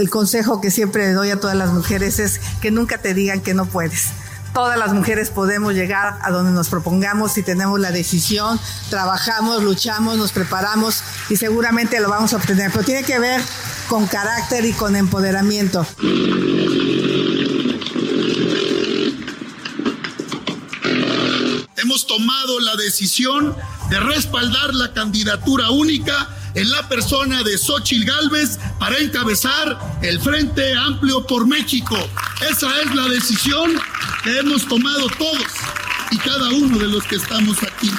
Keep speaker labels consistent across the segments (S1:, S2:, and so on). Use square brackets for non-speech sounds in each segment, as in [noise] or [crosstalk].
S1: El
S2: consejo que siempre doy a todas las mujeres es que nunca te digan que no puedes. Todas las mujeres podemos llegar a donde nos propongamos si tenemos la decisión, trabajamos, luchamos, nos preparamos y seguramente lo vamos a obtener. Pero tiene que ver con carácter y con empoderamiento.
S3: hemos tomado la decisión de respaldar la candidatura única en la persona de Xochitl Gálvez para encabezar el Frente Amplio por México. Esa es la decisión que hemos tomado todos y cada uno de los que estamos aquí.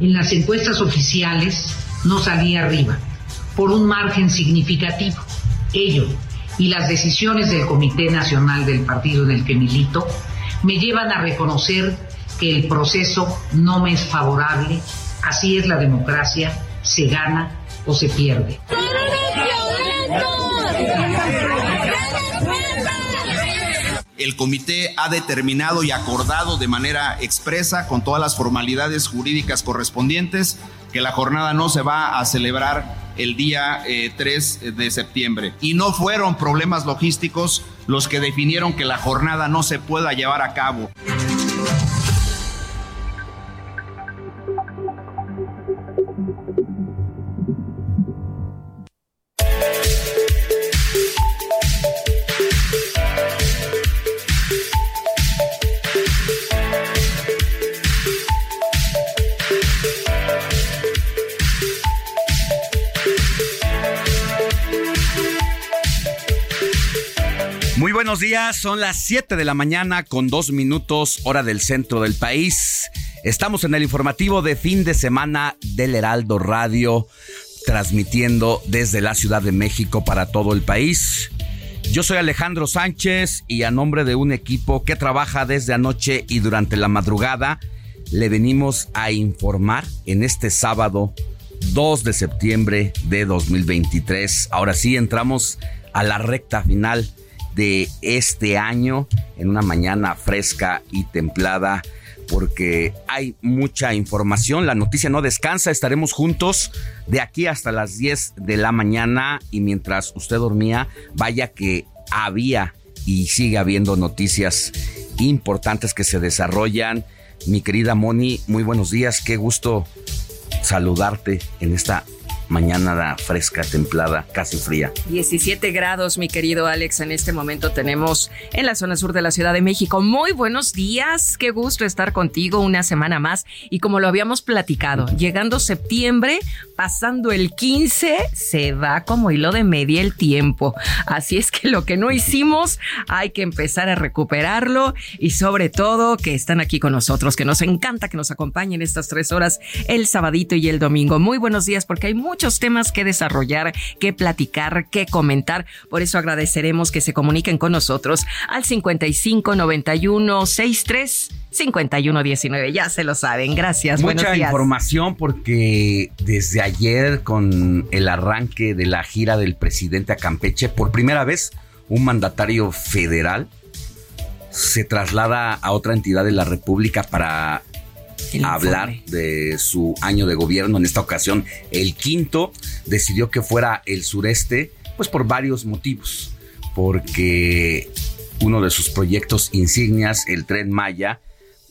S4: En las encuestas oficiales no salía arriba, por un margen significativo. Ello y las decisiones del Comité Nacional del Partido en el que milito me llevan a reconocer que el proceso no me es favorable. Así es la democracia, se gana o se pierde.
S5: El comité ha determinado y acordado de manera expresa, con todas las formalidades jurídicas correspondientes, que la jornada no se va a celebrar el día eh, 3 de septiembre. Y no fueron problemas logísticos los que definieron que la jornada no se pueda llevar a cabo.
S6: Buenos días, son las 7 de la mañana con dos minutos hora del centro del país. Estamos en el informativo de fin de semana del Heraldo Radio, transmitiendo desde la Ciudad de México para todo el país. Yo soy Alejandro Sánchez y a nombre de un equipo que trabaja desde anoche y durante la madrugada, le venimos a informar en este sábado 2 de septiembre de 2023. Ahora sí entramos a la recta final de este año en una mañana fresca y templada porque hay mucha información, la noticia no descansa, estaremos juntos de aquí hasta las 10 de la mañana y mientras usted dormía, vaya que había y sigue habiendo noticias importantes que se desarrollan. Mi querida Moni, muy buenos días, qué gusto saludarte en esta mañana fresca, templada, casi fría.
S7: 17 grados, mi querido Alex, en este momento tenemos en la zona sur de la Ciudad de México. Muy buenos días, qué gusto estar contigo una semana más. Y como lo habíamos platicado, llegando septiembre, pasando el 15, se va como hilo de media el tiempo. Así es que lo que no hicimos, hay que empezar a recuperarlo y sobre todo que están aquí con nosotros, que nos encanta que nos acompañen estas tres horas, el sabadito y el domingo. Muy buenos días porque hay muchos temas que desarrollar, que platicar, que comentar. Por eso agradeceremos que se comuniquen con nosotros al 55 91 63 51 19. Ya se lo saben. Gracias.
S6: Mucha
S7: días.
S6: información porque desde ayer con el arranque de la gira del presidente a Campeche, por primera vez un mandatario federal se traslada a otra entidad de la República para hablar de su año de gobierno. En esta ocasión, el quinto decidió que fuera el sureste, pues por varios motivos. Porque uno de sus proyectos insignias, el tren Maya,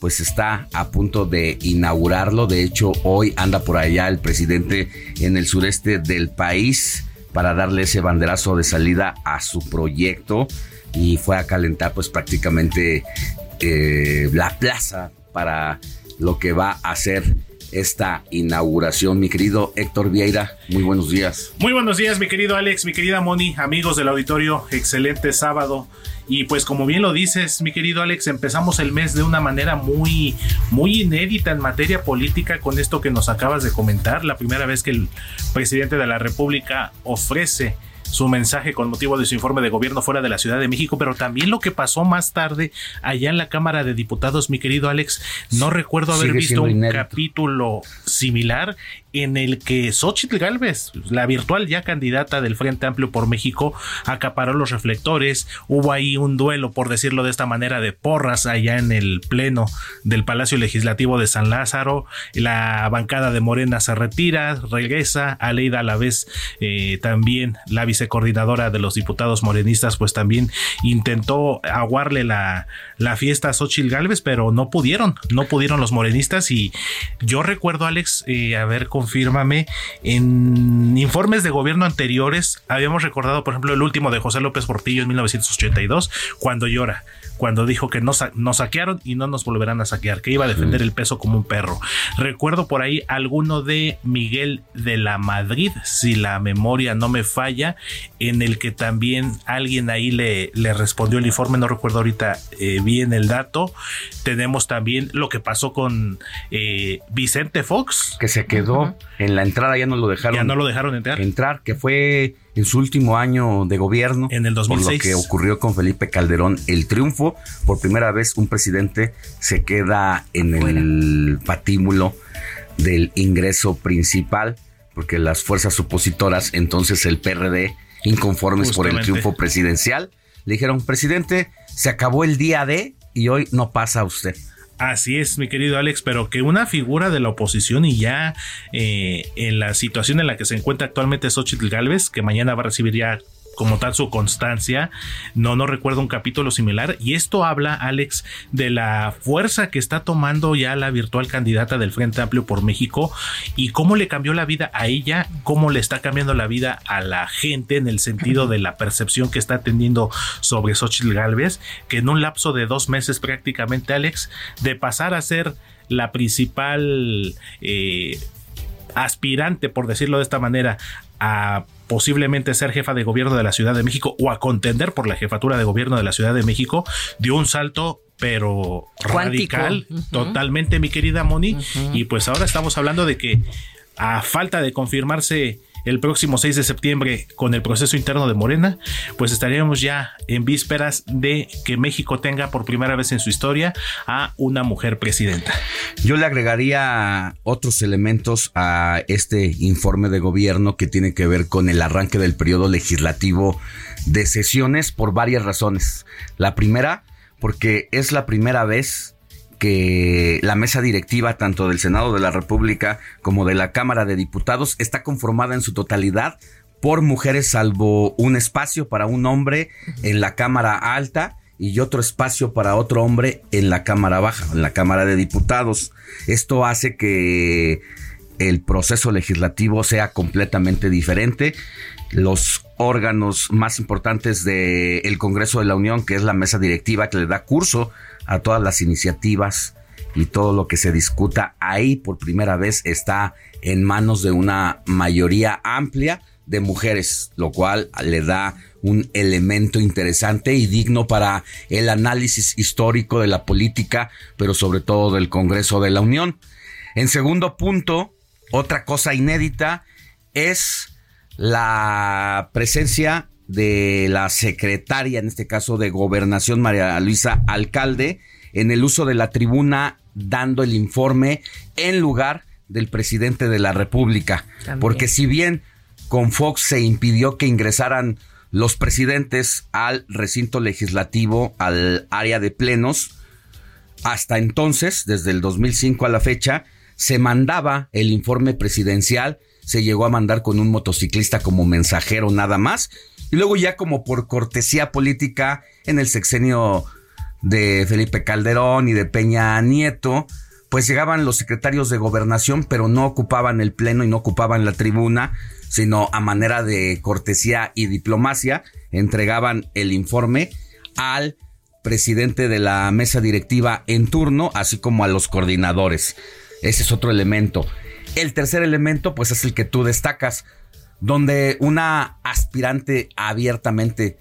S6: pues está a punto de inaugurarlo. De hecho, hoy anda por allá el presidente en el sureste del país para darle ese banderazo de salida a su proyecto y fue a calentar pues prácticamente eh, la plaza para lo que va a ser esta inauguración. Mi querido Héctor Vieira, muy buenos días.
S8: Muy buenos días, mi querido Alex, mi querida Moni, amigos del auditorio, excelente sábado. Y pues como bien lo dices, mi querido Alex, empezamos el mes de una manera muy, muy inédita en materia política con esto que nos acabas de comentar. La primera vez que el presidente de la República ofrece su mensaje con motivo de su informe de gobierno fuera de la Ciudad de México, pero también lo que pasó más tarde allá en la Cámara de Diputados, mi querido Alex, no recuerdo haber visto un capítulo similar en el que Xochitl Galvez, la virtual ya candidata del Frente Amplio por México, acaparó los reflectores. Hubo ahí un duelo, por decirlo de esta manera, de porras allá en el pleno del Palacio Legislativo de San Lázaro. La bancada de Morena se retira, regresa. Aleida a la vez eh, también la vicecoordinadora de los diputados morenistas, pues también intentó aguarle la, la fiesta a Xochitl Galvez, pero no pudieron, no pudieron los morenistas. Y yo recuerdo, Alex, eh, haber confírmame, en informes de gobierno anteriores habíamos recordado, por ejemplo, el último de José López Portillo en 1982, cuando llora cuando dijo que nos, nos saquearon y no nos volverán a saquear, que iba a defender el peso como un perro. Recuerdo por ahí alguno de Miguel de la Madrid, si la memoria no me falla, en el que también alguien ahí le, le respondió el informe, no recuerdo ahorita eh, bien el dato. Tenemos también lo que pasó con eh, Vicente Fox.
S6: Que se quedó en la entrada, ya no lo dejaron.
S8: Ya no lo dejaron entrar.
S6: Entrar, que fue en su último año de gobierno.
S8: En el 2006.
S6: Por lo que ocurrió con Felipe Calderón, el triunfo. Por primera vez un presidente se queda en el patíbulo del ingreso principal, porque las fuerzas opositoras, entonces el PRD, inconformes por el triunfo presidencial, le dijeron, presidente, se acabó el día de y hoy no pasa usted.
S8: Así es, mi querido Alex, pero que una figura de la oposición y ya eh, en la situación en la que se encuentra actualmente Xochitl Galvez, que mañana va a recibir ya como tal su constancia. No, no recuerdo un capítulo similar. Y esto habla, Alex, de la fuerza que está tomando ya la virtual candidata del Frente Amplio por México y cómo le cambió la vida a ella, cómo le está cambiando la vida a la gente en el sentido de la percepción que está teniendo sobre Xochitl Galvez, que en un lapso de dos meses prácticamente, Alex, de pasar a ser la principal eh, aspirante, por decirlo de esta manera, a posiblemente ser jefa de gobierno de la Ciudad de México o a contender por la jefatura de gobierno de la Ciudad de México, dio un salto pero radical, totalmente mi querida Moni, y pues ahora estamos hablando de que a falta de confirmarse el próximo 6 de septiembre con el proceso interno de Morena, pues estaríamos ya en vísperas de que México tenga por primera vez en su historia a una mujer presidenta.
S6: Yo le agregaría otros elementos a este informe de gobierno que tiene que ver con el arranque del periodo legislativo de sesiones por varias razones. La primera, porque es la primera vez que la mesa directiva tanto del Senado de la República como de la Cámara de Diputados está conformada en su totalidad por mujeres salvo un espacio para un hombre en la Cámara Alta y otro espacio para otro hombre en la Cámara Baja, en la Cámara de Diputados. Esto hace que el proceso legislativo sea completamente diferente. Los órganos más importantes del Congreso de la Unión, que es la mesa directiva que le da curso a todas las iniciativas y todo lo que se discuta ahí por primera vez está en manos de una mayoría amplia de mujeres, lo cual le da un elemento interesante y digno para el análisis histórico de la política, pero sobre todo del Congreso de la Unión. En segundo punto, otra cosa inédita es la presencia de la secretaria, en este caso de Gobernación, María Luisa Alcalde, en el uso de la tribuna dando el informe en lugar del presidente de la República. Porque si bien con Fox se impidió que ingresaran los presidentes al recinto legislativo, al área de plenos. Hasta entonces, desde el 2005 a la fecha, se mandaba el informe presidencial, se llegó a mandar con un motociclista como mensajero nada más, y luego ya como por cortesía política en el sexenio de Felipe Calderón y de Peña Nieto, pues llegaban los secretarios de gobernación, pero no ocupaban el pleno y no ocupaban la tribuna, sino a manera de cortesía y diplomacia, entregaban el informe al presidente de la mesa directiva en turno, así como a los coordinadores. Ese es otro elemento. El tercer elemento, pues es el que tú destacas, donde una aspirante abiertamente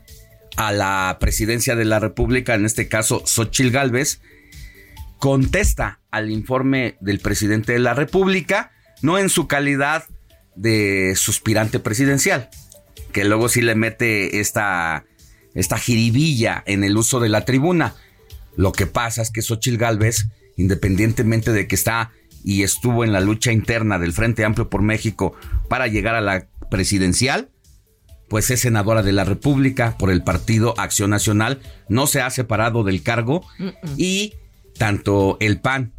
S6: a la presidencia de la República, en este caso Xochil Gálvez, contesta al informe del presidente de la República, no en su calidad de suspirante presidencial, que luego sí le mete esta, esta jiribilla en el uso de la tribuna. Lo que pasa es que Xochil Gálvez, independientemente de que está y estuvo en la lucha interna del Frente Amplio por México para llegar a la presidencial, pues es senadora de la República por el Partido Acción Nacional, no se ha separado del cargo y tanto el PAN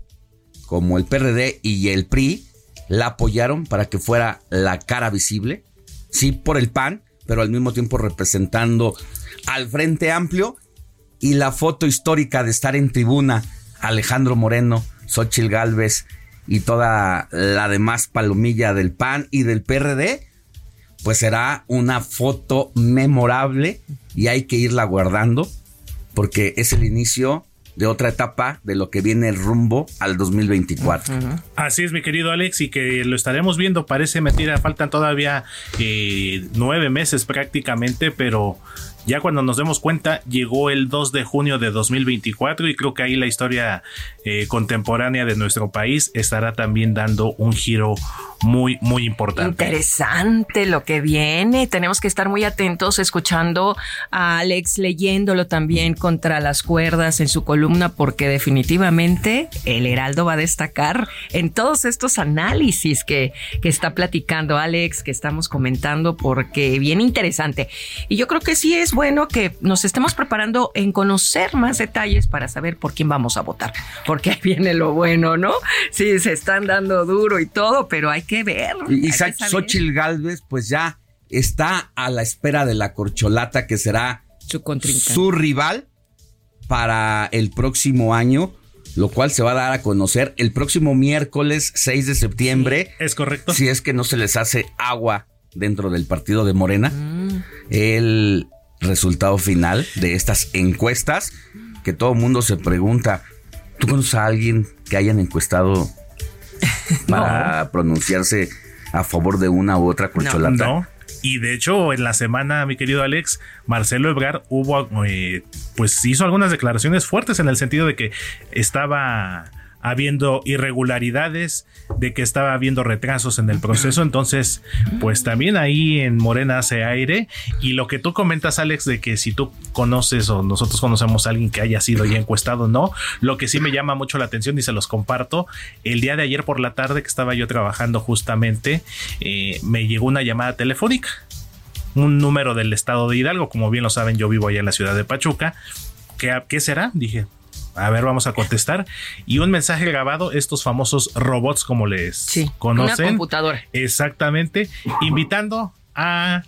S6: como el PRD y el PRI la apoyaron para que fuera la cara visible, sí por el PAN, pero al mismo tiempo representando al Frente Amplio y la foto histórica de estar en tribuna Alejandro Moreno, Xochil Gálvez y toda la demás palomilla del PAN y del PRD, pues será una foto memorable y hay que irla guardando porque es el inicio de otra etapa de lo que viene el rumbo al 2024.
S8: Así es, mi querido Alex, y que lo estaremos viendo. Parece mentira, faltan todavía eh, nueve meses prácticamente, pero ya cuando nos demos cuenta, llegó el 2 de junio de 2024 y creo que ahí la historia eh, contemporánea de nuestro país estará también dando un giro muy, muy importante.
S7: Interesante lo que viene. Tenemos que estar muy atentos escuchando a Alex leyéndolo también contra las cuerdas en su columna porque definitivamente el Heraldo va a destacar en todos estos análisis que, que está platicando Alex, que estamos comentando porque bien interesante. Y yo creo que sí es bueno que nos estemos preparando en conocer más detalles para saber por quién vamos a votar, porque ahí viene lo bueno, ¿no? Sí, se están dando duro y todo, pero hay que ver.
S6: Y Xochitl Galvez, pues ya está a la espera de la corcholata que será
S7: su,
S6: su rival para el próximo año lo cual se va a dar a conocer el próximo miércoles 6 de septiembre.
S8: es correcto.
S6: Si es que no se les hace agua dentro del partido de Morena. Mm. El resultado final de estas encuestas que todo el mundo se pregunta, ¿tú conoces a alguien que hayan encuestado [laughs] para pronunciarse a favor de una u otra corcholata?
S8: No, Y de hecho, en la semana, mi querido Alex, Marcelo Ebrar hubo, eh, pues hizo algunas declaraciones fuertes en el sentido de que estaba habiendo irregularidades, de que estaba habiendo retrasos en el proceso. Entonces, pues también ahí en Morena hace aire. Y lo que tú comentas, Alex, de que si tú conoces o nosotros conocemos a alguien que haya sido ya encuestado, no. Lo que sí me llama mucho la atención y se los comparto, el día de ayer por la tarde que estaba yo trabajando justamente, eh, me llegó una llamada telefónica un número del estado de Hidalgo. Como bien lo saben, yo vivo allá en la ciudad de Pachuca. ¿Qué, ¿Qué, será? Dije, a ver, vamos a contestar. Y un mensaje grabado, estos famosos robots, como les sí, conocen.
S7: Una computadora.
S8: Exactamente. Invitando a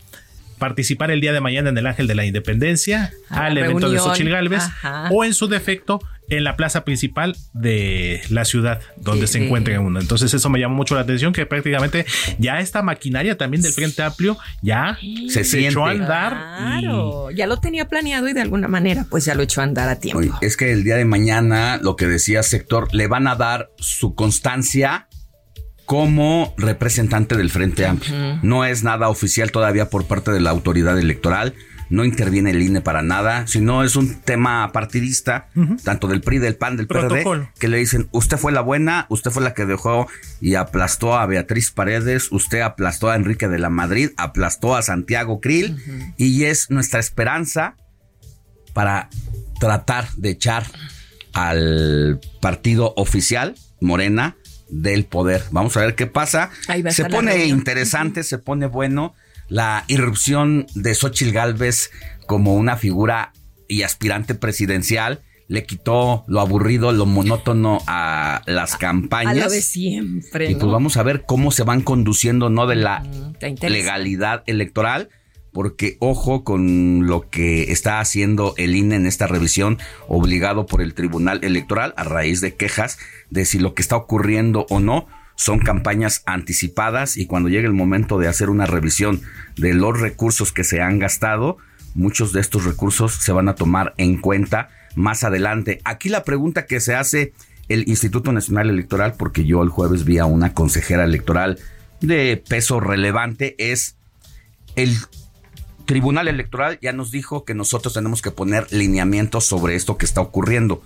S8: participar el día de mañana en el Ángel de la Independencia, al evento de Xochil Gálvez, o en su defecto, en la plaza principal de la ciudad donde se encuentra uno. Entonces eso me llamó mucho la atención que prácticamente ya esta maquinaria también del Frente Amplio ya se, echó a andar.
S7: Claro, ya lo tenía planeado y de alguna manera pues ya lo echó a andar a tiempo.
S6: es que el día de mañana, lo que decía Sector, le van a dar su constancia como representante del Frente Amplio. No es nada oficial todavía por parte de la autoridad electoral no interviene el INE para nada, sino es un tema partidista, tanto del PRI, del PAN, del PRD, que le dicen, usted fue la buena, usted fue la que dejó y aplastó a Beatriz Paredes, usted aplastó a Enrique de la Madrid, aplastó a Santiago Krill, y es nuestra esperanza para tratar de echar al partido oficial, Morena, del poder. Vamos a ver qué pasa. Se pone interesante, se pone bueno la irrupción de Xochitl Gálvez como una figura y aspirante presidencial le quitó lo aburrido, lo monótono a las campañas. A
S7: lo de siempre.
S6: Y pues vamos a ver cómo se van conduciendo, no de la legalidad electoral, porque ojo con lo que está haciendo el INE en esta revisión obligado por el Tribunal Electoral a raíz de quejas de si lo que está ocurriendo o no son campañas anticipadas y cuando llegue el momento de hacer una revisión de los recursos que se han gastado, muchos de estos recursos se van a tomar en cuenta más adelante. Aquí la pregunta que se hace el Instituto Nacional Electoral, porque yo el jueves vi a una consejera electoral de peso relevante, es el Tribunal Electoral ya nos dijo que nosotros tenemos que poner lineamientos sobre esto que está ocurriendo.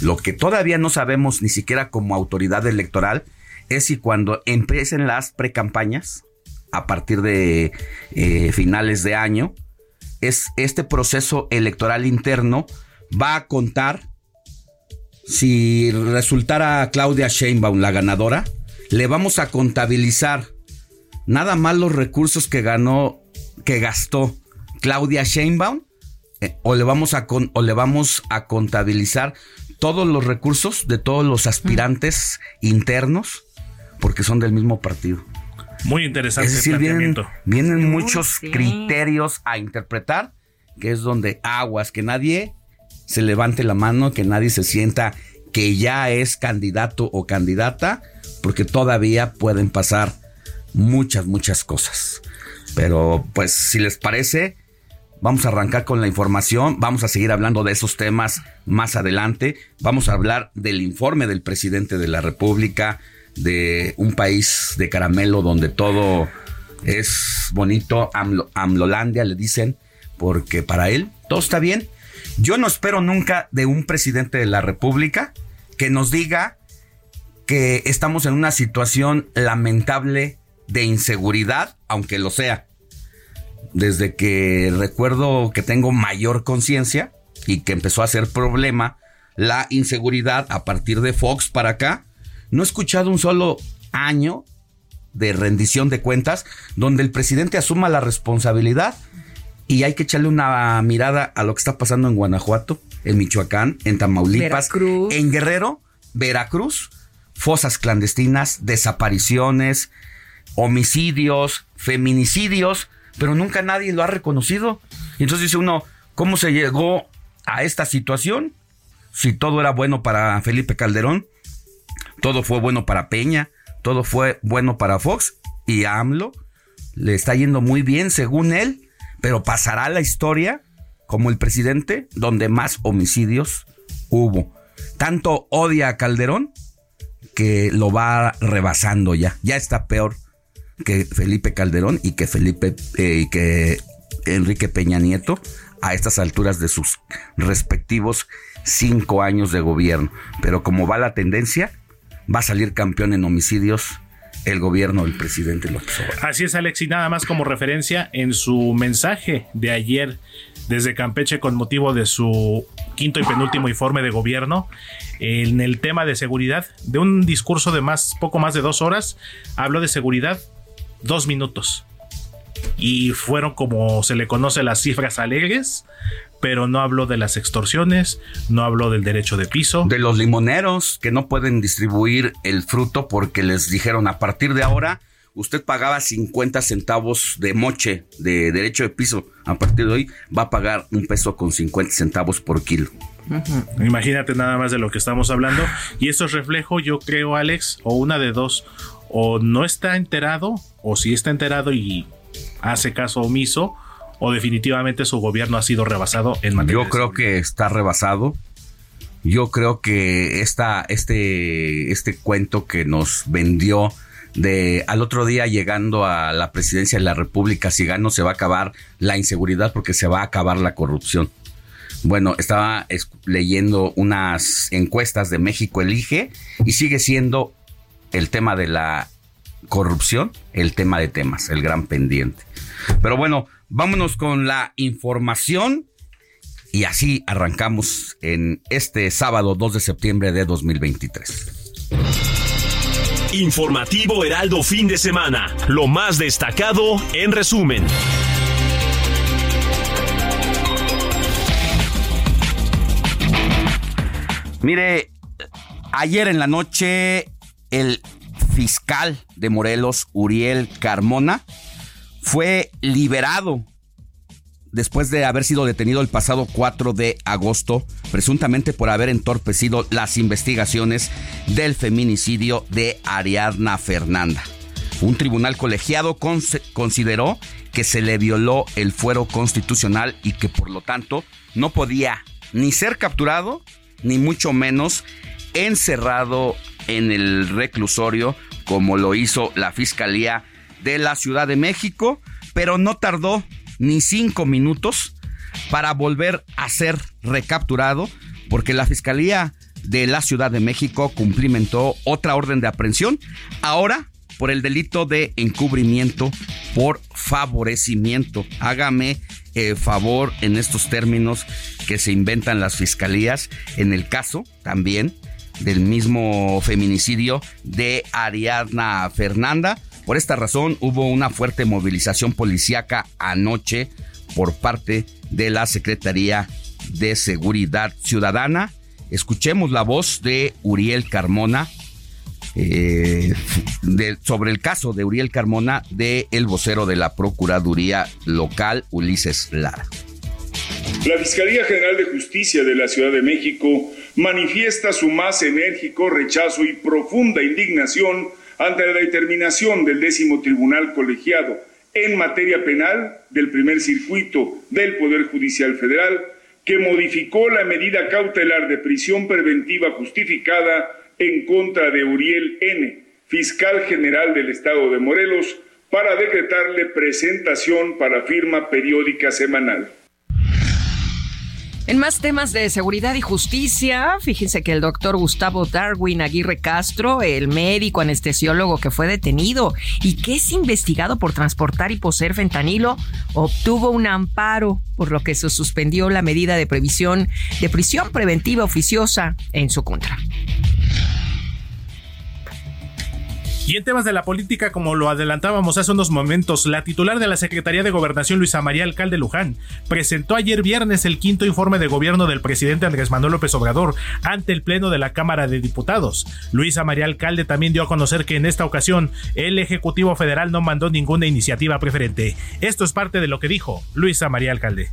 S6: Lo que todavía no sabemos ni siquiera como autoridad electoral es si cuando empiecen las precampañas, a partir de eh, finales de año, es este proceso electoral interno va a contar si resultara Claudia Sheinbaum la ganadora, le vamos a contabilizar nada más los recursos que ganó, que gastó Claudia Sheinbaum, eh, o, le vamos a o le vamos a contabilizar todos los recursos de todos los aspirantes internos porque son del mismo partido.
S8: Muy interesante.
S6: Es decir, vienen, muchos criterios a interpretar, que es donde aguas, que nadie se levante la mano, que nadie se sienta que ya es candidato o candidata, porque todavía pueden pasar muchas, muchas cosas. Pero pues si les parece, vamos a arrancar con la información, vamos a seguir hablando de esos temas más adelante, vamos a hablar del informe del presidente de la República, de un país de caramelo donde todo es bonito, Amlolandia le dicen, porque para él todo está bien. Yo no espero nunca de un presidente de la República que nos diga que estamos en una situación lamentable de inseguridad, aunque lo sea. Desde que recuerdo que tengo mayor conciencia y que empezó a ser problema la inseguridad a partir de Fox para acá, no he escuchado un solo año de rendición de cuentas donde el presidente asuma la responsabilidad y hay que echarle una mirada a lo que está pasando en Guanajuato, en Michoacán, en Tamaulipas, en Guerrero, Veracruz, fosas clandestinas, desapariciones, homicidios, feminicidios, pero nunca nadie lo ha reconocido. Y entonces dice uno, ¿cómo se llegó a esta situación? Si todo era bueno para Felipe Calderón, todo fue bueno para Peña, todo fue bueno para Fox y AMLO le está yendo muy bien según él, pero pasará la historia como el presidente donde más homicidios hubo. Tanto odia a Calderón que lo va rebasando ya. Ya está peor que Felipe Calderón y que Felipe eh, y que Enrique Peña Nieto a estas alturas de sus respectivos cinco años de gobierno. Pero como va la tendencia, va a salir campeón en homicidios el gobierno del presidente López Obrador.
S8: Así es, Alex, y nada más como referencia en su mensaje de ayer desde Campeche con motivo de su quinto y penúltimo informe de gobierno en el tema de seguridad, de un discurso de más, poco más de dos horas, habló de seguridad dos minutos. Y fueron como se le conoce las cifras alegres, pero no habló de las extorsiones, no habló del derecho de piso.
S6: De los limoneros que no pueden distribuir el fruto porque les dijeron a partir de ahora usted pagaba 50 centavos de moche de derecho de piso. A partir de hoy va a pagar un peso con 50 centavos por kilo.
S8: Imagínate nada más de lo que estamos hablando. Y esto es reflejo, yo creo, Alex, o una de dos. O no está enterado, o si está enterado y hace caso omiso, o definitivamente su gobierno ha sido rebasado en materia
S6: Yo creo que está rebasado. Yo creo que esta, este, este cuento que nos vendió de al otro día llegando a la presidencia de la República, si gano se va a acabar la inseguridad porque se va a acabar la corrupción. Bueno, estaba leyendo unas encuestas de México Elige y sigue siendo el tema de la corrupción el tema de temas, el gran pendiente. Pero bueno, Vámonos con la información y así arrancamos en este sábado 2 de septiembre de 2023.
S9: Informativo Heraldo fin de semana. Lo más destacado en resumen.
S6: Mire, ayer en la noche el fiscal de Morelos, Uriel Carmona, fue liberado después de haber sido detenido el pasado 4 de agosto, presuntamente por haber entorpecido las investigaciones del feminicidio de Ariadna Fernanda. Un tribunal colegiado consideró que se le violó el fuero constitucional y que por lo tanto no podía ni ser capturado, ni mucho menos encerrado en el reclusorio como lo hizo la Fiscalía de la Ciudad de México, pero no tardó ni cinco minutos para volver a ser recapturado porque la Fiscalía de la Ciudad de México cumplimentó otra orden de aprehensión, ahora por el delito de encubrimiento por favorecimiento. Hágame eh, favor en estos términos que se inventan las fiscalías en el caso también del mismo feminicidio de Ariadna Fernanda. Por esta razón hubo una fuerte movilización policíaca anoche por parte de la Secretaría de Seguridad Ciudadana. Escuchemos la voz de Uriel Carmona eh, sobre el caso de Uriel Carmona de el vocero de la Procuraduría Local, Ulises Lara.
S10: La Fiscalía General de Justicia de la Ciudad de México manifiesta su más enérgico rechazo y profunda indignación ante la determinación del décimo tribunal colegiado en materia penal del primer circuito del Poder Judicial Federal, que modificó la medida cautelar de prisión preventiva justificada en contra de Uriel N., fiscal general del Estado de Morelos, para decretarle presentación para firma periódica semanal.
S7: En más temas de seguridad y justicia, fíjense que el doctor Gustavo Darwin Aguirre Castro, el médico anestesiólogo que fue detenido y que es investigado por transportar y poseer fentanilo, obtuvo un amparo, por lo que se suspendió la medida de previsión de prisión preventiva oficiosa en su contra.
S8: Y en temas de la política, como lo adelantábamos hace unos momentos, la titular de la Secretaría de Gobernación, Luisa María Alcalde Luján, presentó ayer viernes el quinto informe de gobierno del presidente Andrés Manuel López Obrador ante el Pleno de la Cámara de Diputados. Luisa María Alcalde también dio a conocer que en esta ocasión el Ejecutivo Federal no mandó ninguna iniciativa preferente. Esto es parte de lo que dijo Luisa María Alcalde.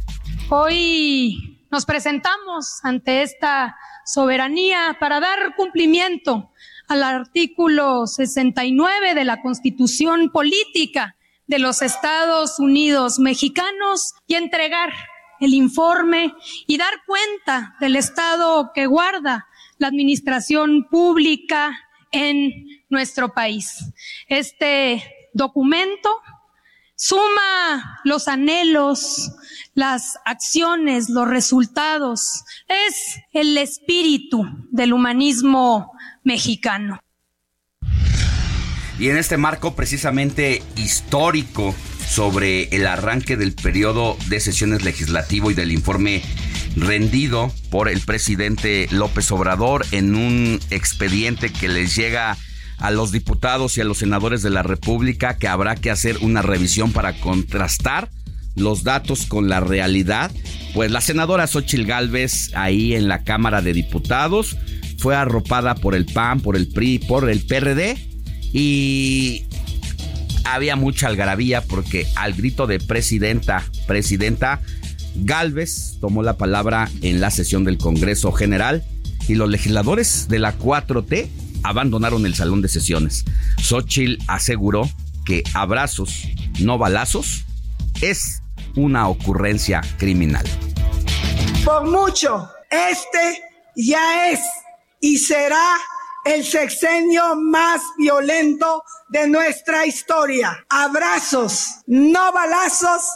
S11: Hoy nos presentamos ante esta soberanía para dar cumplimiento al artículo 69 de la Constitución Política de los Estados Unidos Mexicanos y entregar el informe y dar cuenta del estado que guarda la administración pública en nuestro país. Este documento suma los anhelos, las acciones, los resultados. Es el espíritu del humanismo mexicano.
S6: Y en este marco precisamente histórico sobre el arranque del periodo de sesiones legislativo y del informe rendido por el presidente López Obrador en un expediente que les llega a los diputados y a los senadores de la República que habrá que hacer una revisión para contrastar los datos con la realidad. Pues la senadora Xochil Gálvez ahí en la Cámara de Diputados fue arropada por el PAN, por el PRI, por el PRD y había mucha algarabía porque al grito de presidenta, presidenta, Galvez tomó la palabra en la sesión del Congreso General y los legisladores de la 4T abandonaron el salón de sesiones. Xochitl aseguró que abrazos, no balazos, es una ocurrencia criminal.
S12: Por mucho, este ya es y será el sexenio más violento de nuestra historia. Abrazos, no balazos,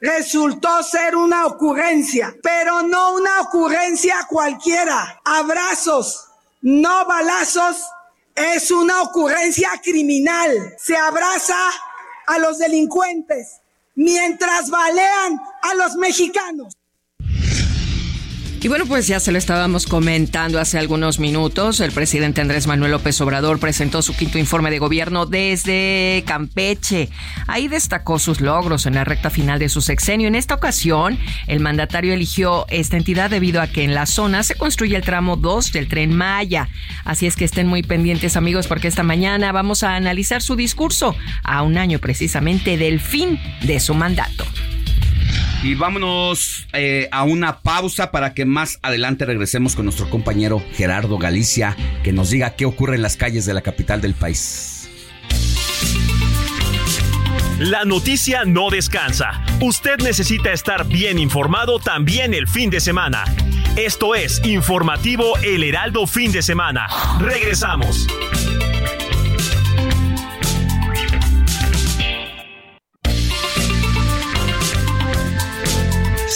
S12: resultó ser una ocurrencia, pero no una ocurrencia cualquiera. Abrazos, no balazos, es una ocurrencia criminal. Se abraza a los delincuentes mientras balean a los mexicanos.
S7: Y bueno, pues ya se lo estábamos comentando hace algunos minutos. El presidente Andrés Manuel López Obrador presentó su quinto informe de gobierno desde Campeche. Ahí destacó sus logros en la recta final de su sexenio. En esta ocasión, el mandatario eligió esta entidad debido a que en la zona se construye el tramo 2 del tren Maya. Así es que estén muy pendientes amigos porque esta mañana vamos a analizar su discurso a un año precisamente del fin de su mandato.
S6: Y vámonos eh, a una pausa para que más adelante regresemos con nuestro compañero Gerardo Galicia, que nos diga qué ocurre en las calles de la capital del país.
S9: La noticia no descansa. Usted necesita estar bien informado también el fin de semana. Esto es Informativo El Heraldo Fin de Semana. Regresamos.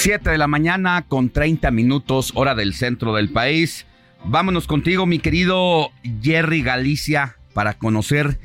S6: Siete de la mañana con 30 minutos hora del centro del país. Vámonos contigo, mi querido Jerry Galicia, para conocer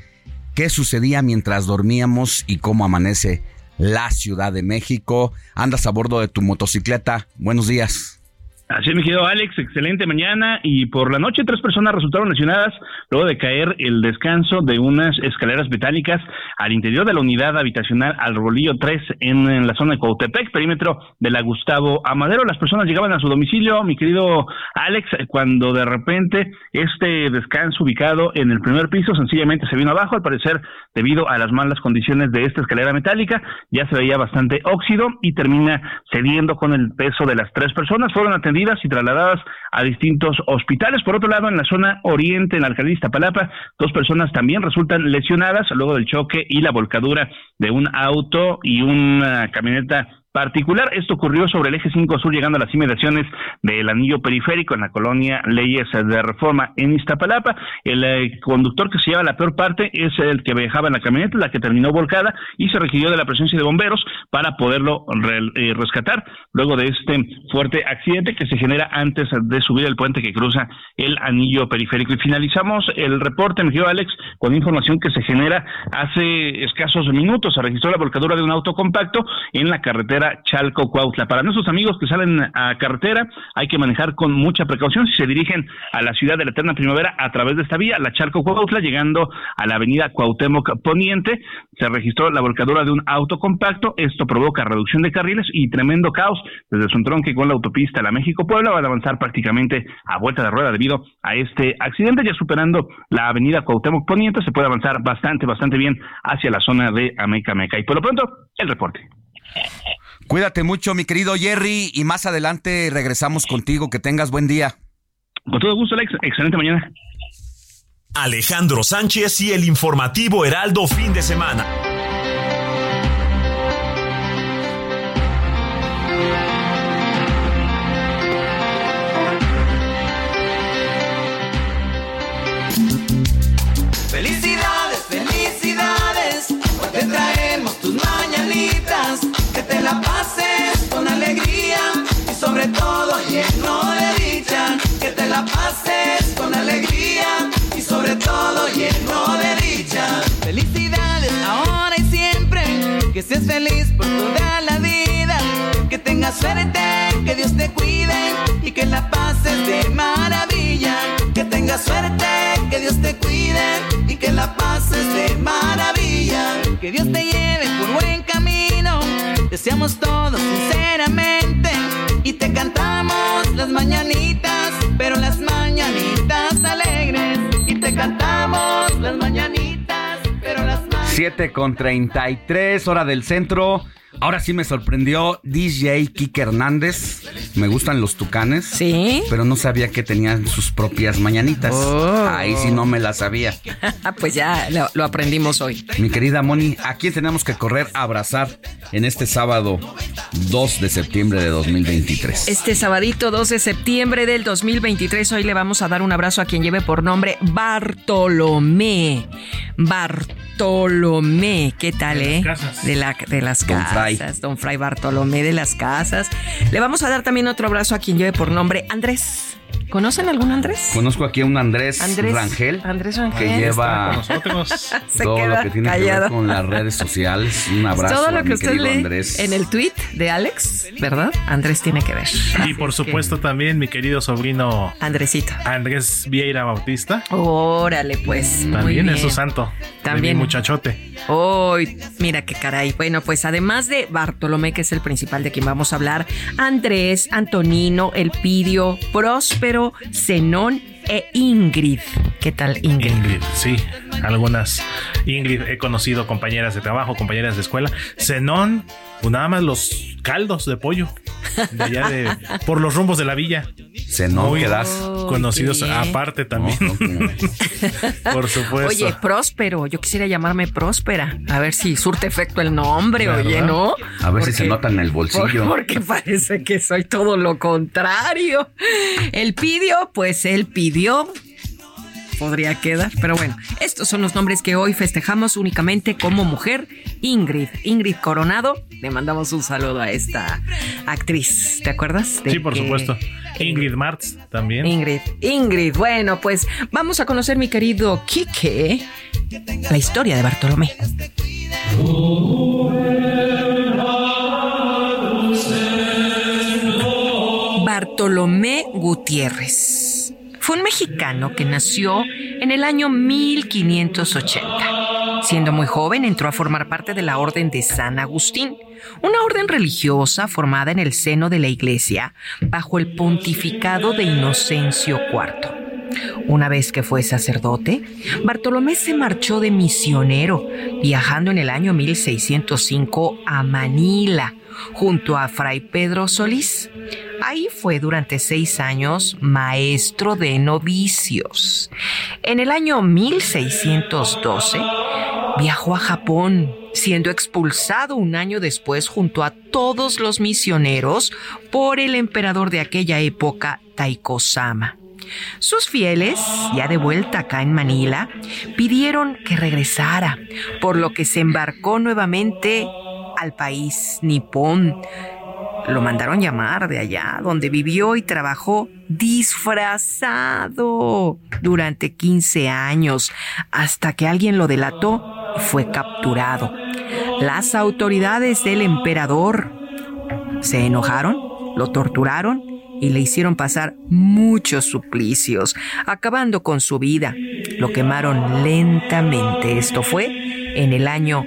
S6: qué sucedía mientras dormíamos y cómo amanece la Ciudad de México. Andas a bordo de tu motocicleta. Buenos días.
S13: Así mi querido Alex, excelente mañana. Y por la noche, tres personas resultaron lesionadas luego de caer el descanso de unas escaleras metálicas al interior de la unidad habitacional al Rolillo 3 en, la zona de Coatepec, perímetro de la Gustavo Amadero. Las personas llegaban a su domicilio, mi querido Alex, cuando de repente este descanso ubicado en el primer piso sencillamente se vino abajo, al parecer debido a las malas condiciones de esta escalera metálica. Ya se veía bastante óxido y termina cediendo con el peso de las tres personas. Fueron atendidas y trasladadas a distintos hospitales. Por otro lado, en la zona oriente, en la alcaldía Iztapalapa, dos personas también resultan lesionadas luego del choque y la volcadura de un auto y una camioneta particular. Esto ocurrió sobre el eje 5 sur, llegando a las inmediaciones del anillo periférico en la colonia Leyes de Reforma en Iztapalapa. El eh, conductor que se lleva la peor parte es el que viajaba en la camioneta, la que terminó volcada y se requirió de la presencia de bomberos para poderlo eh, rescatar luego de este fuerte accidente que se genera antes de subir el puente que cruza el anillo periférico. Y finalizamos el reporte, me Alex, con información que se genera hace escasos minutos. Se registró la volcadura de un auto compacto en la carretera Chalco Cuautla. Para nuestros amigos que salen a carretera, hay que manejar con mucha precaución si se dirigen a la ciudad de la Eterna Primavera a través de esta vía, la Chalco Cuautla, llegando a la avenida Cuauhtémoc Poniente, se registró la volcadura de un auto compacto. Esto provoca reducción de carriles y tremendo caos desde su entronque con la autopista La México-Puebla. Van a avanzar prácticamente a vuelta de rueda debido a este accidente. Ya superando la avenida Cuauhtémoc Poniente, se puede avanzar bastante, bastante bien hacia la zona de Ameca Meca. Y por lo pronto, el reporte.
S6: Cuídate mucho, mi querido Jerry, y más adelante regresamos contigo. Que tengas buen día.
S13: Con todo gusto, Alex. Excelente mañana.
S9: Alejandro Sánchez y el informativo Heraldo fin de semana.
S1: Felicidades, felicidades, hoy te traemos tus mañanitas te la que seas feliz por toda la vida. Que tengas suerte, que Dios te cuide y que la pases de maravilla. Que tengas suerte, que Dios te cuide y que la pases de maravilla. Que Dios te lleve por buen camino deseamos todos sinceramente y te cantamos las mañanitas, pero las mañanitas alegres y te cantamos las mañanitas,
S6: 7 con 33 hora del centro. Ahora sí me sorprendió DJ Kike Hernández Me gustan los tucanes.
S7: Sí.
S6: Pero no sabía que tenían sus propias mañanitas.
S7: Oh.
S6: Ahí sí no me la sabía. [laughs]
S7: pues ya lo, lo aprendimos hoy.
S6: Mi querida Moni, ¿a quién tenemos que correr a abrazar en este sábado 2 de septiembre de 2023?
S7: Este sabadito 2 de septiembre del 2023, hoy le vamos a dar un abrazo a quien lleve por nombre Bartolomé. Bartolomé, ¿qué tal,
S8: De
S7: eh?
S8: las casas.
S7: De, la- de las
S6: Don Fray.
S7: casas. Don Fray Bartolomé de las casas. Le vamos a dar también otro abrazo a quien lleve por nombre Andrés. ¿Conocen algún Andrés?
S6: Conozco aquí a un Andrés,
S7: Andrés
S6: Rangel.
S7: Andrés Rangel.
S6: Que lleva
S8: con nosotros. [laughs]
S7: Se
S6: todo lo que tiene que
S7: callado.
S6: ver con las redes sociales. Un abrazo
S7: Todo
S6: a
S7: lo que
S6: mi
S7: usted lee
S6: Andrés.
S7: en el tweet de Alex, ¿verdad? Andrés tiene que ver.
S8: Y por supuesto también mi querido sobrino
S7: Andresito.
S8: Andrés Vieira Bautista.
S7: Órale, pues.
S8: También es su santo.
S7: También.
S8: De mi muchachote.
S7: Uy, mira qué caray. Bueno, pues además de Bartolomé, que es el principal de quien vamos a hablar, Andrés, Antonino, Elpidio, Próspero, Zenón e Ingrid. ¿Qué tal, Ingrid?
S8: Ingrid, sí. Algunas Ingrid he conocido compañeras de trabajo, compañeras de escuela. Zenón, pues nada más los caldos de pollo. De allá de. por los rumbos de la villa.
S6: Zenón,
S8: Muy
S6: ¿qué das?
S8: Conocidos
S7: qué
S8: aparte también. [laughs] por supuesto.
S7: Oye, Próspero, yo quisiera llamarme Próspera. A ver si surte efecto el nombre,
S8: ¿Verdad?
S7: oye, ¿no?
S6: A ver si se nota en el bolsillo.
S7: Por- porque parece que soy todo lo contrario. Él pidió, pues él pidió. Podría quedar, pero bueno, estos son los nombres que hoy festejamos únicamente como mujer. Ingrid, Ingrid Coronado, le mandamos un saludo a esta actriz, ¿te acuerdas? De
S8: Sí, por
S7: que-
S8: supuesto. Ingrid Martz también.
S7: Ingrid, Ingrid, bueno, pues vamos a conocer mi querido Quique, la historia de Bartolomé. Bartolomé Gutiérrez. Fue un mexicano que nació en el año 1580. Siendo muy joven entró a formar parte de la Orden de San Agustín, una orden religiosa formada en el seno de la Iglesia bajo el pontificado de Inocencio IV. Una vez que fue sacerdote, Bartolomé se marchó de misionero, viajando en el año 1605 a Manila, junto a Fray Pedro Solís. Ahí fue durante seis años maestro de novicios. En el año 1612 viajó a Japón, siendo expulsado un año después junto a todos los misioneros por el emperador de aquella época, Taiko-sama. Sus fieles, ya de vuelta acá en Manila, pidieron que regresara, por lo que se embarcó nuevamente al país nipón. Lo mandaron llamar de allá, donde vivió y trabajó disfrazado durante 15 años, hasta que alguien lo delató y fue capturado. Las autoridades del emperador se enojaron, lo torturaron y le hicieron pasar muchos suplicios, acabando con su vida. Lo quemaron lentamente. Esto fue en el año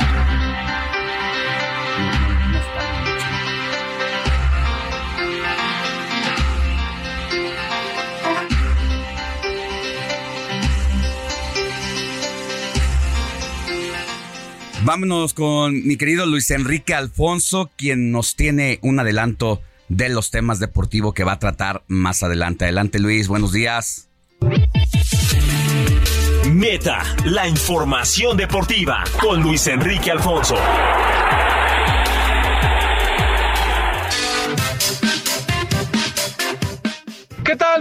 S6: Vámonos con mi querido Luis Enrique Alfonso, quien nos tiene un adelanto de los temas deportivos que va a tratar más adelante. Adelante Luis, buenos días.
S9: Meta, la información deportiva con Luis Enrique Alfonso.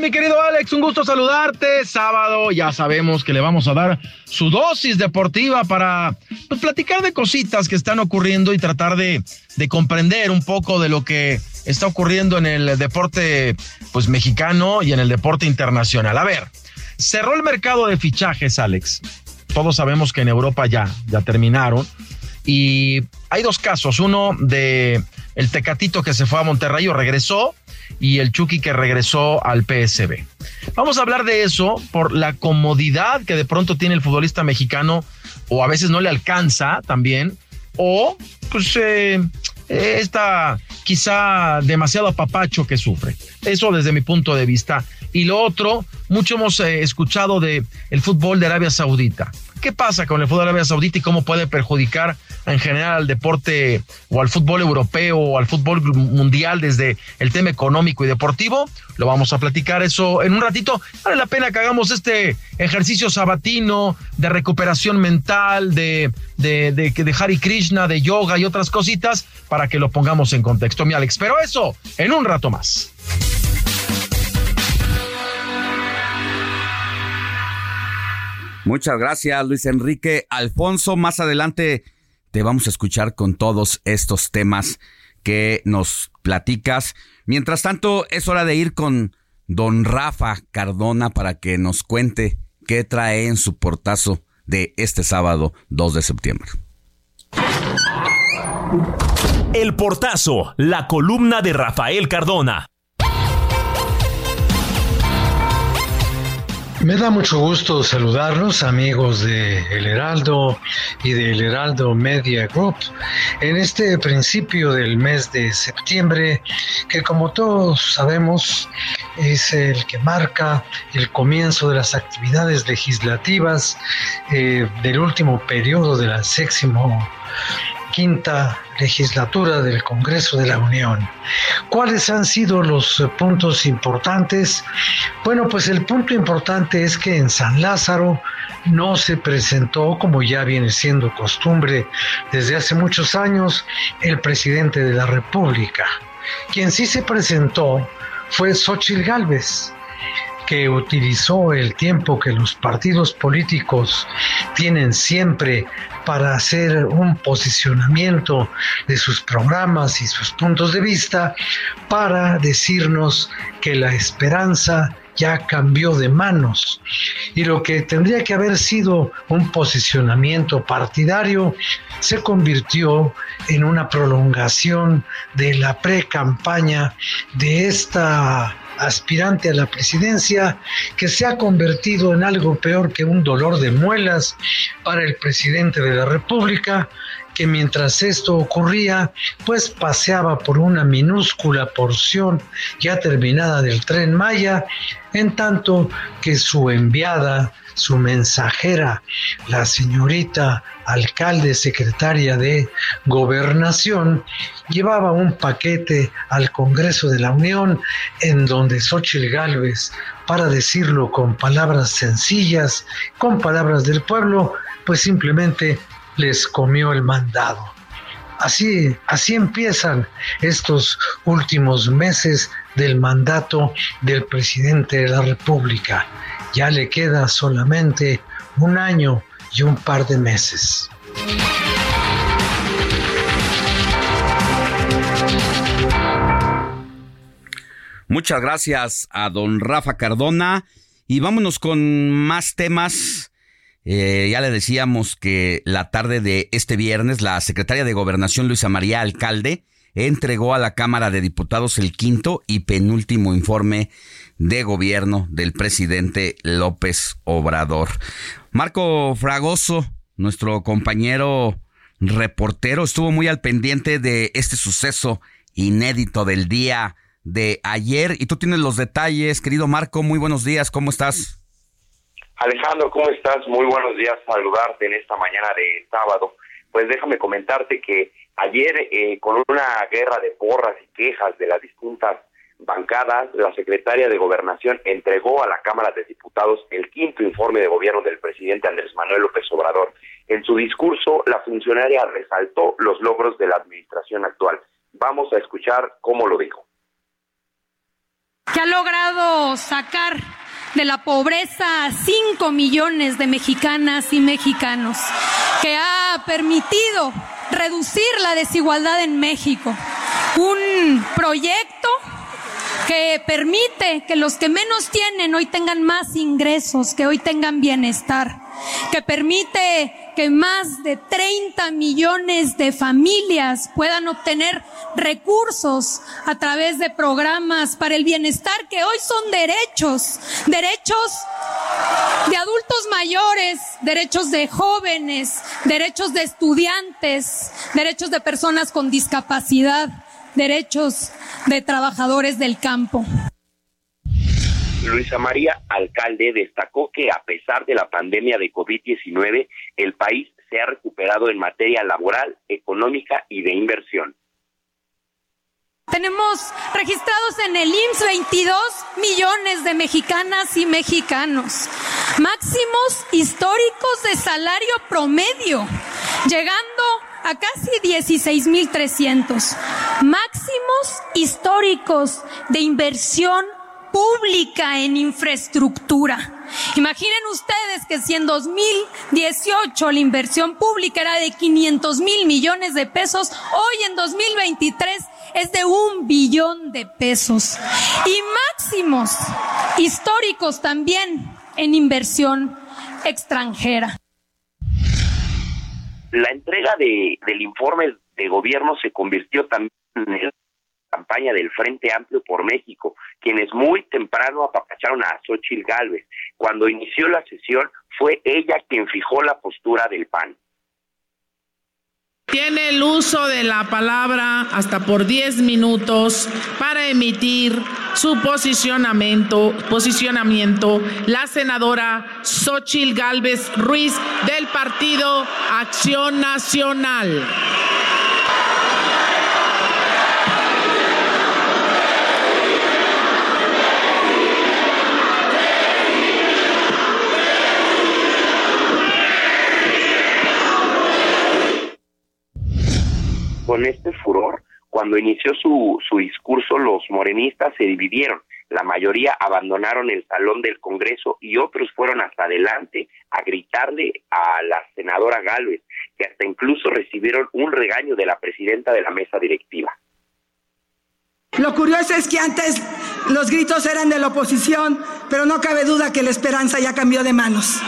S14: ¿Qué tal, mi querido Alex? Un gusto saludarte. Sábado, ya sabemos que le vamos a dar su dosis deportiva para pues, platicar de cositas que están ocurriendo y tratar de, de comprender un poco de lo que está ocurriendo en el deporte pues, mexicano y en el deporte internacional. A ver, cerró el mercado de fichajes, Alex. Todos sabemos que en Europa ya, ya terminaron. Y hay dos casos. Uno de el Tecatito que se fue a Monterrey o regresó y el Chucky que regresó al PSB. Vamos a hablar de eso por la comodidad que de pronto tiene el futbolista mexicano o a veces no le alcanza también o pues eh, esta quizá demasiado apapacho que sufre. Eso desde mi punto de vista. Y lo otro, mucho hemos eh, escuchado de el fútbol de Arabia Saudita. ¿Qué pasa con el fútbol de Arabia Saudita y cómo puede perjudicar en general al deporte o al fútbol europeo o al fútbol mundial desde el tema económico y deportivo? Lo vamos a platicar eso en un ratito. Vale la pena que hagamos este ejercicio sabatino de recuperación mental, de, de, de, de Hari Krishna, de yoga y otras cositas para que lo pongamos en contexto, mi Alex. Pero eso en un rato más.
S6: Muchas gracias, Luis Enrique. Alfonso, más adelante te vamos a escuchar con todos estos temas que nos platicas. Mientras tanto, es hora de ir con don Rafa Cardona para que nos cuente qué trae en su portazo de este sábado 2 de septiembre.
S9: El portazo, la columna de Rafael Cardona.
S15: Me da mucho gusto saludarlos, amigos de El Heraldo y de El Heraldo Media Group, en este principio del mes de septiembre, que como todos sabemos es el que marca el comienzo de las actividades legislativas eh, del último periodo de la quinta legislatura del Congreso de la Unión. ¿Cuáles han sido los puntos importantes? Bueno, pues el punto importante es que en San Lázaro no se presentó, como ya viene siendo costumbre desde hace muchos años, el presidente de la República. Quien sí se presentó fue Xochitl Gálvez que utilizó el tiempo que los partidos políticos tienen siempre para hacer un posicionamiento de sus programas y sus puntos de vista para decirnos que la esperanza ya cambió de manos. Y lo que tendría que haber sido un posicionamiento partidario se convirtió en una prolongación de la pre-campaña de esta aspirante a la presidencia que se ha convertido en algo peor que un dolor de muelas para el presidente de la República que mientras esto ocurría, pues paseaba por una minúscula porción ya terminada del tren Maya, en tanto que su enviada, su mensajera, la señorita alcalde secretaria de gobernación, llevaba un paquete al Congreso de la Unión en donde Xochitl Gálvez, para decirlo con palabras sencillas, con palabras del pueblo, pues simplemente les comió el mandado. Así, así empiezan estos últimos meses del mandato del presidente de la República. Ya le queda solamente un año y un par de meses.
S6: Muchas gracias a don Rafa Cardona y vámonos con más temas. Eh, ya le decíamos que la tarde de este viernes la secretaria de Gobernación Luisa María Alcalde entregó a la Cámara de Diputados el quinto y penúltimo informe de gobierno del presidente López Obrador. Marco Fragoso, nuestro compañero reportero, estuvo muy al pendiente de este suceso inédito del día de ayer y tú tienes los detalles, querido Marco, muy buenos días, ¿cómo estás?
S16: Alejandro, ¿cómo estás? Muy buenos días, saludarte en esta mañana de sábado. Pues déjame comentarte que ayer, eh, con una guerra de porras y quejas de las distintas bancadas, la secretaria de Gobernación entregó a la Cámara de Diputados el quinto informe de gobierno del presidente Andrés Manuel López Obrador. En su discurso, la funcionaria resaltó los logros de la administración actual. Vamos a escuchar cómo lo dijo.
S11: Que ha logrado sacar de la pobreza a 5 millones de mexicanas y mexicanos, que ha permitido reducir la desigualdad en México. Un proyecto que permite que los que menos tienen hoy tengan más ingresos, que hoy tengan bienestar, que permite que más de 30 millones de familias puedan obtener recursos a través de programas para el bienestar que hoy son derechos, derechos de adultos mayores, derechos de jóvenes, derechos de estudiantes, derechos de personas con discapacidad, derechos de trabajadores del campo.
S16: Luisa María Alcalde destacó que a pesar de la pandemia de COVID-19, el país se ha recuperado en materia laboral, económica y de inversión.
S11: Tenemos registrados en el IMSS 22 millones de mexicanas y mexicanos, máximos históricos de salario promedio, llegando a casi 16.300, máximos históricos de inversión pública en infraestructura. Imaginen ustedes que si en 2018 la inversión pública era de 500 mil millones de pesos, hoy en 2023 es de un billón de pesos. Y máximos históricos también en inversión extranjera.
S16: La entrega de, del informe de gobierno se convirtió también en la campaña del Frente Amplio por México, quienes muy temprano apapacharon a Xochitl Gálvez. Cuando inició la sesión, fue ella quien fijó la postura del PAN.
S17: Tiene el uso de la palabra hasta por 10 minutos para emitir su posicionamiento, posicionamiento la senadora Xochil Gálvez Ruiz del Partido Acción Nacional.
S16: Con este furor. Cuando inició su, su discurso, los morenistas se dividieron. La mayoría abandonaron el salón del Congreso y otros fueron hasta adelante a gritarle a la senadora Galvez, que hasta incluso recibieron un regaño de la presidenta de la mesa directiva.
S12: Lo curioso es que antes los gritos eran de la oposición, pero no cabe duda que la esperanza ya cambió de manos.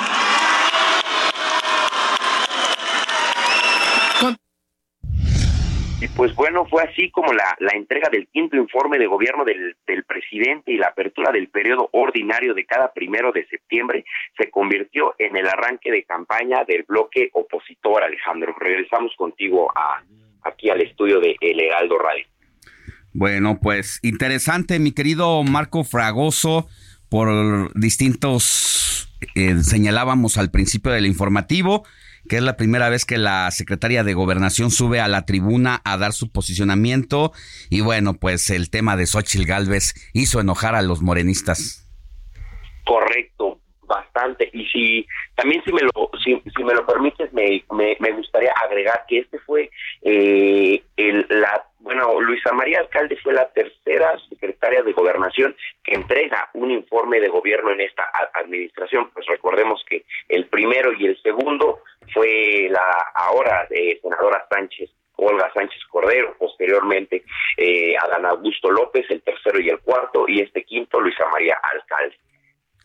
S16: Y pues bueno, fue así como la, la entrega del quinto informe de gobierno del, del, presidente y la apertura del periodo ordinario de cada primero de septiembre se convirtió en el arranque de campaña del bloque opositor, Alejandro. Regresamos contigo a, aquí al estudio de El Heraldo Radio.
S6: Bueno, pues interesante, mi querido Marco Fragoso, por distintos, eh, señalábamos al principio del informativo, que es la primera vez que la secretaria de Gobernación sube a la tribuna a dar su posicionamiento. Y bueno, pues el tema de Xochitl Galvez hizo enojar a los morenistas.
S16: Correcto, bastante. Y si también si me lo si, si me lo permites, me, me, me, gustaría agregar que este fue eh, el, la bueno, Luisa María Alcalde fue la tercera secretaria de Gobernación que entrega un informe de gobierno en esta administración. Pues recordemos que el primero y el segundo fue la ahora de senadora Sánchez, Olga Sánchez Cordero, posteriormente eh, Adán Augusto López, el tercero y el cuarto, y este quinto, Luisa María Alcalde.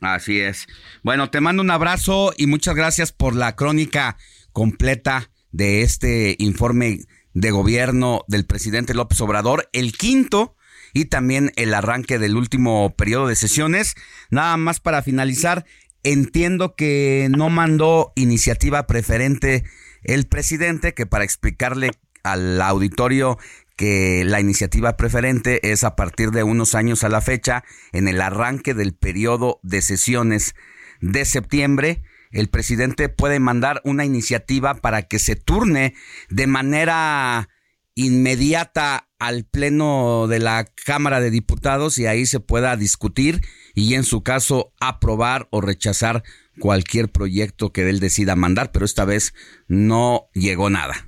S6: Así es. Bueno, te mando un abrazo y muchas gracias por la crónica completa de este informe de gobierno del presidente López Obrador, el quinto y también el arranque del último periodo de sesiones. Nada más para finalizar, entiendo que no mandó iniciativa preferente el presidente, que para explicarle al auditorio que la iniciativa preferente es a partir de unos años a la fecha, en el arranque del periodo de sesiones de septiembre, el presidente puede mandar una iniciativa para que se turne de manera inmediata al pleno de la Cámara de Diputados y ahí se pueda discutir y en su caso aprobar o rechazar cualquier proyecto que él decida mandar, pero esta vez no llegó nada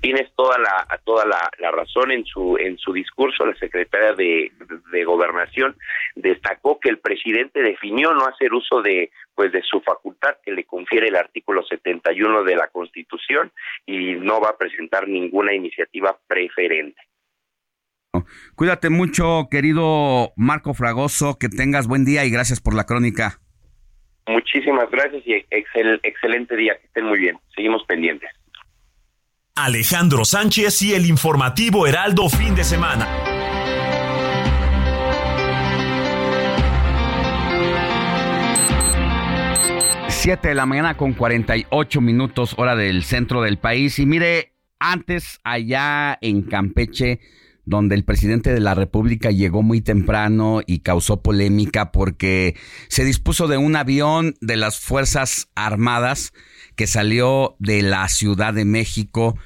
S16: tienes toda la toda la, la, razón en su en su discurso la secretaria de, de, gobernación destacó que el presidente definió no hacer uso de pues de su facultad que le confiere el artículo 71 de la Constitución y no va a presentar ninguna iniciativa preferente
S6: Cuídate mucho, querido Marco Fragoso, que tengas buen día y gracias por la crónica.
S16: Muchísimas gracias y excelente día, que estén muy bien. Seguimos pendientes.
S9: Alejandro Sánchez y el informativo Heraldo fin de semana.
S6: Siete de la mañana con 48 minutos hora del centro del país. Y mire, antes allá en Campeche, donde el presidente de la República llegó muy temprano y causó polémica porque se dispuso de un avión de las Fuerzas Armadas que salió de la Ciudad de México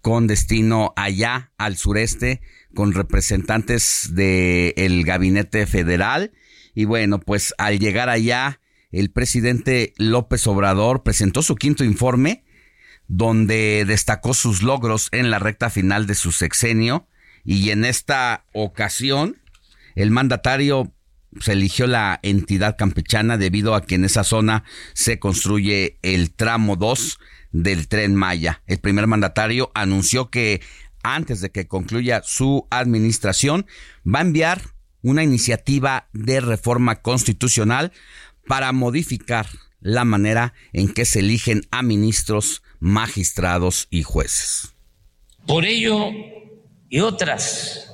S6: con destino allá al sureste con representantes del gabinete federal. Y bueno, pues al llegar allá el presidente López Obrador presentó su quinto informe donde destacó sus logros en la recta final de su sexenio. Y en esta ocasión el mandatario se eligió la entidad campechana debido a que en esa zona se construye el tramo 2 del tren Maya. El primer mandatario anunció que antes de que concluya su administración va a enviar una iniciativa de reforma constitucional para modificar la manera en que se eligen a ministros, magistrados y jueces.
S18: Por ello y otras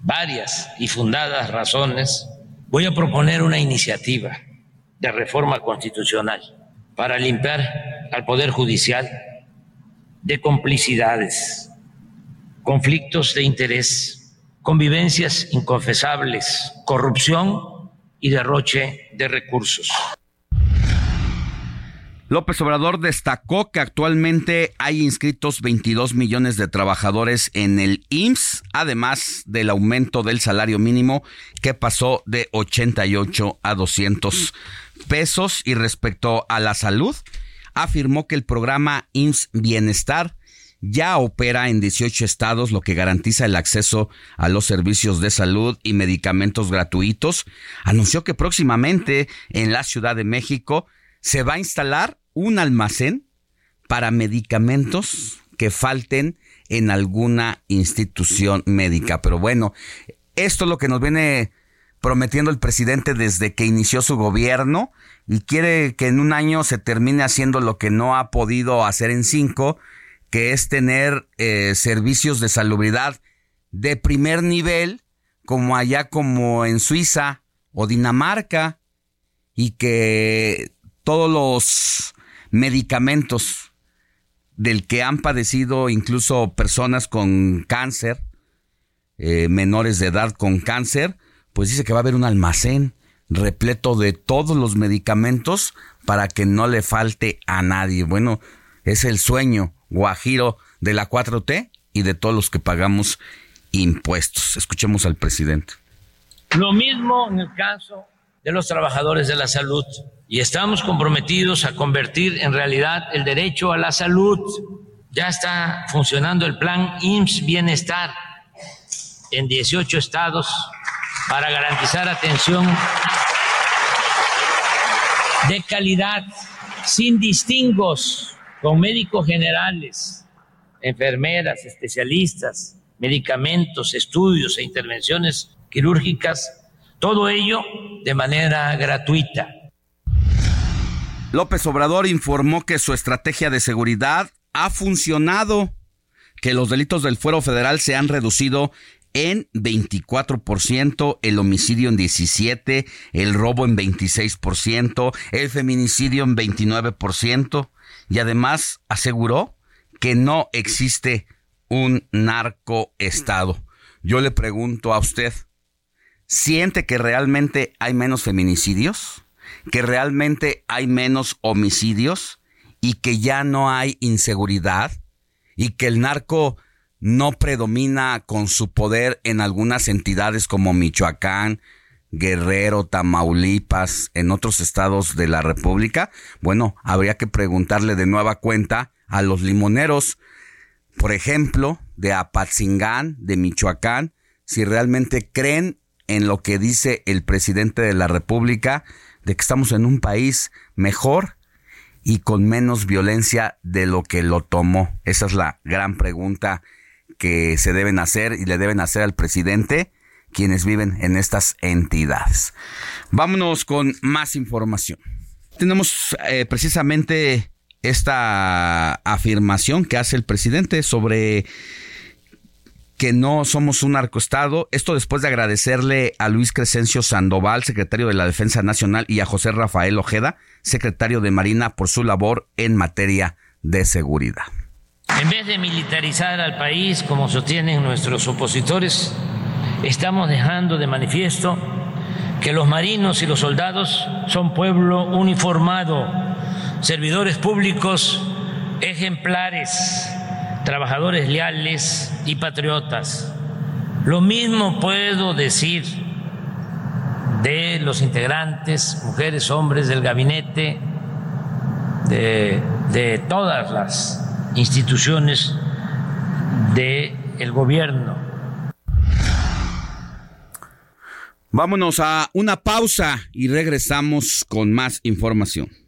S18: varias y fundadas razones, voy a proponer una iniciativa de reforma constitucional para limpiar al Poder Judicial de complicidades, conflictos de interés, convivencias inconfesables, corrupción y derroche de recursos.
S6: López Obrador destacó que actualmente hay inscritos 22 millones de trabajadores en el IMSS, además del aumento del salario mínimo que pasó de 88 a 200 pesos. Y respecto a la salud, afirmó que el programa IMSS Bienestar ya opera en 18 estados, lo que garantiza el acceso a los servicios de salud y medicamentos gratuitos. Anunció que próximamente en la Ciudad de México se va a instalar un almacén para medicamentos que falten en alguna institución médica. Pero bueno, esto es lo que nos viene prometiendo el presidente desde que inició su gobierno y quiere que en un año se termine haciendo lo que no ha podido hacer en cinco, que es tener eh, servicios de salubridad de primer nivel, como allá como en Suiza o Dinamarca, y que todos los medicamentos del que han padecido incluso personas con cáncer, eh, menores de edad con cáncer, pues dice que va a haber un almacén repleto de todos los medicamentos para que no le falte a nadie. Bueno, es el sueño guajiro de la 4T y de todos los que pagamos impuestos. Escuchemos al presidente.
S18: Lo mismo en el caso de los trabajadores de la salud y estamos comprometidos a convertir en realidad el derecho a la salud. Ya está funcionando el plan IMSS Bienestar en 18 estados para garantizar atención de calidad, sin distingos, con médicos generales, enfermeras, especialistas, medicamentos, estudios e intervenciones quirúrgicas, todo ello de manera gratuita
S6: López Obrador informó que su estrategia de seguridad ha funcionado, que los delitos del fuero federal se han reducido en 24%, el homicidio en 17%, el robo en 26%, el feminicidio en 29% y además aseguró que no existe un narcoestado. Yo le pregunto a usted, ¿siente que realmente hay menos feminicidios? que realmente hay menos homicidios y que ya no hay inseguridad y que el narco no predomina con su poder en algunas entidades como Michoacán, Guerrero, Tamaulipas, en otros estados de la República? Bueno, habría que preguntarle de nueva cuenta a los limoneros, por ejemplo, de Apatzingán, de Michoacán, si realmente creen en lo que dice el presidente de la República de que estamos en un país mejor y con menos violencia de lo que lo tomó? Esa es la gran pregunta que se deben hacer y le deben hacer al presidente quienes viven en estas entidades. Vámonos con más información. Tenemos eh, precisamente esta afirmación que hace el presidente sobre que no somos un narcoestado. Esto después de agradecerle a Luis Crescencio Sandoval, secretario de la Defensa Nacional, y a José Rafael Ojeda, secretario de Marina, por su labor en materia de seguridad.
S18: En vez de militarizar al país, como sostienen nuestros opositores, estamos dejando de manifiesto que los marinos y los soldados son pueblo uniformado, servidores públicos ejemplares trabajadores leales y patriotas. Lo mismo puedo decir de los integrantes, mujeres, hombres del gabinete, de, todas las instituciones del gobierno.
S6: Vámonos a una pausa y regresamos con más información.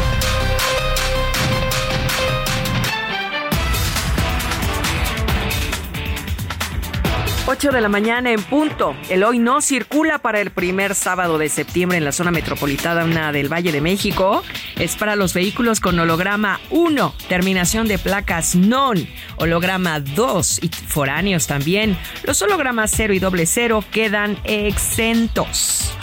S7: 8 de la mañana en punto. El hoy no circula para el primer sábado de septiembre en la zona metropolitana del Valle de México. Es para los vehículos con holograma 1, terminación de placas NON, holograma 2 y foráneos también. Los hologramas 0 y doble 0 quedan exentos.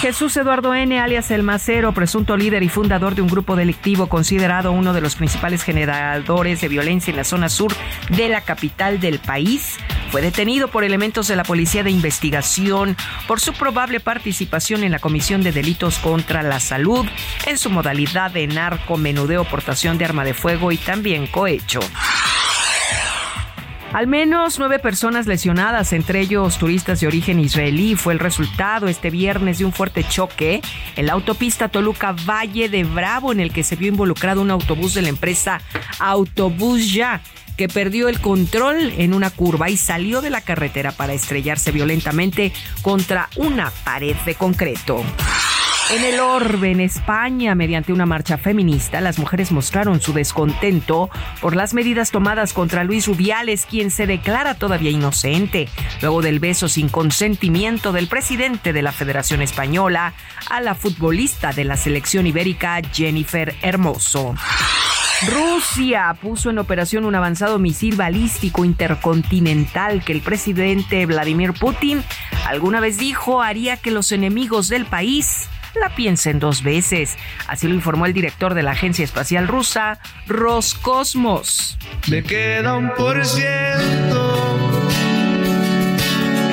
S7: Jesús Eduardo N., alias El Macero, presunto líder y fundador de un grupo delictivo considerado uno de los principales generadores de violencia en la zona sur de la capital del país, fue detenido por elementos de la Policía de Investigación por su probable participación en la Comisión de Delitos contra la Salud en su modalidad de narco, menudeo, portación de arma de fuego y también cohecho. Al menos nueve personas lesionadas, entre ellos turistas de origen israelí, fue el resultado este viernes de un fuerte choque en la autopista Toluca Valle de Bravo, en el que se vio involucrado un autobús de la empresa Autobús Ya que perdió el control en una curva y salió de la carretera para estrellarse violentamente contra una pared de concreto. En el Orbe, en España, mediante una marcha feminista, las mujeres mostraron su descontento por las medidas tomadas contra Luis Rubiales, quien se declara todavía inocente, luego del beso sin consentimiento del presidente de la Federación Española a la futbolista de la selección ibérica Jennifer Hermoso. Rusia puso en operación un avanzado misil balístico intercontinental que el presidente Vladimir Putin alguna vez dijo haría que los enemigos del país la piensen dos veces. Así lo informó el director de la agencia espacial rusa, Roscosmos.
S1: Me queda un por ciento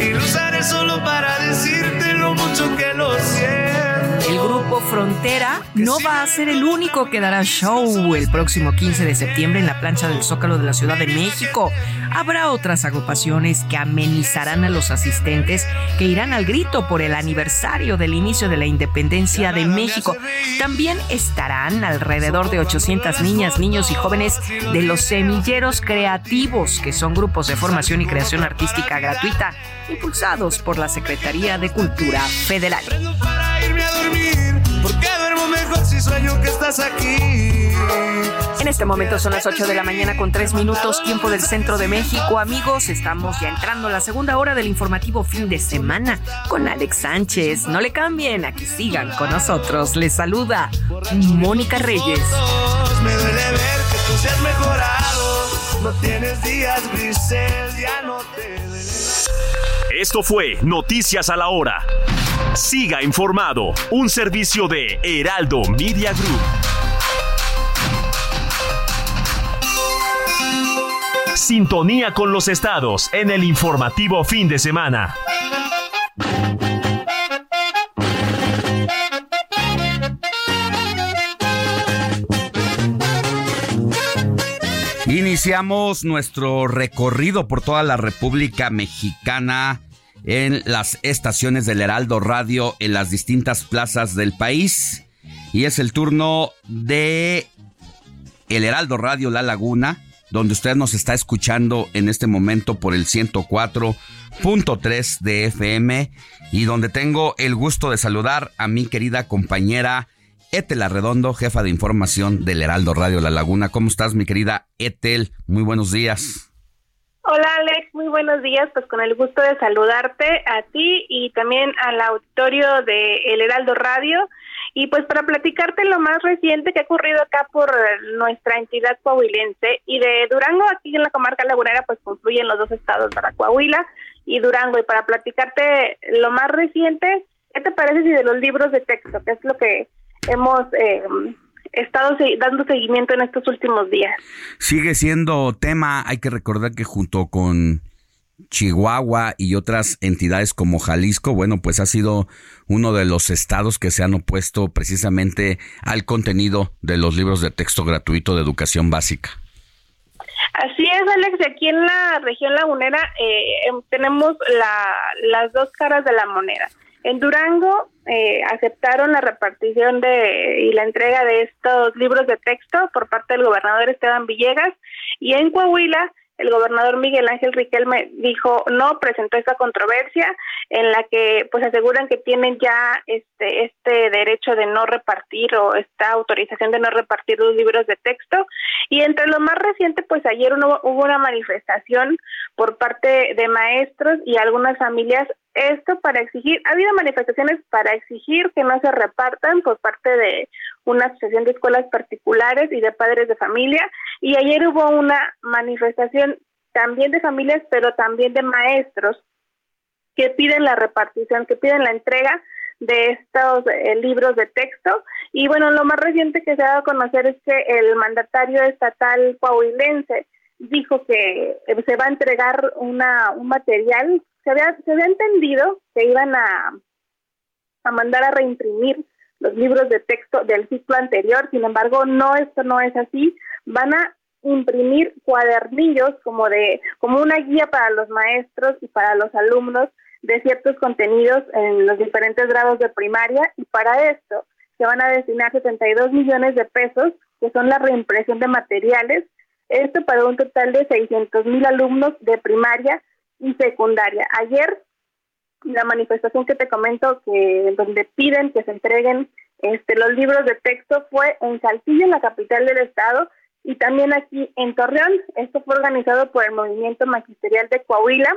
S1: y lo usaré solo para decirte
S7: Frontera no va a ser el único que dará show el próximo 15 de septiembre en la plancha del Zócalo de la Ciudad de México. Habrá otras agrupaciones que amenizarán a los asistentes que irán al grito por el aniversario del inicio de la independencia de México. También estarán alrededor de 800 niñas, niños y jóvenes de los semilleros creativos, que son grupos de formación y creación artística gratuita impulsados por la Secretaría de Cultura Federal
S1: duermo mejor si sueño que estás aquí.
S7: En este momento son las 8 de la mañana con 3 minutos, tiempo del centro de México. Amigos, estamos ya entrando a la segunda hora del informativo fin de semana con Alex Sánchez. No le cambien, aquí sigan con nosotros. Les saluda Mónica Reyes.
S1: Me duele ver que tú seas mejorado. No tienes días grises, ya no te
S9: Esto fue Noticias a la Hora. Siga informado, un servicio de Heraldo Media Group. Sintonía con los estados en el informativo fin de semana.
S6: Iniciamos nuestro recorrido por toda la República Mexicana en las estaciones del Heraldo Radio en las distintas plazas del país. Y es el turno de el Heraldo Radio La Laguna, donde usted nos está escuchando en este momento por el 104.3 de FM y donde tengo el gusto de saludar a mi querida compañera Etel Arredondo, jefa de información del Heraldo Radio La Laguna. ¿Cómo estás, mi querida Etel? Muy buenos días.
S19: Hola Alex, muy buenos días, pues con el gusto de saludarte a ti y también al auditorio de El Heraldo Radio. Y pues para platicarte lo más reciente que ha ocurrido acá por nuestra entidad coahuilense y de Durango, aquí en la comarca lagunera pues confluyen los dos estados, para Coahuila y Durango. Y para platicarte lo más reciente, ¿qué te parece si de los libros de texto, que es lo que hemos eh, estado dando seguimiento en estos últimos días.
S6: Sigue siendo tema, hay que recordar que junto con Chihuahua y otras entidades como Jalisco, bueno, pues ha sido uno de los estados que se han opuesto precisamente al contenido de los libros de texto gratuito de educación básica.
S19: Así es, Alex. Aquí en la región lagunera eh, em, tenemos la, las dos caras de la moneda. En Durango eh, aceptaron la repartición de y la entrega de estos libros de texto por parte del gobernador Esteban Villegas. Y en Coahuila el gobernador Miguel Ángel Riquelme dijo no presentó esta controversia en la que pues aseguran que tienen ya este este derecho de no repartir o esta autorización de no repartir los libros de texto. Y entre lo más reciente pues ayer hubo, hubo una manifestación por parte de maestros y algunas familias esto para exigir, ha habido manifestaciones para exigir que no se repartan por parte de una asociación de escuelas particulares y de padres de familia. Y ayer hubo una manifestación también de familias pero también de maestros que piden la repartición, que piden la entrega de estos eh, libros de texto. Y bueno, lo más reciente que se ha dado a conocer es que el mandatario estatal coahuilense dijo que eh, se va a entregar una, un material se había, se había entendido que iban a, a mandar a reimprimir los libros de texto del ciclo anterior, sin embargo, no, esto no es así. Van a imprimir cuadernillos como de como una guía para los maestros y para los alumnos de ciertos contenidos en los diferentes grados de primaria. Y para esto se van a destinar 72 millones de pesos que son la reimpresión de materiales. Esto para un total de 600 mil alumnos de primaria y secundaria. Ayer la manifestación que te comento que donde piden que se entreguen este los libros de texto fue en Saltillo, en la capital del estado, y también aquí en Torreón. Esto fue organizado por el Movimiento Magisterial de Coahuila.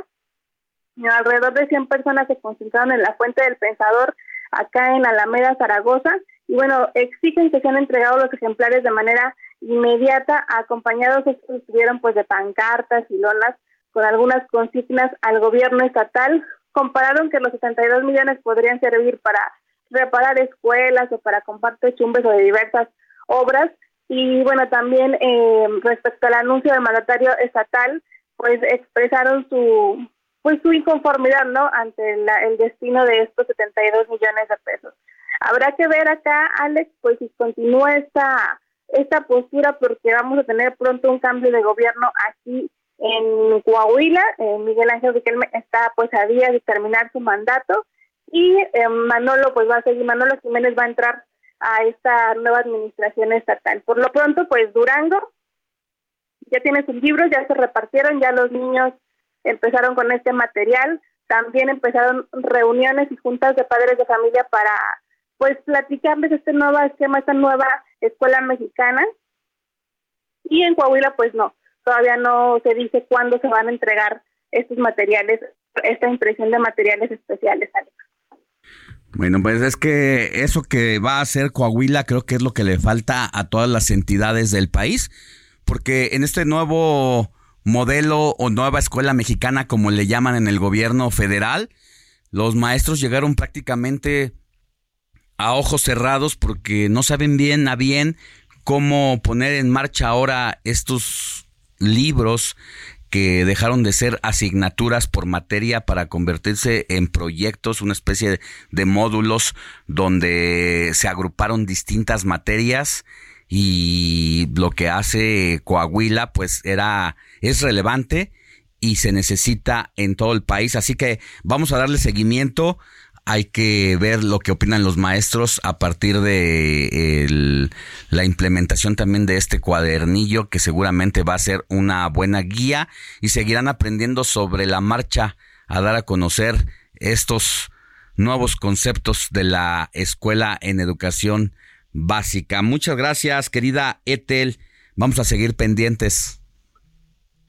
S19: Alrededor de 100 personas se concentraron en la Fuente del Pensador, acá en Alameda, Zaragoza, y bueno, exigen que sean entregados los ejemplares de manera inmediata, acompañados estuvieron pues de pancartas y lonas con algunas consignas al gobierno estatal. Compararon que los 72 millones podrían servir para reparar escuelas o para compartir chumbes o de diversas obras. Y bueno, también eh, respecto al anuncio del mandatario estatal, pues expresaron su pues su inconformidad, ¿no? Ante el destino de estos 72 millones de pesos. Habrá que ver acá, Alex, pues si continúa esta esta postura porque vamos a tener pronto un cambio de gobierno aquí en Coahuila. Eh, Miguel Ángel Riquelme está pues a días de terminar su mandato y eh, Manolo pues va a seguir, Manolo Jiménez va a entrar a esta nueva administración estatal. Por lo pronto pues Durango ya tiene sus libros, ya se repartieron, ya los niños empezaron con este material, también empezaron reuniones y juntas de padres de familia para pues platicarles este nuevo esquema, esta nueva escuela mexicana. Y en Coahuila pues no, todavía no se dice cuándo se van a entregar estos materiales, esta impresión de materiales especiales,
S6: Bueno, pues es que eso que va a hacer Coahuila creo que es lo que le falta a todas las entidades del país, porque en este nuevo modelo o nueva escuela mexicana, como le llaman en el gobierno federal, los maestros llegaron prácticamente a ojos cerrados porque no saben bien a bien cómo poner en marcha ahora estos libros que dejaron de ser asignaturas por materia para convertirse en proyectos, una especie de, módulos donde se agruparon distintas materias y lo que hace Coahuila pues era es relevante y se necesita en todo el país, así que vamos a darle seguimiento hay que ver lo que opinan los maestros a partir de la implementación también de este cuadernillo que seguramente va a ser una buena guía y seguirán aprendiendo sobre la marcha a dar a conocer estos nuevos conceptos de la escuela en educación básica. Muchas gracias, querida Etel. Vamos a seguir pendientes.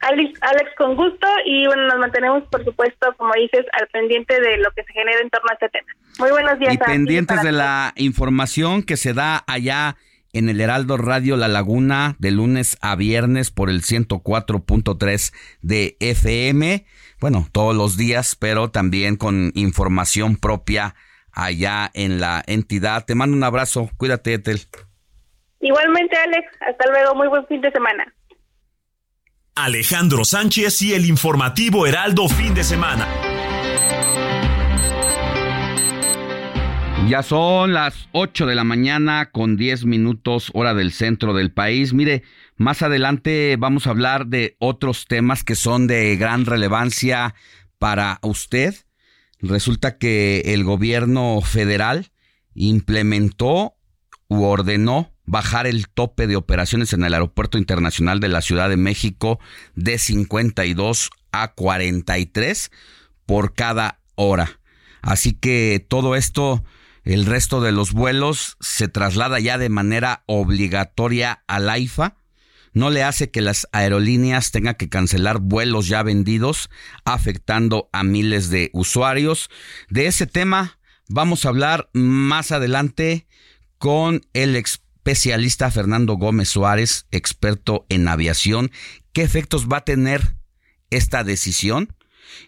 S19: Alex, Alex, con gusto y bueno, nos mantenemos, por supuesto, como dices, al pendiente de lo que se genera en torno a este tema. Muy buenos días.
S6: Y pendientes de la información que se da allá en el Heraldo Radio La Laguna de lunes a viernes por el 104.3 de FM. Bueno, todos los días, pero también con información propia allá en la entidad. Te mando un abrazo. Cuídate, Etel.
S19: Igualmente, Alex. Hasta luego. Muy buen fin de semana.
S9: Alejandro Sánchez y el informativo Heraldo fin de semana.
S6: Ya son las 8 de la mañana con 10 minutos hora del centro del país. Mire, más adelante vamos a hablar de otros temas que son de gran relevancia para usted. Resulta que el gobierno federal implementó u ordenó bajar el tope de operaciones en el Aeropuerto Internacional de la Ciudad de México de 52 a 43 por cada hora. Así que todo esto, el resto de los vuelos se traslada ya de manera obligatoria al AIFA. No le hace que las aerolíneas tengan que cancelar vuelos ya vendidos, afectando a miles de usuarios. De ese tema vamos a hablar más adelante con el experto especialista Fernando Gómez Suárez, experto en aviación. ¿Qué efectos va a tener esta decisión?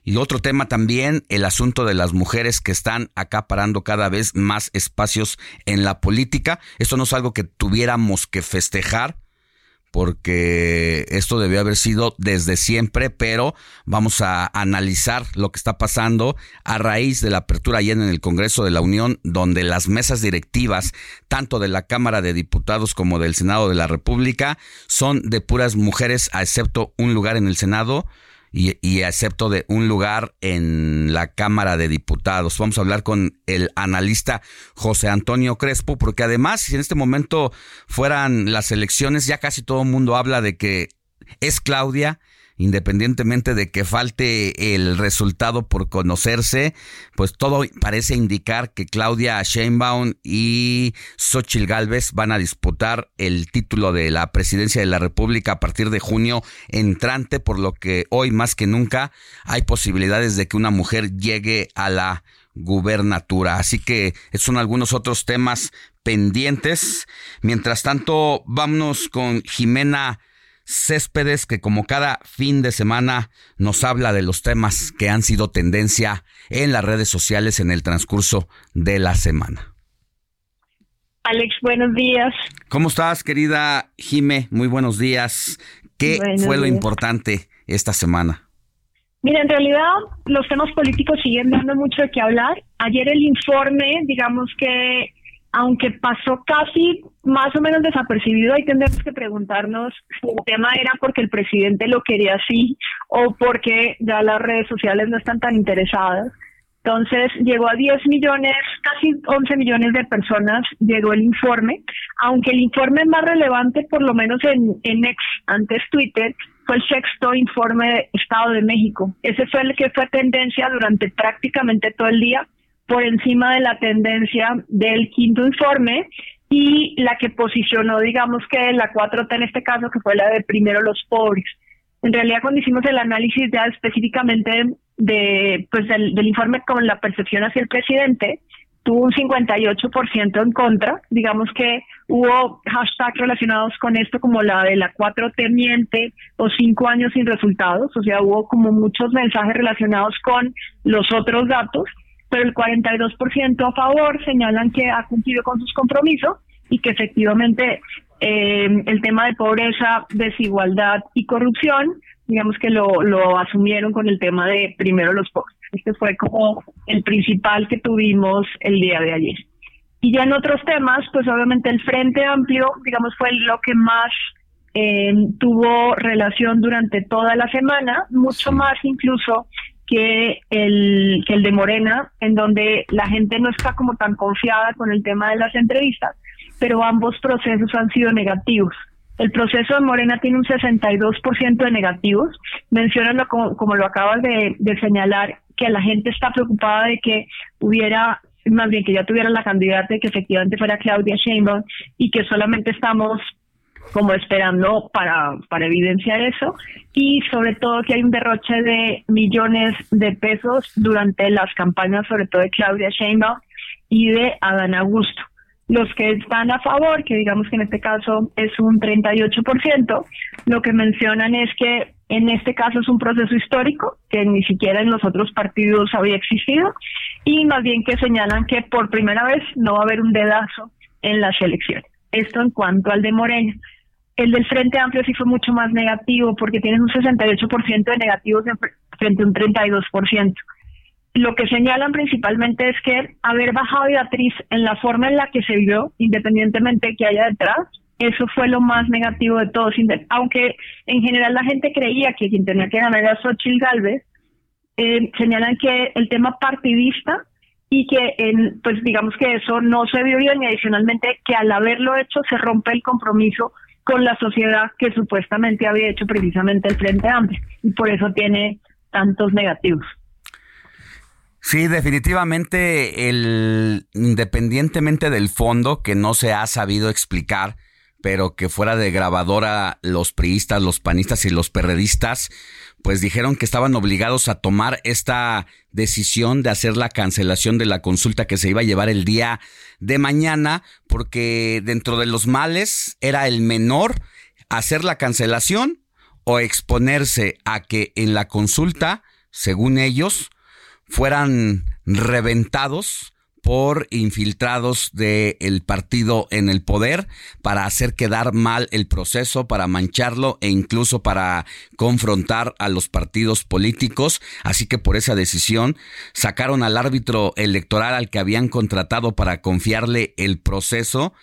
S6: Y otro tema también, el asunto de las mujeres que están acaparando cada vez más espacios en la política. Esto no es algo que tuviéramos que festejar, porque esto debió haber sido desde siempre, pero vamos a analizar lo que está pasando a raíz de la apertura ayer en el Congreso de la Unión, donde las mesas directivas, tanto de la Cámara de Diputados como del Senado de la República, son de puras mujeres, a excepto un lugar en el Senado y, y, acepto de un lugar en la Cámara de Diputados. Vamos a hablar con el analista José Antonio Crespo, porque además, si en este momento fueran las elecciones, ya casi todo el mundo habla de que es Claudia independientemente de que falte el resultado por conocerse, pues todo parece indicar que Claudia Sheinbaum y Xochitl Gálvez van a disputar el título de la presidencia de la República a partir de junio entrante, por lo que hoy más que nunca hay posibilidades de que una mujer llegue a la gubernatura. Así que son algunos otros temas pendientes. Mientras tanto, vámonos con Jimena Céspedes, que como cada fin de semana nos habla de los temas que han sido tendencia en las redes sociales en el transcurso de la semana.
S20: Alex, buenos días.
S6: ¿Cómo estás, querida Jime? Muy buenos días. ¿Qué fue lo importante esta semana?
S20: Mira, en realidad los temas políticos siguen dando mucho de qué hablar. Ayer el informe, digamos que aunque pasó casi más o menos desapercibido, ahí tendremos que preguntarnos si el tema era porque el presidente lo quería así o porque ya las redes sociales no están tan interesadas. Entonces llegó a 10 millones, casi 11 millones de personas, llegó el informe, aunque el informe más relevante, por lo menos en, en ex, antes Twitter, fue el sexto informe de Estado de México. Ese fue el que fue tendencia durante prácticamente todo el día por encima de la tendencia del quinto informe y la que posicionó, digamos que la 4T en este caso, que fue la de primero los pobres. En realidad, cuando hicimos el análisis ya específicamente de, pues del, informe con la percepción hacia el presidente, tuvo un 58% en contra. Digamos que hubo hashtags relacionados con esto, como la de la 4T miente o cinco años sin resultados. O sea, hubo como muchos mensajes relacionados con los otros datos pero el 42% a favor señalan que ha cumplido con sus compromisos y que efectivamente eh, el tema de pobreza, desigualdad y corrupción, digamos que lo, lo asumieron con el tema de primero los pobres. Este fue como el principal que tuvimos el día de ayer. Y ya en otros temas, pues obviamente el Frente Amplio, digamos, fue lo que más eh, tuvo relación durante toda la semana, mucho más incluso que el, que el de Morena, en donde la gente no está como tan confiada con el tema de las entrevistas, pero ambos procesos han sido negativos. El proceso de Morena tiene un 62% de negativos. Menciónalo como, como lo acabas de, de señalar, que la gente está preocupada de que hubiera más bien que ya tuviera la candidata que efectivamente fuera Claudia Sheinbaum y que solamente estamos como esperando para, para evidenciar eso y sobre todo que hay un derroche de millones de pesos durante las campañas sobre todo de Claudia Sheinbaum y de Adán Augusto. Los que están a favor, que digamos que en este caso es un 38%, lo que mencionan es que en este caso es un proceso histórico que ni siquiera en los otros partidos había existido y más bien que señalan que por primera vez no va a haber un dedazo en las elecciones. Esto en cuanto al de Morena. El del Frente Amplio sí fue mucho más negativo porque tiene un 68% de negativos frente a un 32%. Lo que señalan principalmente es que haber bajado Beatriz en la forma en la que se vio, independientemente de que haya detrás, eso fue lo más negativo de todos. Aunque en general la gente creía que quien tenía que ganar era Xochitl Galvez, eh, señalan que el tema partidista y que en, pues digamos que eso no se vio bien y adicionalmente que al haberlo hecho se rompe el compromiso con la sociedad que supuestamente había hecho precisamente el Frente Amplio y por eso tiene tantos negativos.
S6: Sí, definitivamente el independientemente del fondo que no se ha sabido explicar, pero que fuera de grabadora los priistas, los panistas y los perredistas, pues dijeron que estaban obligados a tomar esta decisión de hacer la cancelación de la consulta que se iba a llevar el día de mañana, porque dentro de los males era el menor hacer la cancelación o exponerse a que en la consulta, según ellos, fueran reventados por infiltrados del partido en el poder para hacer quedar mal el proceso, para mancharlo e incluso para confrontar a los partidos políticos. Así que por esa decisión sacaron al árbitro electoral al que habían contratado para confiarle el proceso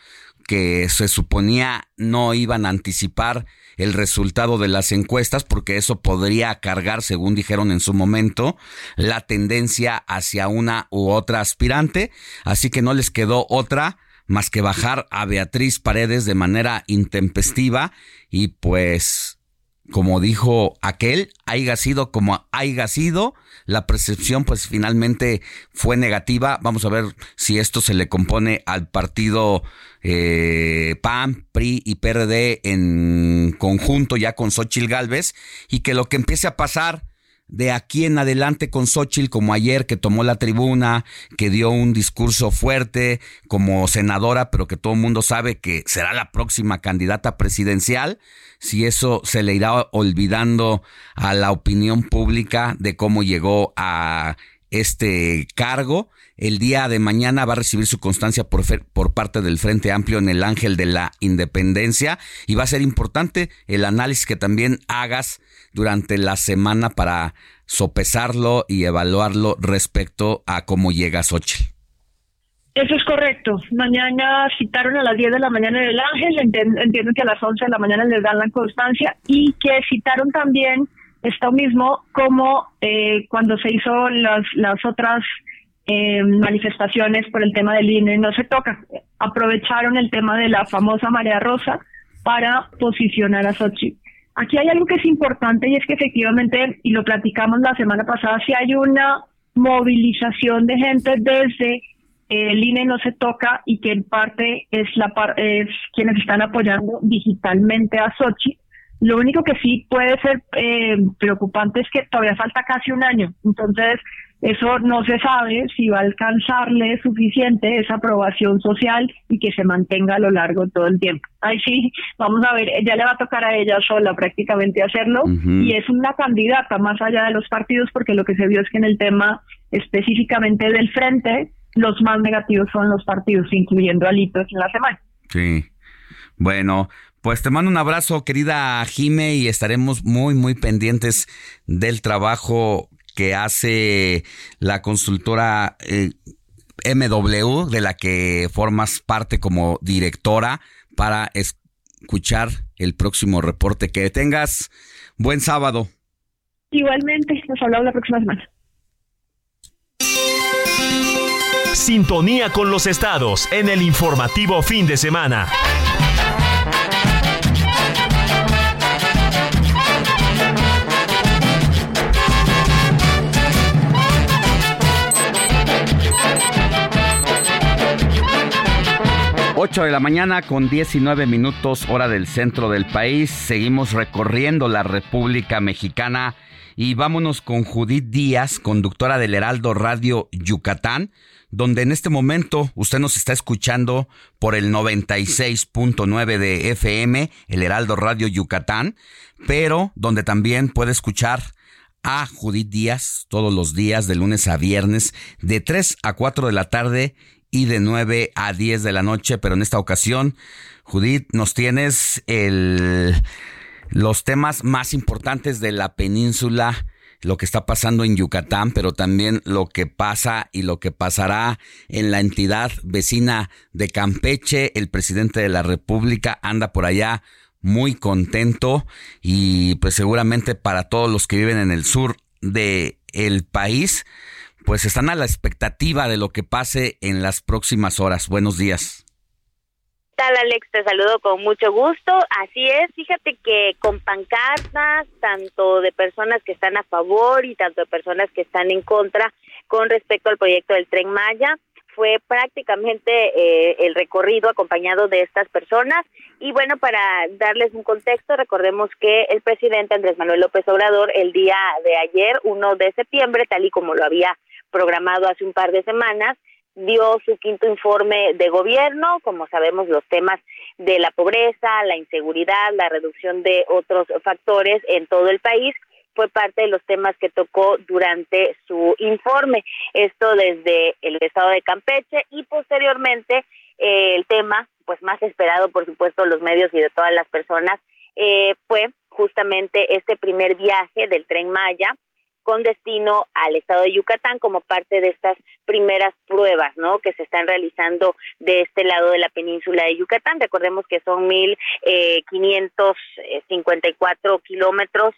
S6: que se suponía no iban a anticipar el resultado de las encuestas porque eso podría cargar, según dijeron en su momento, la tendencia hacia una u otra aspirante. Así que no les quedó otra más que bajar a Beatriz Paredes de manera intempestiva y pues como dijo aquel, haya sido como haya sido, la percepción pues finalmente fue negativa. Vamos a ver si esto se le compone al partido eh, PAN, PRI y PRD en conjunto ya con Xochil Gálvez y que lo que empiece a pasar de aquí en adelante con Xochitl, como ayer que tomó la tribuna, que dio un discurso fuerte como senadora, pero que todo el mundo sabe que será la próxima candidata presidencial, si eso se le irá olvidando a la opinión pública de cómo llegó a este cargo. El día de mañana va a recibir su constancia por, por, parte del Frente Amplio en el Ángel de la Independencia y va a ser importante el análisis que también hagas durante la semana para sopesarlo y evaluarlo respecto a cómo llega Xochitl.
S20: Eso es correcto. Mañana citaron a las 10 de la mañana en el Ángel, entiendo que a las 11 de la mañana les dan la constancia y que citaron también esto mismo como eh, cuando se hizo las, las otras eh, manifestaciones por el tema del INE no se toca. Aprovecharon el tema de la famosa marea rosa para posicionar a Xochitl. Aquí hay algo que es importante y es que efectivamente, y lo platicamos la semana pasada, si hay una movilización de gente desde el INE no se toca y que en parte es la es quienes están apoyando digitalmente a Sochi. Lo único que sí puede ser eh, preocupante es que todavía falta casi un año. Entonces, eso no se sabe si va a alcanzarle suficiente esa aprobación social y que se mantenga a lo largo todo el tiempo. Ahí sí, vamos a ver, ya le va a tocar a ella sola prácticamente hacerlo y es una candidata más allá de los partidos porque lo que se vio es que en el tema específicamente del frente, los más negativos son los partidos, incluyendo alitos en la semana.
S6: Sí. Bueno, pues te mando un abrazo, querida Jime, y estaremos muy, muy pendientes del trabajo que hace la consultora eh, MW, de la que formas parte como directora, para escuchar el próximo reporte. Que tengas buen sábado.
S20: Igualmente, nos hablamos la próxima semana.
S9: Sintonía con los estados en el informativo fin de semana.
S6: 8 de la mañana con 19 minutos hora del centro del país. Seguimos recorriendo la República Mexicana y vámonos con Judith Díaz, conductora del Heraldo Radio Yucatán, donde en este momento usted nos está escuchando por el 96.9 de FM, el Heraldo Radio Yucatán, pero donde también puede escuchar a Judith Díaz todos los días de lunes a viernes de 3 a 4 de la tarde y de 9 a 10 de la noche, pero en esta ocasión, Judith, nos tienes el, los temas más importantes de la península, lo que está pasando en Yucatán, pero también lo que pasa y lo que pasará en la entidad vecina de Campeche. El presidente de la República anda por allá muy contento y pues seguramente para todos los que viven en el sur de el país, pues están a la expectativa de lo que pase en las próximas horas. Buenos días.
S21: ¿Qué tal, Alex? Te saludo con mucho gusto. Así es, fíjate que con pancartas, tanto de personas que están a favor y tanto de personas que están en contra con respecto al proyecto del tren Maya, fue prácticamente eh, el recorrido acompañado de estas personas. Y bueno, para darles un contexto, recordemos que el presidente Andrés Manuel López Obrador el día de ayer, 1 de septiembre, tal y como lo había programado hace un par de semanas, dio su quinto informe de gobierno, como sabemos los temas de la pobreza, la inseguridad, la reducción de otros factores en todo el país fue parte de los temas que tocó durante su informe. Esto desde el estado de Campeche y posteriormente eh, el tema, pues más esperado por supuesto los medios y de todas las personas, eh, fue justamente este primer viaje del tren Maya con destino al estado de Yucatán como parte de estas primeras pruebas, ¿no? Que se están realizando de este lado de la península de Yucatán. Recordemos que son mil eh, cuatro kilómetros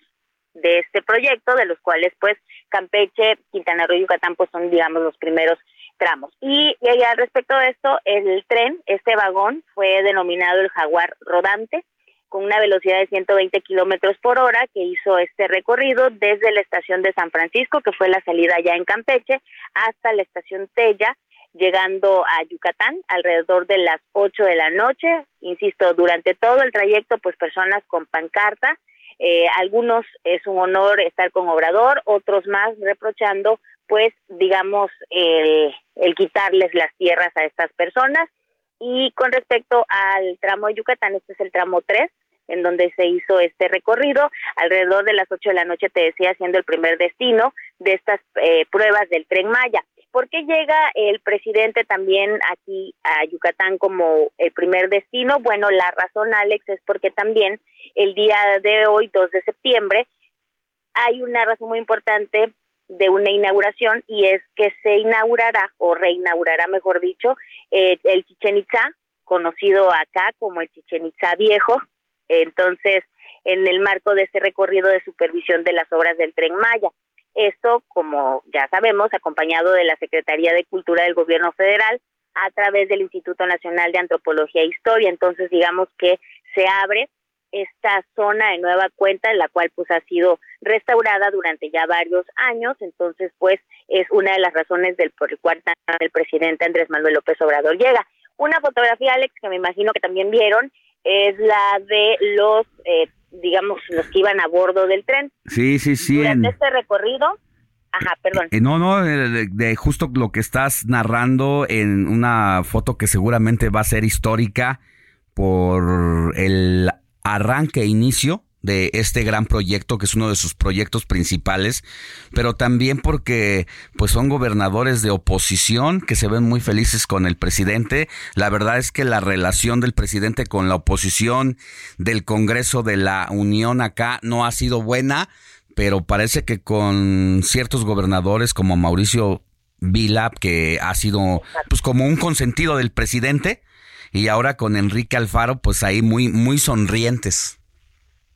S21: de este proyecto, de los cuales pues Campeche, Quintana Roo y Yucatán pues son digamos los primeros tramos. Y, y al respecto de esto, el tren, este vagón fue denominado el Jaguar Rodante, con una velocidad de 120 kilómetros por hora, que hizo este recorrido desde la estación de San Francisco, que fue la salida ya en Campeche, hasta la estación Tella, llegando a Yucatán alrededor de las 8 de la noche. Insisto, durante todo el trayecto, pues personas con pancarta. Eh, algunos es un honor estar con Obrador, otros más reprochando, pues, digamos, el, el quitarles las tierras a estas personas. Y con respecto al tramo de Yucatán, este es el tramo 3, en donde se hizo este recorrido. Alrededor de las 8 de la noche, te decía, siendo el primer destino de estas eh, pruebas del tren Maya. ¿Por qué llega el presidente también aquí a Yucatán como el primer destino? Bueno, la razón, Alex, es porque también el día de hoy, 2 de septiembre, hay una razón muy importante de una inauguración y es que se inaugurará o reinaugurará, mejor dicho, eh, el Chichen Itza, conocido acá como el Chichen Itza Viejo, entonces, en el marco de este recorrido de supervisión de las obras del tren Maya. Esto, como ya sabemos, acompañado de la Secretaría de Cultura del Gobierno Federal a través del Instituto Nacional de Antropología e Historia. Entonces, digamos que se abre esta zona de nueva cuenta, en la cual pues ha sido restaurada durante ya varios años, entonces pues es una de las razones del por el cual el presidente Andrés Manuel López Obrador llega. Una fotografía, Alex, que me imagino que también vieron, es la de los, eh, digamos, los que iban a bordo del tren.
S6: Sí, sí, sí.
S21: Durante este recorrido, ajá, perdón.
S6: Eh, no, no, de, justo lo que estás narrando en una foto que seguramente va a ser histórica por el arranque e inicio de este gran proyecto que es uno de sus proyectos principales, pero también porque pues son gobernadores de oposición que se ven muy felices con el presidente. La verdad es que la relación del presidente con la oposición del Congreso de la Unión acá no ha sido buena, pero parece que con ciertos gobernadores como Mauricio Vila, que ha sido pues como un consentido del presidente, y ahora con Enrique Alfaro, pues ahí muy, muy sonrientes.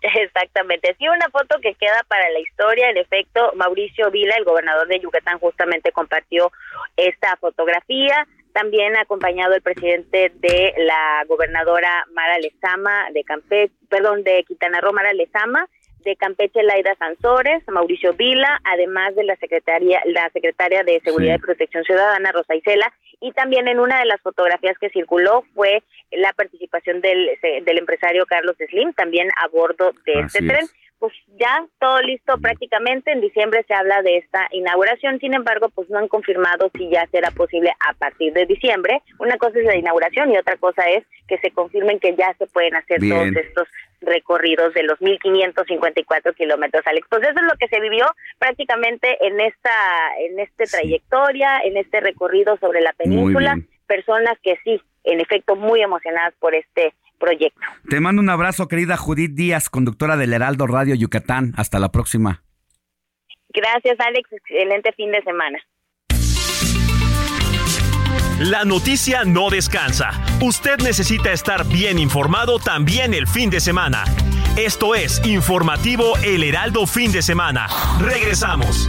S6: [laughs]
S21: Exactamente. Sí, una foto que queda para la historia. En efecto, Mauricio Vila, el gobernador de Yucatán, justamente compartió esta fotografía. También acompañado el presidente de la gobernadora Mara Lezama de Campeche, perdón, de Quintana Roo, Mara Lezama, de Campeche Laida Sansores, Mauricio Vila, además de la secretaria, la secretaria de Seguridad y Protección Ciudadana, Rosa Isela, y también en una de las fotografías que circuló fue la participación del, del empresario Carlos Slim, también a bordo de este tren. Pues ya todo listo prácticamente, en diciembre se habla de esta inauguración, sin embargo, pues no han confirmado si ya será posible a partir de diciembre. Una cosa es la inauguración y otra cosa es que se confirmen que ya se pueden hacer todos estos recorridos de los 1.554 kilómetros, Alex. Pues eso es lo que se vivió prácticamente en esta, en este trayectoria, en este recorrido sobre la península. Personas que sí, en efecto, muy emocionadas por este proyecto.
S6: Te mando un abrazo, querida Judith Díaz, conductora del Heraldo Radio Yucatán. Hasta la próxima.
S21: Gracias, Alex. Excelente fin de semana.
S9: La noticia no descansa. Usted necesita estar bien informado también el fin de semana. Esto es Informativo El Heraldo Fin de Semana. Regresamos.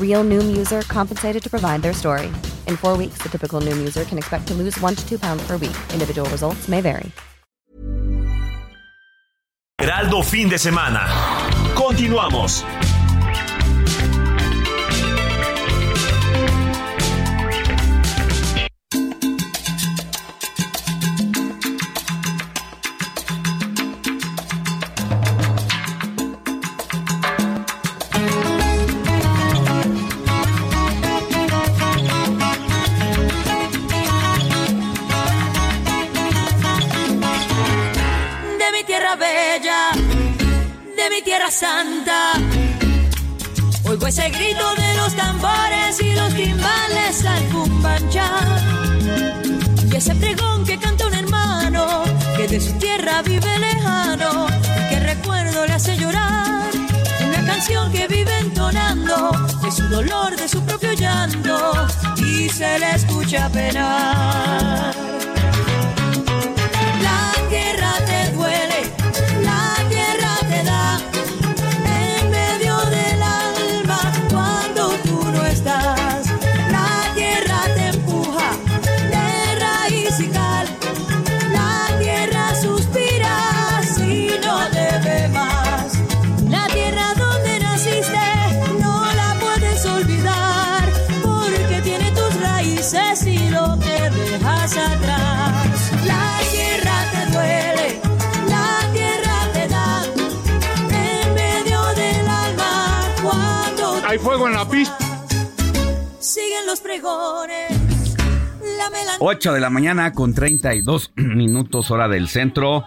S22: Real Noom user compensated to provide their story. In four weeks, the typical Noom user can expect to lose one to two pounds per week. Individual results may vary.
S9: Heraldo fin de semana. Continuamos.
S23: Ese pregón que canta un hermano que de su tierra vive lejano y que recuerdo le hace llorar. Una canción que vive entonando de su dolor, de su propio llanto y se le escucha penar. Los pregones. La melancolía
S6: 8 de la mañana con 32 [clears throat] minutos hora del centro.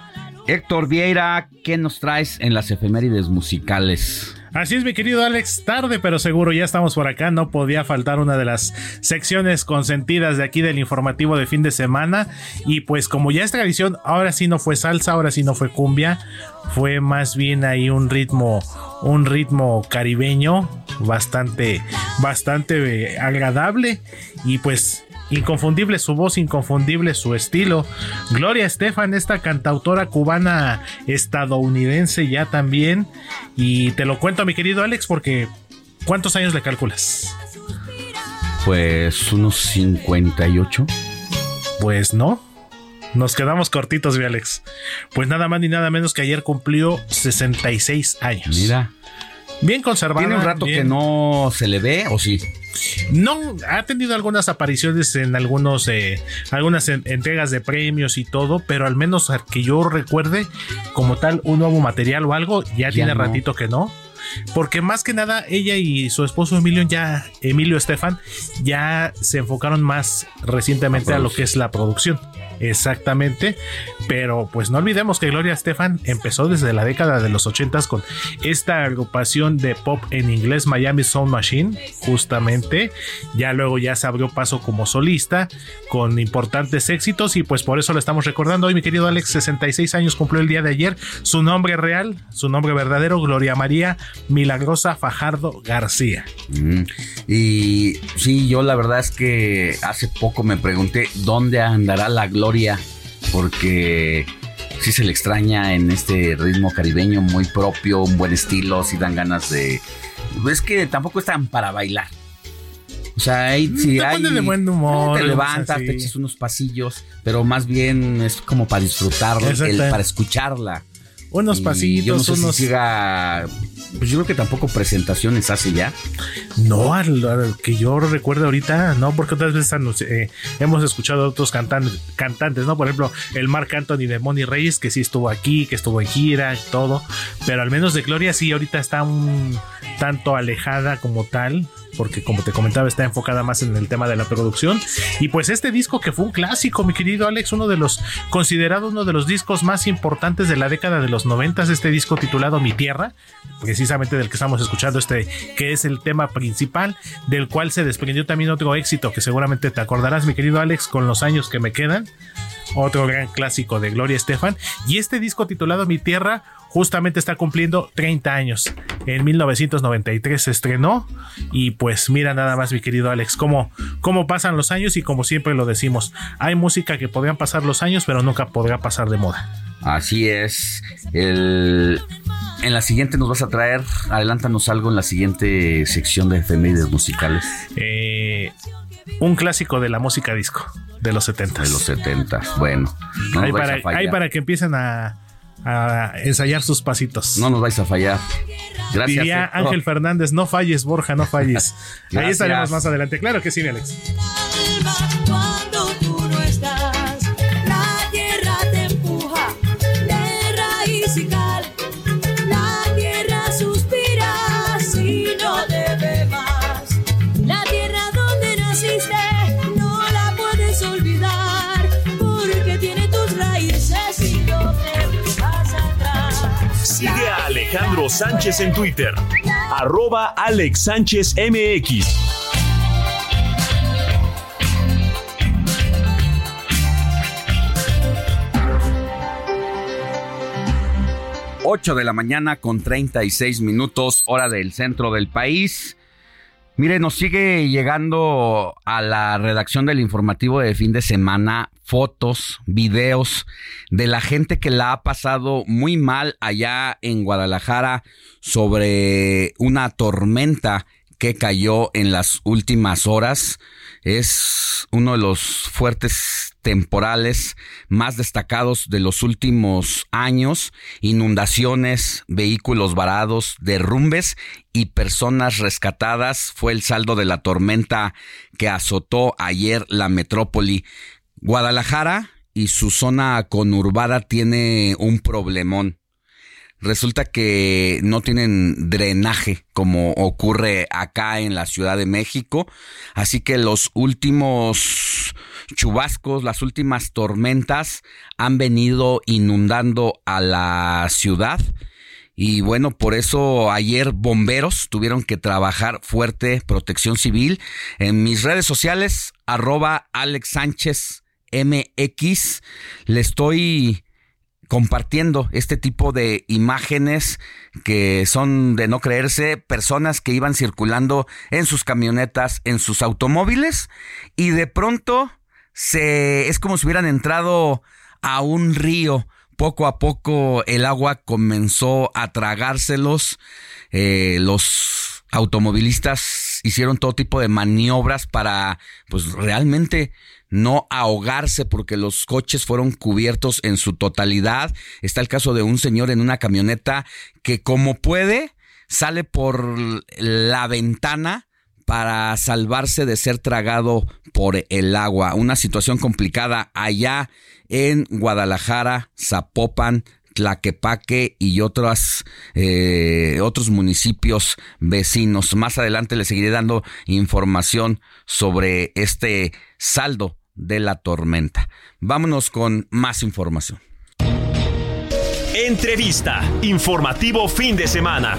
S6: Héctor Vieira, ¿qué nos traes en las efemérides musicales?
S8: Así es, mi querido Alex, tarde pero seguro, ya estamos por acá, no podía faltar una de las secciones consentidas de aquí del informativo de fin de semana. Y pues como ya esta edición ahora sí no fue salsa, ahora sí no fue cumbia, fue más bien ahí un ritmo, un ritmo caribeño bastante, bastante eh, agradable. Y pues Inconfundible su voz, inconfundible su estilo. Gloria Estefan, esta cantautora cubana estadounidense ya también. Y te lo cuento, mi querido Alex, porque ¿cuántos años le calculas?
S6: Pues unos 58.
S8: Pues no. Nos quedamos cortitos, mi Alex. Pues nada más ni nada menos que ayer cumplió 66 años.
S6: Mira.
S8: Bien conservada.
S6: ¿Tiene un rato
S8: bien-
S6: que no se le ve o sí?
S8: No, ha tenido algunas apariciones en algunos, eh, algunas en- entregas de premios y todo, pero al menos que yo recuerde, como tal, un nuevo material o algo, ya, tiene
S6: no.
S8: ratito que no. Porque más que nada, ella y su esposo Emilio ya, Emilio Estefan, ya se enfocaron más recientemente a lo que es la producción. Exactamente. Pero pues no olvidemos que Gloria Estefan empezó desde la década de los 80 con esta agrupación de pop en inglés Miami Sound Machine, justamente. Ya luego ya se abrió paso como solista con importantes éxitos y pues por eso lo estamos recordando hoy mi querido Alex, 66 años cumplió el día de ayer. Su nombre real, su nombre verdadero, Gloria María Milagrosa Fajardo García.
S6: Mm, Y sí, yo la verdad es que hace poco me pregunté dónde andará la gloria, porque sí se le extraña en este ritmo caribeño muy propio, un buen estilo, sí dan ganas de... Es que tampoco están para bailar. O sea, ahí sí
S8: Te
S6: hay...
S8: de buen humor,
S6: Te levantas, te echas unos pasillos, pero más bien es como para disfrutarla, el- para escucharla.
S8: Unos
S6: Y
S8: pasitos,
S6: yo no sé si
S8: unos-
S6: siga- Pues yo creo que tampoco presentaciones hace ya.
S8: No, al, al que yo recuerdo ahorita, no, porque otras veces eh, hemos escuchado a otros cantantes, cantantes, ¿no? Por ejemplo, el Marc Anthony de Moni Reyes, que sí estuvo aquí, que estuvo en gira y todo, pero al menos de Gloria sí, ahorita está un tanto alejada como tal, porque como te comentaba, está enfocada más en el tema de la producción. Y pues este disco que fue un clásico, mi querido Alex, uno de los, considerado uno de los discos más importantes de la década de los noventas, este disco titulado Mi Tierra, precisamente del que estamos escuchando este, que es el tema principal, del cual se desprendió también otro éxito que seguramente te acordarás, mi querido Alex, con los años que me quedan. Otro gran clásico de Gloria Estefan. Y este disco titulado Mi Tierra justamente está cumpliendo 30 años. En 1993 se estrenó. Y pues mira nada más, mi querido Alex, cómo, cómo pasan los años y como siempre lo decimos, hay música que podrían pasar los años, pero nunca podrá pasar de moda.
S6: Así es. El, en la siguiente nos vas a traer, adelántanos algo en la siguiente sección de efemérides musicales.
S8: Eh, un clásico de la música disco de los 70.
S6: De los 70. Bueno, no vais
S8: para, que empiecen a, a ensayar sus pasitos.
S6: No nos vais a fallar. Gracias.
S8: Diría. Ángel Fernández, no falles, Borja, no falles. [laughs] Ahí estaremos más adelante. Claro que sí, Alex.
S9: Alejandro Sánchez en Twitter, arroba Alex Sánchez MX.
S6: 8 de la mañana con 36 minutos, hora del centro del país. Mire, nos sigue llegando a la redacción del informativo de fin de semana fotos, videos de la gente que la ha pasado muy mal allá en Guadalajara sobre una tormenta que cayó en las últimas horas. Es uno de los fuertes temporales más destacados de los últimos años. Inundaciones, vehículos varados, derrumbes y personas rescatadas fue el saldo de la tormenta que azotó ayer la metrópoli. Guadalajara y su zona conurbada tiene un problemón resulta que no tienen drenaje como ocurre acá en la Ciudad de México. Así que los últimos chubascos, las últimas tormentas han venido inundando a la ciudad. Y bueno, por eso ayer bomberos tuvieron que trabajar fuerte protección civil. En mis redes sociales, arroba Alex Sánchez MX, le estoy compartiendo este tipo de imágenes que son de no creerse, personas que iban circulando en sus camionetas, en sus automóviles y de pronto se es como si hubieran entrado a un río. Poco a poco el agua comenzó a tragárselos. Eh, los automovilistas hicieron todo tipo de maniobras para, pues realmente no ahogarse porque los coches fueron cubiertos en su totalidad. Está el caso de un señor en una camioneta que como puede sale por la ventana para salvarse de ser tragado por el agua. Una situación complicada allá en Guadalajara, Zapopan, Tlaquepaque y eh, otros municipios vecinos. Más adelante les seguiré dando información sobre este saldo de la tormenta. Vámonos con más información.
S9: Entrevista. Informativo fin de semana.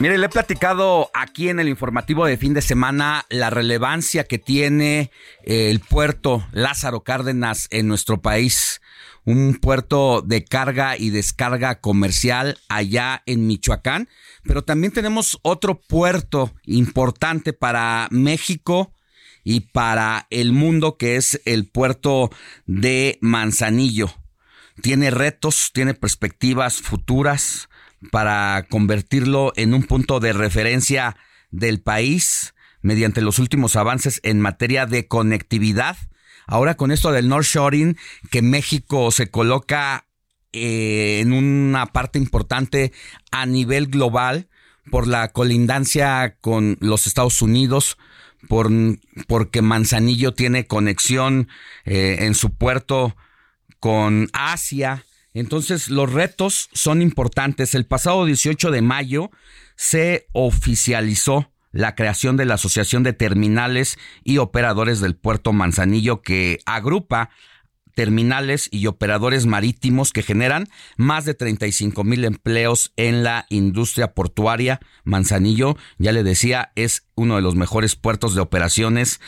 S6: Mire, le he platicado aquí en el informativo de fin de semana la relevancia que tiene eh, el puerto Lázaro Cárdenas en nuestro país. Un puerto de carga y descarga comercial allá en Michoacán. Pero también tenemos otro puerto importante para México y para el mundo que es el puerto de Manzanillo. Tiene retos, tiene perspectivas futuras para convertirlo en un punto de referencia del país mediante los últimos avances en materia de conectividad. Ahora con esto del North Shoring, que México se coloca eh, en una parte importante a nivel global por la colindancia con los Estados Unidos, por, porque Manzanillo tiene conexión eh, en su puerto con Asia, entonces, los retos son importantes. El pasado 18 de mayo se oficializó la creación de la Asociación de Terminales y Operadores del Puerto Manzanillo que agrupa terminales y operadores marítimos que generan más de 35 mil empleos en la industria portuaria. Manzanillo, ya le decía, es uno de los mejores puertos de operaciones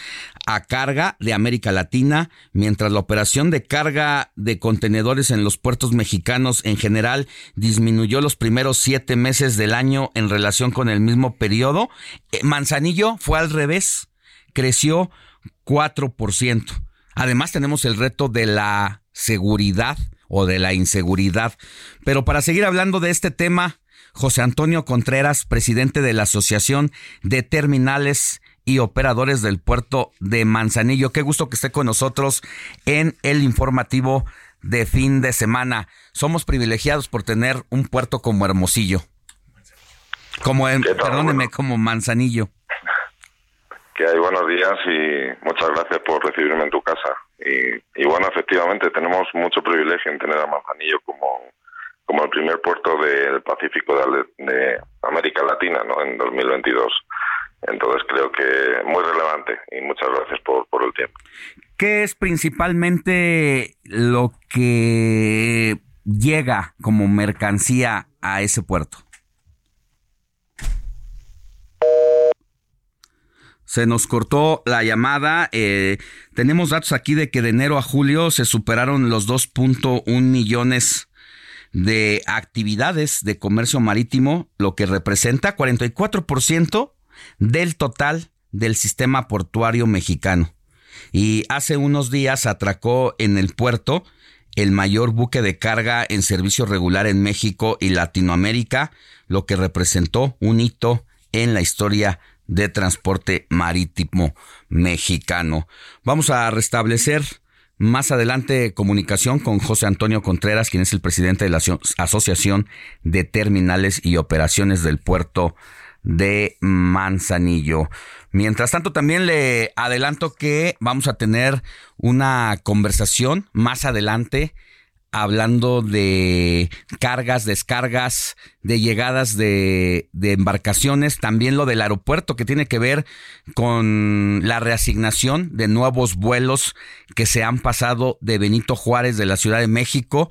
S6: a carga de América Latina, mientras la operación de carga de contenedores en los puertos mexicanos en general disminuyó los primeros siete meses del año en relación con el mismo periodo. Eh, Manzanillo fue al revés, creció 4%. Además tenemos el reto de la seguridad o de la inseguridad. Pero para seguir hablando de este tema, José Antonio Contreras, presidente de la Asociación de Terminales y Operadores del Puerto de Manzanillo. Qué gusto que esté con nosotros en el informativo de fin de semana. Somos privilegiados por tener un puerto como Hermosillo. Como, perdóneme, como Manzanillo
S24: que hay buenos días y muchas gracias por recibirme en tu casa. Y, bueno, efectivamente tenemos mucho privilegio en tener a Manzanillo como, como el primer puerto del Pacífico de, América Latina ¿no? en 2022. Entonces creo que muy relevante y muchas gracias por, por el tiempo.
S6: ¿Qué es principalmente lo que llega como mercancía a ese puerto? Se nos cortó la llamada. Eh, tenemos datos aquí de que de enero a julio se superaron los 2.1 millones de actividades de comercio marítimo, lo que representa 44% del total del sistema portuario mexicano. Y hace unos días atracó en el puerto el mayor buque de carga en servicio regular en México y Latinoamérica, lo que representó un hito en la historia de transporte marítimo mexicano. Vamos a restablecer más adelante comunicación con José Antonio Contreras, quien es el presidente de la Asociación de Terminales y Operaciones del Puerto de Manzanillo. Mientras tanto, también le adelanto que vamos a tener una conversación más adelante hablando de cargas, descargas, de llegadas de, embarcaciones, también lo del aeropuerto que tiene que ver con la reasignación de nuevos vuelos que se han pasado de Benito Juárez de la Ciudad de México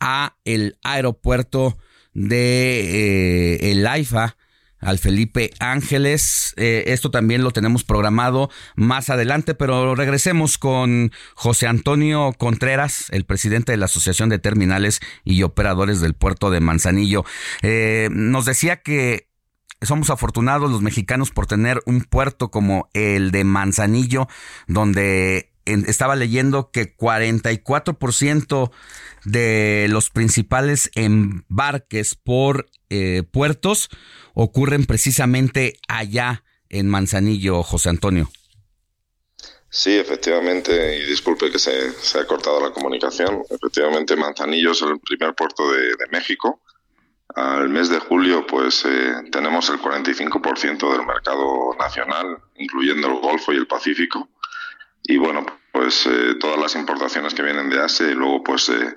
S6: a el aeropuerto de eh, el AIFA al Felipe Ángeles. Eh, esto también lo tenemos programado más adelante, pero regresemos con José Antonio Contreras, el presidente de la Asociación de Terminales y Operadores del Puerto de Manzanillo. Eh, nos decía que somos afortunados los mexicanos por tener un puerto como el de Manzanillo, donde estaba leyendo que 44% de los principales embarques por eh, puertos ocurren precisamente allá en Manzanillo, José Antonio.
S24: Sí, efectivamente, y disculpe que se, se ha cortado la comunicación, efectivamente Manzanillo es el primer puerto de, México. Al mes de julio, pues eh, tenemos el 45% del mercado nacional, incluyendo el Golfo y el Pacífico. Y bueno, pues eh, todas las importaciones que vienen de Asia y luego pues eh,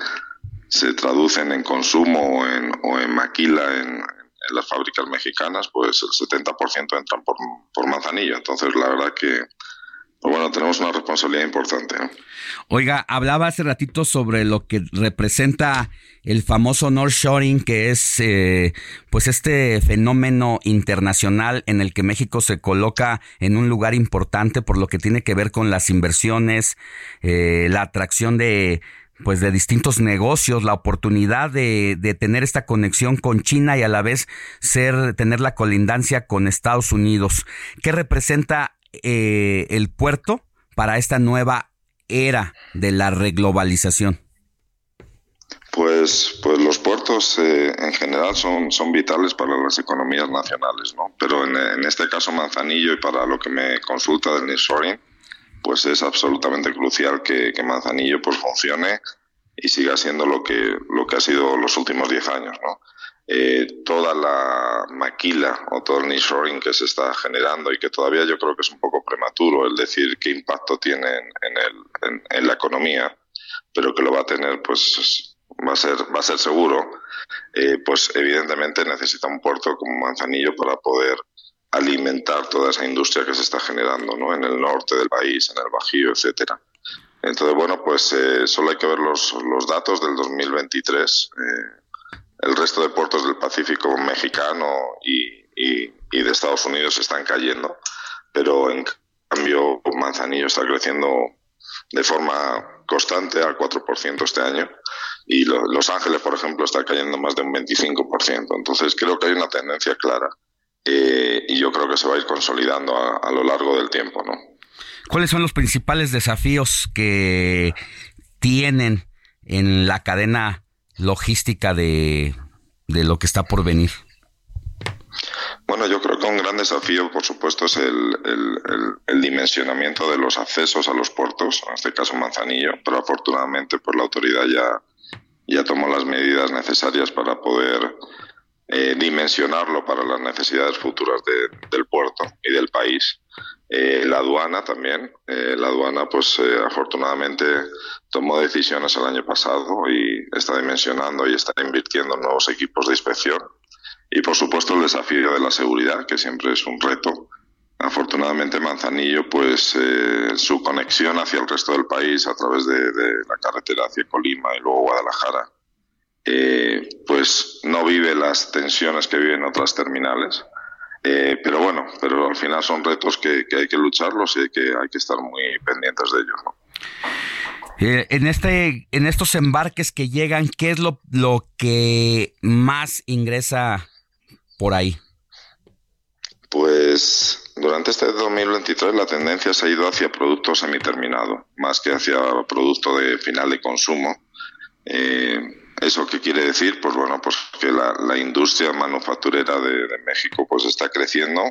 S24: se traducen en consumo o en, o en maquila en, las fábricas mexicanas, pues el 70% entran por, por Manzanillo. Entonces, la verdad que pues bueno, tenemos una responsabilidad importante.
S6: Oiga, hablaba hace ratito sobre lo que representa el famoso North Shoring, que es eh, pues este fenómeno internacional en el que México se coloca en un lugar importante por lo que tiene que ver con las inversiones, eh, la atracción de pues de distintos negocios, la oportunidad de, de, tener esta conexión con China y a la vez ser, tener la colindancia con Estados Unidos. ¿Qué representa eh, el puerto para esta nueva era de la reglobalización?
S24: Pues, pues los puertos eh, en general son, son vitales para las economías nacionales, ¿no? Pero en, en este caso Manzanillo y para lo que me consulta del nearshoring, pues es absolutamente crucial que, que, Manzanillo pues funcione y siga siendo lo que, lo que ha sido los últimos 10 años, ¿no? eh, toda la maquila o todo el nearshoring que se está generando y que todavía yo creo que es un poco prematuro el decir qué impacto tiene en, el, en la economía, pero que lo va a tener, pues va a ser, va a ser seguro, eh, pues evidentemente necesita un puerto como Manzanillo para poder alimentar toda esa industria que se está generando ¿no? en el norte del país, en el Bajío, etcétera. Entonces, bueno, pues eh, solo hay que ver los, los datos del 2023. Eh, el resto de puertos del Pacífico mexicano y, y, y, de Estados Unidos están cayendo, pero en cambio Manzanillo está creciendo de forma constante al 4% este año y lo, Los Ángeles, por ejemplo, está cayendo más de un 25%. Entonces creo que hay una tendencia clara eh, y yo creo que se va a ir consolidando a, a lo largo del tiempo, ¿no?
S6: ¿Cuáles son los principales desafíos que tienen en la cadena logística de, de lo que está por venir?
S24: Bueno, yo creo que un gran desafío, por supuesto, es el, el, el, el, dimensionamiento de los accesos a los puertos, en este caso Manzanillo, pero afortunadamente pues la autoridad ya, ya tomó las medidas necesarias para poder eh, dimensionarlo para las necesidades futuras de, del puerto y del país. Eh, la aduana también, eh, la aduana pues eh, afortunadamente tomó decisiones el año pasado y está dimensionando y está invirtiendo en nuevos equipos de inspección. Y por supuesto el desafío de la seguridad, que siempre es un reto. Afortunadamente Manzanillo, pues eh, su conexión hacia el resto del país a través de, de la carretera hacia Colima y luego Guadalajara, eh, pues no vive las tensiones que viven otras terminales. Eh, pero bueno, pero al final son retos que, que, hay que lucharlos y hay que, hay que estar muy pendientes de ellos. ¿no?
S6: Eh, en este, en estos embarques que llegan, ¿qué es lo, lo que más ingresa por ahí?
S24: Pues durante este 2023 la tendencia se ha ido hacia producto semiterminado, más que hacia producto de final de consumo. Eh, ¿Eso qué quiere decir? Pues bueno, pues que la, la industria manufacturera de, de, México pues está creciendo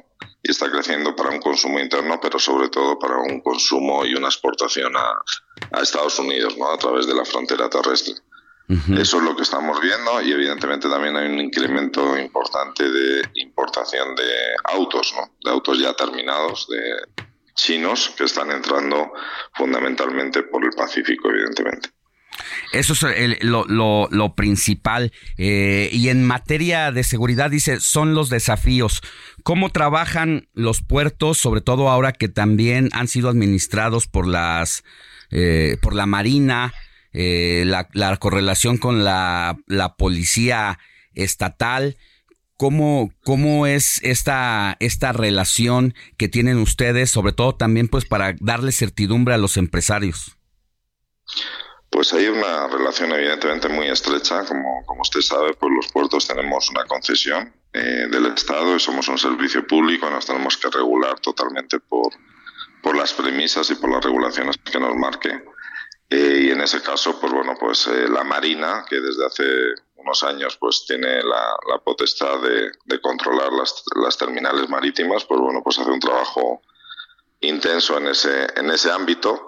S24: y está creciendo para un consumo interno, pero sobre todo para un consumo y una exportación a, a Estados Unidos, ¿no? A través de la frontera terrestre. Uh -huh. Eso es lo que estamos viendo y evidentemente también hay un incremento importante de importación de autos, ¿no? De autos ya terminados, de chinos que están entrando fundamentalmente por el Pacífico, evidentemente.
S6: Eso es lo, lo, principal. Eh, y en materia de seguridad, dice, son los desafíos. ¿Cómo trabajan los puertos, sobre todo ahora que también han sido administrados por las eh, por la Marina, eh, la, la, correlación con la, la policía estatal? ¿Cómo, cómo es esta, esta relación que tienen ustedes, sobre todo también pues para darle certidumbre a los empresarios?
S24: Pues hay una relación evidentemente muy estrecha, como, como usted sabe, pues los puertos tenemos una concesión eh, del Estado y somos un servicio público, nos tenemos que regular totalmente por, por las premisas y por las regulaciones que nos marque. Eh, y en ese caso, pues bueno, pues eh, la Marina, que desde hace unos años pues tiene la, la potestad de, de controlar las, las, terminales marítimas, pues bueno, pues hace un trabajo intenso en ese, en ese ámbito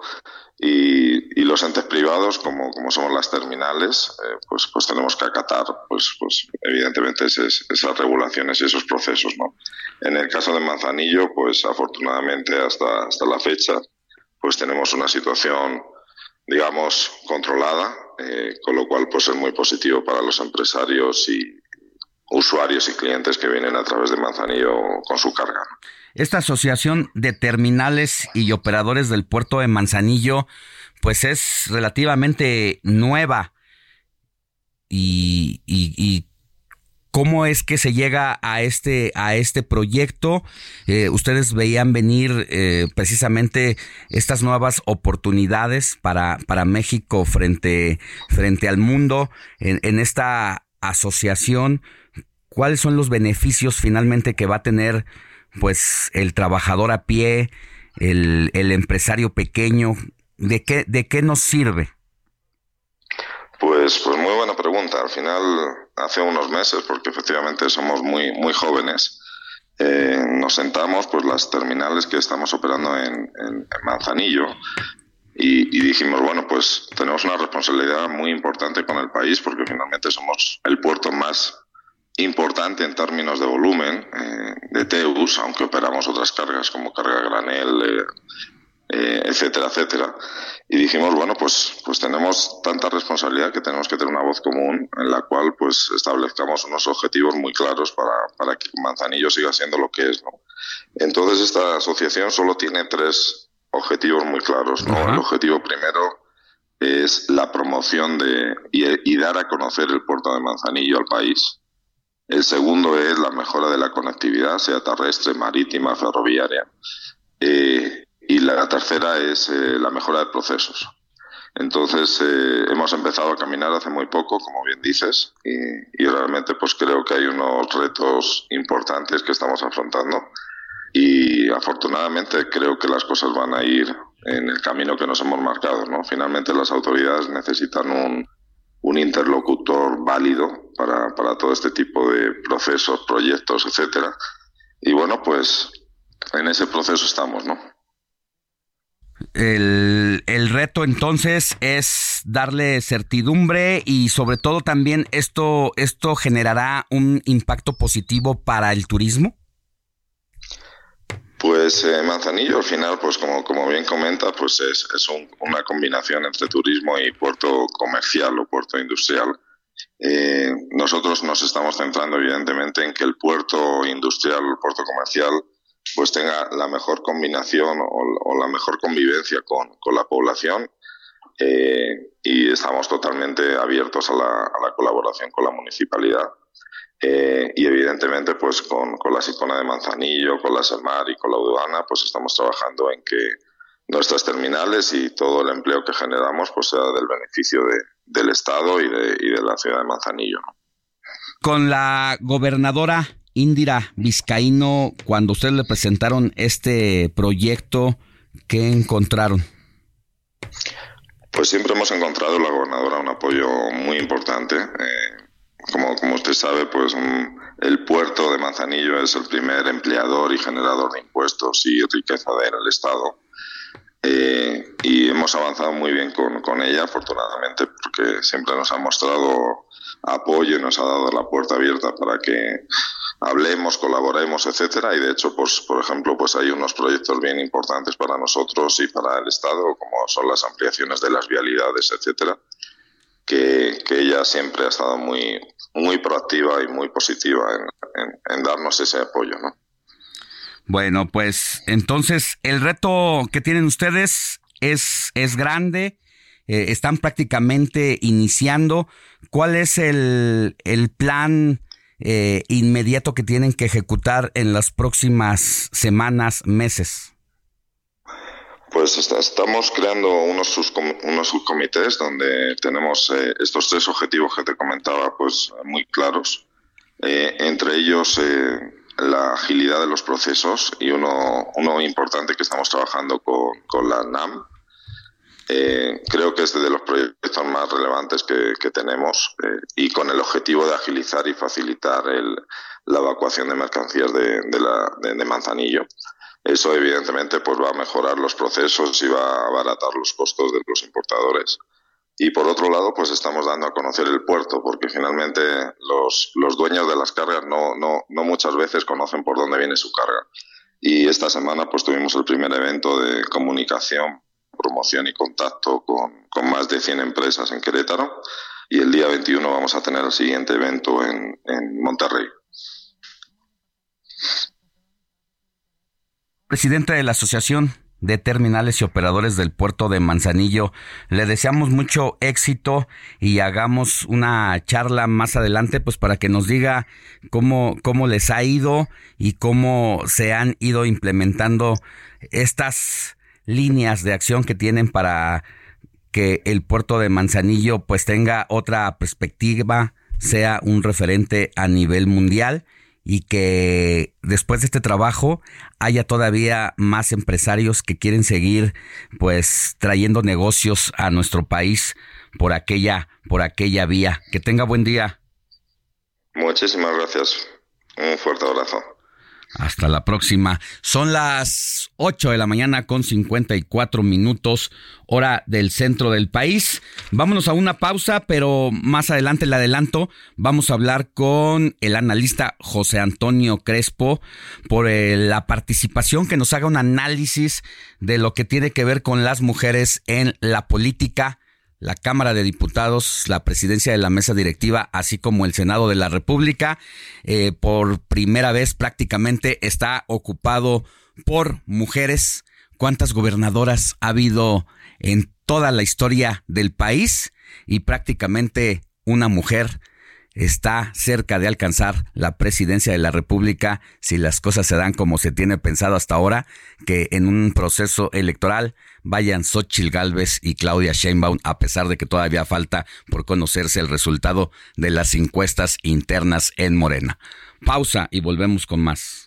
S24: y, y los entes privados, como, como somos las terminales, eh, pues, pues tenemos que acatar, pues, pues evidentemente esas, esas regulaciones y esos procesos, ¿no? En el caso de Manzanillo, pues afortunadamente hasta, hasta la fecha, pues tenemos una situación, digamos, controlada, eh, con lo cual pues es muy positivo para los empresarios y usuarios y clientes que vienen a través de Manzanillo con su carga.
S6: Esta asociación de terminales y operadores del puerto de Manzanillo, pues es relativamente nueva. Y, y, cómo es que se llega a este a este proyecto eh, ustedes veían venir eh, precisamente estas nuevas oportunidades para para México frente frente al mundo en, en esta asociación cuáles son los beneficios finalmente que va a tener pues el trabajador a pie, el, el empresario pequeño, ¿de qué, de qué nos sirve?
S24: Pues, pues muy buena pregunta. Al final, hace unos meses, porque efectivamente somos muy, muy jóvenes, eh, nos sentamos, pues las terminales que estamos operando en, Manzanillo, y, y, dijimos, bueno, pues tenemos una responsabilidad muy importante con el país, porque finalmente somos el puerto más importante en términos de volumen eh, de TEUs, aunque operamos otras cargas como carga granel, eh, eh, etcétera, etcétera. Y dijimos, bueno, pues, pues tenemos tanta responsabilidad que tenemos que tener una voz común en la cual pues establezcamos unos objetivos muy claros para, para que Manzanillo siga siendo lo que es. ¿no? Entonces esta asociación solo tiene tres objetivos muy claros. ¿no? El objetivo primero es la promoción de y, y dar a conocer el puerto de Manzanillo al país. El segundo es la mejora de la conectividad, sea terrestre, marítima, ferroviaria. Eh, y la tercera es eh, la mejora de procesos. Entonces eh, hemos empezado a caminar hace muy poco, como bien dices, y, y, realmente pues creo que hay unos retos importantes que estamos afrontando y afortunadamente creo que las cosas van a ir en el camino que nos hemos marcado. ¿no? Finalmente las autoridades necesitan un, un interlocutor válido para, para todo este tipo de procesos, proyectos, etcétera. Y bueno, pues en ese proceso estamos, ¿no?
S6: El, el, reto entonces es darle certidumbre y sobre todo también esto, esto generará un impacto positivo para el turismo.
S24: Pues eh, Manzanillo al final, pues como, como bien comenta, pues es, es un, una combinación entre turismo y puerto comercial o puerto industrial. Eh, nosotros nos estamos centrando evidentemente en que el puerto industrial o el puerto comercial pues tenga la mejor combinación o, la mejor convivencia con, con la población eh, y estamos totalmente abiertos a la colaboración con la municipalidad. Eh, y evidentemente, pues con, con la Sicona de Manzanillo, con la SEMAR y con la aduana, pues estamos trabajando en que nuestras terminales y todo el empleo que generamos pues sea del beneficio de, del Estado y de, y de la ciudad de Manzanillo. ¿no?
S6: Con la gobernadora Indira Vizcaíno, cuando ustedes le presentaron este proyecto, ¿qué encontraron?
S24: Pues siempre hemos encontrado la gobernadora un apoyo muy importante. Eh, como, como usted sabe, pues un, el puerto de Manzanillo es el primer empleador y generador de impuestos y riqueza en el Estado. Eh, y hemos avanzado muy bien con, con, ella, afortunadamente, porque siempre nos ha mostrado apoyo y nos ha dado la puerta abierta para que hablemos, colaboremos, etcétera. Y de hecho, pues, por ejemplo, pues hay unos proyectos bien importantes para nosotros y para el Estado, como son las ampliaciones de las vialidades, etcétera, que, que ella siempre ha estado muy, muy proactiva y muy positiva en, en, darnos ese apoyo, ¿no?
S6: Bueno, pues entonces el reto que tienen ustedes es, es grande, eh, están prácticamente iniciando. ¿Cuál es el, el plan eh, inmediato que tienen que ejecutar en las próximas semanas, meses?
S24: Pues está, estamos creando unos, unos subcomités donde tenemos eh, estos tres objetivos que te comentaba, pues muy claros. Eh, entre ellos, eh, la agilidad de los procesos y uno, uno importante que estamos trabajando con, con la NAM. Eh, creo que es de los proyectos más relevantes que, que tenemos eh, y con el objetivo de agilizar y facilitar el, la evacuación de mercancías de, de Manzanillo. Eso evidentemente pues va a mejorar los procesos y va a abaratar los costos de los importadores. Y por otro lado, pues estamos dando a conocer el puerto, porque finalmente los, los dueños de las cargas no, no, no muchas veces conocen por dónde viene su carga. Y esta semana pues tuvimos el primer evento de comunicación, promoción y contacto con, con más de 100 empresas en Querétaro. Y el día 21 vamos a tener el siguiente evento en, en Monterrey.
S6: Presidente de la Asociación de terminales y operadores del puerto de Manzanillo. Le deseamos mucho éxito y hagamos una charla más adelante, pues para que nos diga cómo, cómo les ha ido y cómo se han ido implementando estas líneas de acción que tienen para que el puerto de Manzanillo pues tenga otra perspectiva, sea un referente a nivel mundial y que después de este trabajo haya todavía más empresarios que quieren seguir pues trayendo negocios a nuestro país por aquella por aquella vía. Que tenga buen día.
S24: Muchísimas gracias. Un fuerte abrazo.
S6: Hasta la próxima. Son las 8 de la mañana con 54 minutos, hora del centro del país. Vámonos a una pausa, pero más adelante le adelanto. Vamos a hablar con el analista José Antonio Crespo por eh, la participación, que nos haga un análisis de lo que tiene que ver con las mujeres en la política la Cámara de Diputados, la presidencia de la mesa directiva, así como el Senado de la República, eh, por primera vez prácticamente está ocupado por mujeres. ¿Cuántas gobernadoras ha habido en toda la historia del país? Y prácticamente una mujer está cerca de alcanzar la presidencia de la República si las cosas se dan como se tiene pensado hasta ahora, que en un proceso electoral vayan Xochitl Galvez y Claudia Sheinbaum, a pesar de que todavía falta por conocerse el resultado de las encuestas internas en Morena. Pausa y volvemos con más.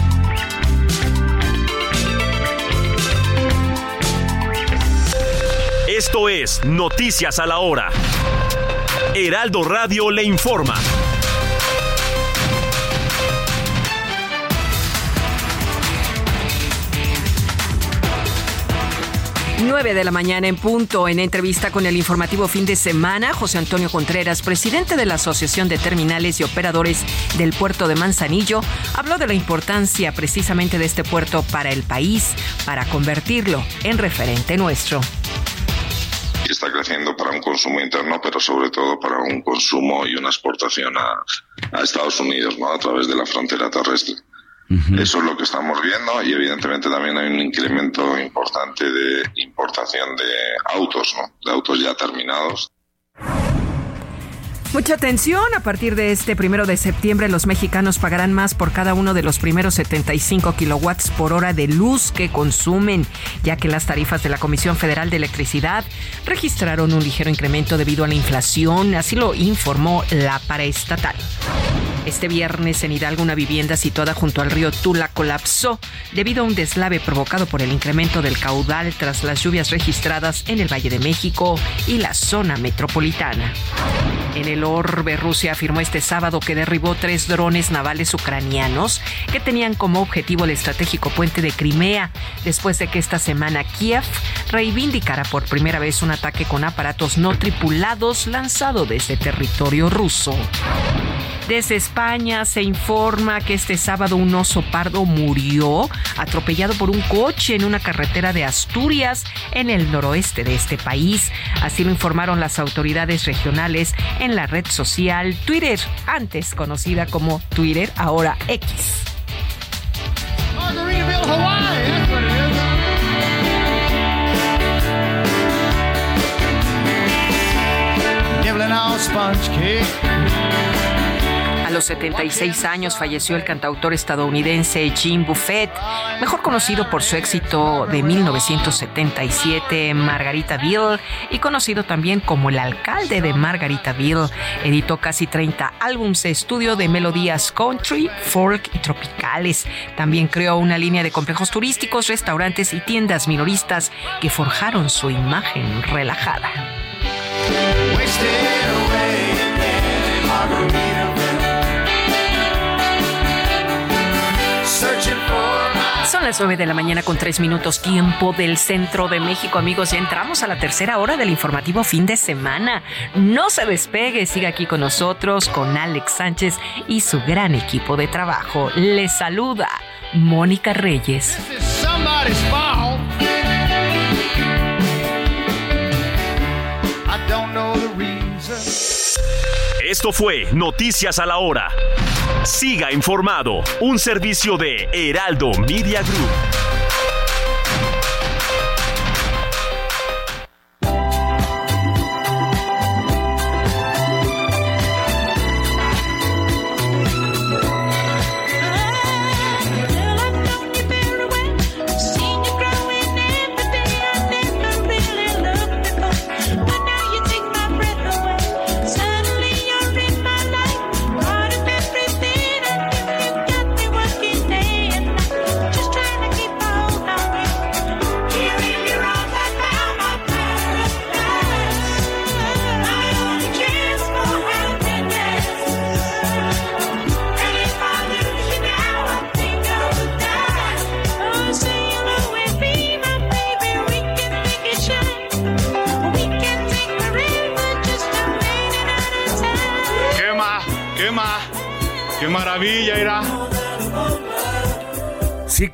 S9: Esto es Noticias a la Hora. Heraldo Radio le informa.
S7: 9 de la mañana en punto, en entrevista con el informativo fin de semana, José Antonio Contreras, presidente de la Asociación de Terminales y Operadores del Puerto de Manzanillo, habló de la importancia precisamente de este puerto para el país, para convertirlo en referente nuestro
S24: está creciendo para un consumo interno, pero sobre todo para un consumo y una exportación a, a Estados Unidos, ¿no? A través de la frontera terrestre. Eso es lo que estamos viendo y evidentemente también hay un incremento importante de importación de autos, ¿no? De autos ya terminados.
S7: Mucha atención, a partir de este primero de septiembre los mexicanos pagarán más por cada uno de los primeros 75 kilowatts por hora de luz que consumen, ya que las tarifas de la Comisión Federal de Electricidad registraron un ligero incremento debido a la inflación, así lo informó la paraestatal. Este viernes en Hidalgo una vivienda situada junto al río Tula colapsó debido a un deslave provocado por el incremento del caudal tras las lluvias registradas en el Valle de México y la zona metropolitana. En el orbe, Rusia afirmó este sábado que derribó tres drones navales ucranianos que tenían como objetivo el estratégico puente de Crimea, después de que esta semana Kiev reivindicara por primera vez un ataque con aparatos no tripulados lanzado desde territorio ruso. Desde España se informa que este sábado un oso pardo murió atropellado por un coche en una carretera de Asturias en el noroeste de este país. Así lo informaron las autoridades regionales en la red social Twitter, antes conocida como Twitter, ahora X. A los 76 años falleció el cantautor estadounidense Jim Buffett, mejor conocido por su éxito de 1977 Margaritaville y conocido también como el alcalde de Margaritaville. Editó casi 30 álbumes de estudio de melodías country, folk y tropicales. También creó una línea de complejos turísticos, restaurantes y tiendas minoristas que forjaron su imagen relajada. Son las 9 de la mañana con 3 minutos tiempo del centro de México, amigos. Ya entramos a la tercera hora del informativo fin de semana. No se despegue, siga aquí con nosotros, con Alex Sánchez y su gran equipo de trabajo. Les saluda Mónica Reyes.
S9: Esto fue Noticias a la Hora. Siga informado, un servicio de Heraldo Media Group.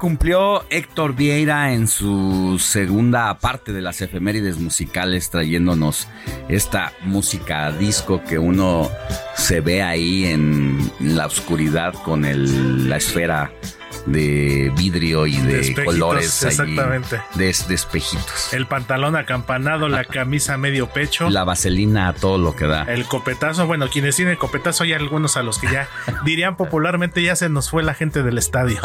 S6: Cumplió Héctor Vieira en su segunda parte de las efemérides musicales trayéndonos esta música disco que uno se ve ahí en la oscuridad con la esfera de vidrio y de, colores allí,
S8: exactamente.
S6: de, de espejitos.
S8: El pantalón acampanado, la camisa a medio pecho.
S6: La vaselina a todo lo que da.
S8: El copetazo, bueno, quienes tienen copetazo hay algunos a los que ya [laughs] dirían popularmente ya se nos fue la gente del estadio.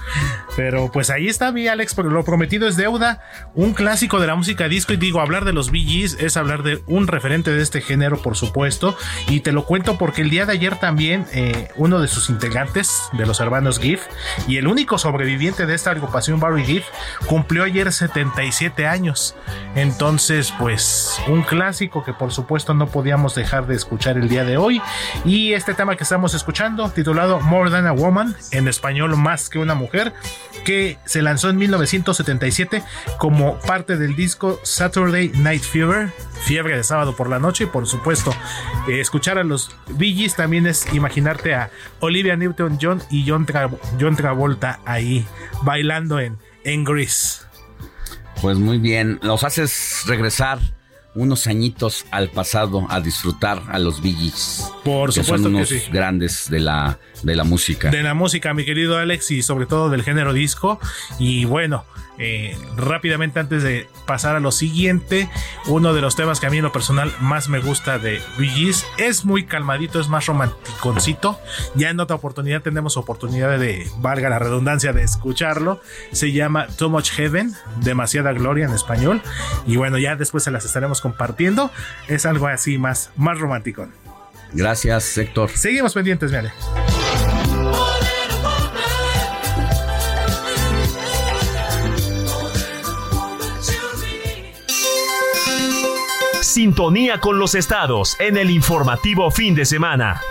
S8: [laughs] Pero pues ahí está mi Alex, porque lo prometido es deuda, un clásico de la música disco y digo, hablar de los Gees es hablar de un referente de este género, por supuesto, y te lo cuento porque el día de ayer también eh, uno de sus integrantes de los hermanos Giff y el único sobreviviente de esta agrupación, Barry Giff, cumplió ayer 77 años. Entonces, pues un clásico que por supuesto no podíamos dejar de escuchar el día de hoy. Y este tema que estamos escuchando, titulado More Than a Woman, en español Más que una mujer, que se lanzó en 1977 como parte del disco Saturday Night Fever, fiebre de sábado por la noche. Y por supuesto, eh, escuchar a los Bee Gees también es imaginarte a Olivia Newton-John y John Travolta ahí bailando en, en Grease.
S6: Pues muy bien, los haces regresar unos añitos al pasado a disfrutar a los Gees,
S8: Por
S6: que
S8: supuesto
S6: son
S8: que
S6: unos
S8: sí.
S6: grandes de la, de la música.
S8: de la música, mi querido Alex, y sobre todo del género disco. Y bueno, eh, rápidamente antes de pasar a lo siguiente, uno de los temas que a mí en lo personal más me gusta de Gees es muy calmadito, es más romanticoncito. Ya en otra oportunidad tenemos oportunidad de, valga la redundancia, de escucharlo. Se llama Too Much Heaven, demasiada gloria en español. Y bueno, ya después se las estaremos compartiendo. Es algo así más, más romántico.
S6: Gracias, Héctor.
S8: Seguimos pendientes, mi Alex.
S9: Sintonía con los estados en el informativo fin de semana.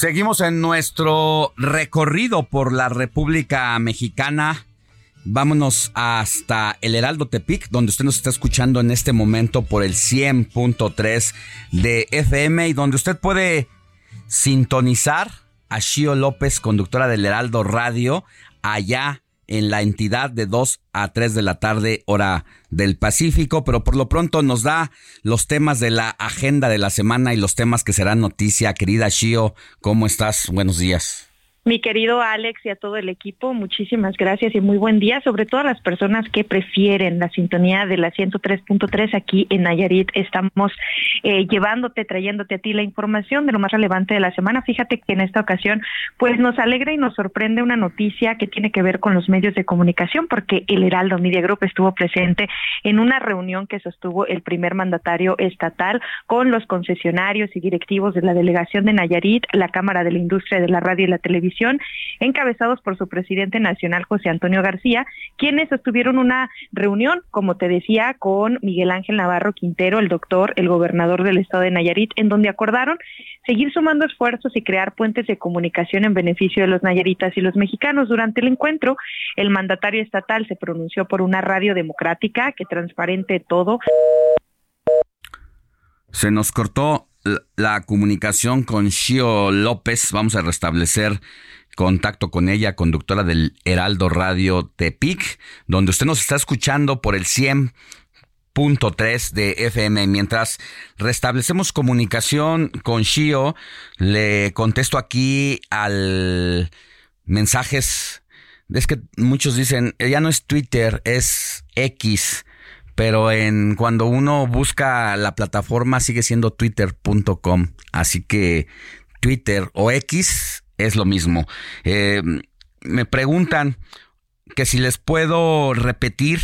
S6: Seguimos en nuestro recorrido por la República Mexicana. Vámonos hasta el Heraldo Tepic, donde usted nos está escuchando en este momento por el 100.3 de FM y donde usted puede sintonizar a Shio López, conductora del Heraldo Radio, allá en la entidad de 2 a 3 de la tarde, hora del Pacífico, pero por lo pronto nos da los temas de la agenda de la semana y los temas que serán noticia. Querida Shio, ¿cómo estás? Buenos días.
S25: Mi querido Alex y a todo el equipo, muchísimas gracias y muy buen día, sobre todo a las personas que prefieren la sintonía de la 103.3 aquí en Nayarit. Estamos eh, llevándote, trayéndote a ti la información de lo más relevante de la semana. Fíjate que en esta ocasión, pues nos alegra y nos sorprende una noticia que tiene que ver con los medios de comunicación, porque el Heraldo Media Group estuvo presente en una reunión que sostuvo el primer mandatario estatal con los concesionarios y directivos de la delegación de Nayarit, la Cámara de la Industria de la Radio y la Televisión encabezados por su presidente nacional, José Antonio García, quienes sostuvieron una reunión, como te decía, con Miguel Ángel Navarro Quintero, el doctor, el gobernador del estado de Nayarit, en donde acordaron seguir sumando esfuerzos y crear puentes de comunicación en beneficio de los nayaritas y los mexicanos. Durante el encuentro, el mandatario estatal se pronunció por una radio democrática que transparente todo.
S6: Se nos cortó la comunicación con Shio López. Vamos a restablecer contacto con ella, conductora del Heraldo Radio Tepic, donde usted nos está escuchando por el 100.3 de FM. Mientras restablecemos comunicación con Shio, le contesto aquí al mensajes. Es que muchos dicen, ya no es Twitter, es X pero en cuando uno busca la plataforma sigue siendo twitter.com, así que Twitter o X es lo mismo. Eh, me preguntan que si les puedo repetir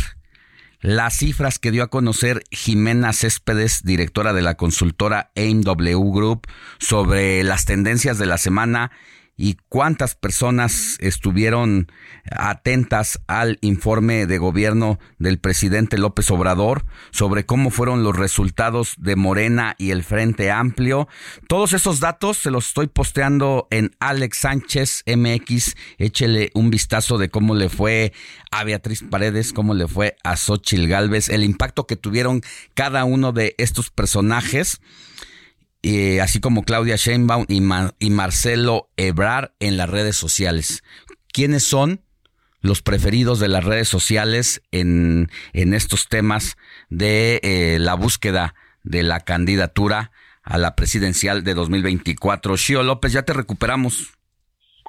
S6: las cifras que dio a conocer Jimena Céspedes, directora de la consultora AIMW Group, sobre las tendencias de la semana y cuántas personas estuvieron atentas al informe de gobierno del presidente López Obrador sobre cómo fueron los resultados de Morena y el Frente Amplio. Todos esos datos se los estoy posteando en Alex Sánchez MX. Échele un vistazo de cómo le fue a Beatriz Paredes, cómo le fue a Xochil Gálvez, el impacto que tuvieron cada uno de estos personajes eh, así como Claudia Sheinbaum y, y Marcelo Ebrar en las redes sociales. ¿Quiénes son los preferidos de las redes sociales en, en estos temas de eh, la búsqueda de la candidatura a la presidencial de 2024? Shio López, ya te recuperamos.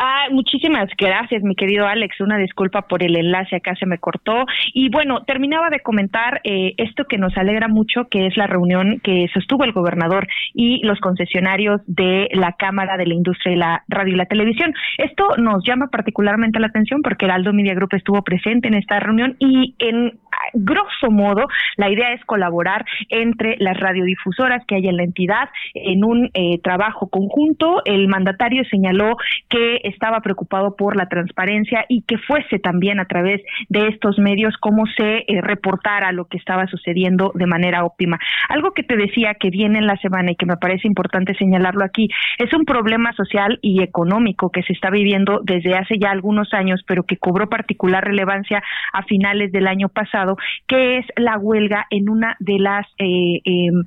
S25: Ah, muchísimas gracias, mi querido Alex. Una disculpa por el enlace, acá se me cortó. Y bueno, terminaba de comentar eh, esto que nos alegra mucho, que es la reunión que sostuvo el gobernador y los concesionarios de la Cámara de la Industria y la Radio y la Televisión. Esto nos llama particularmente la atención porque el Aldo Media Group estuvo presente en esta reunión y en grosso modo la idea es colaborar entre las radiodifusoras que hay en la entidad en un eh, trabajo conjunto. El mandatario señaló que estaba preocupado por la transparencia y que fuese también a través de estos medios cómo se eh, reportara lo que estaba sucediendo de manera óptima. Algo que te decía que viene en la semana y que me parece importante señalarlo aquí es un problema social y económico que se está viviendo desde hace ya algunos años, pero que cobró particular relevancia a finales del año pasado, que es la huelga en una de las eh, em,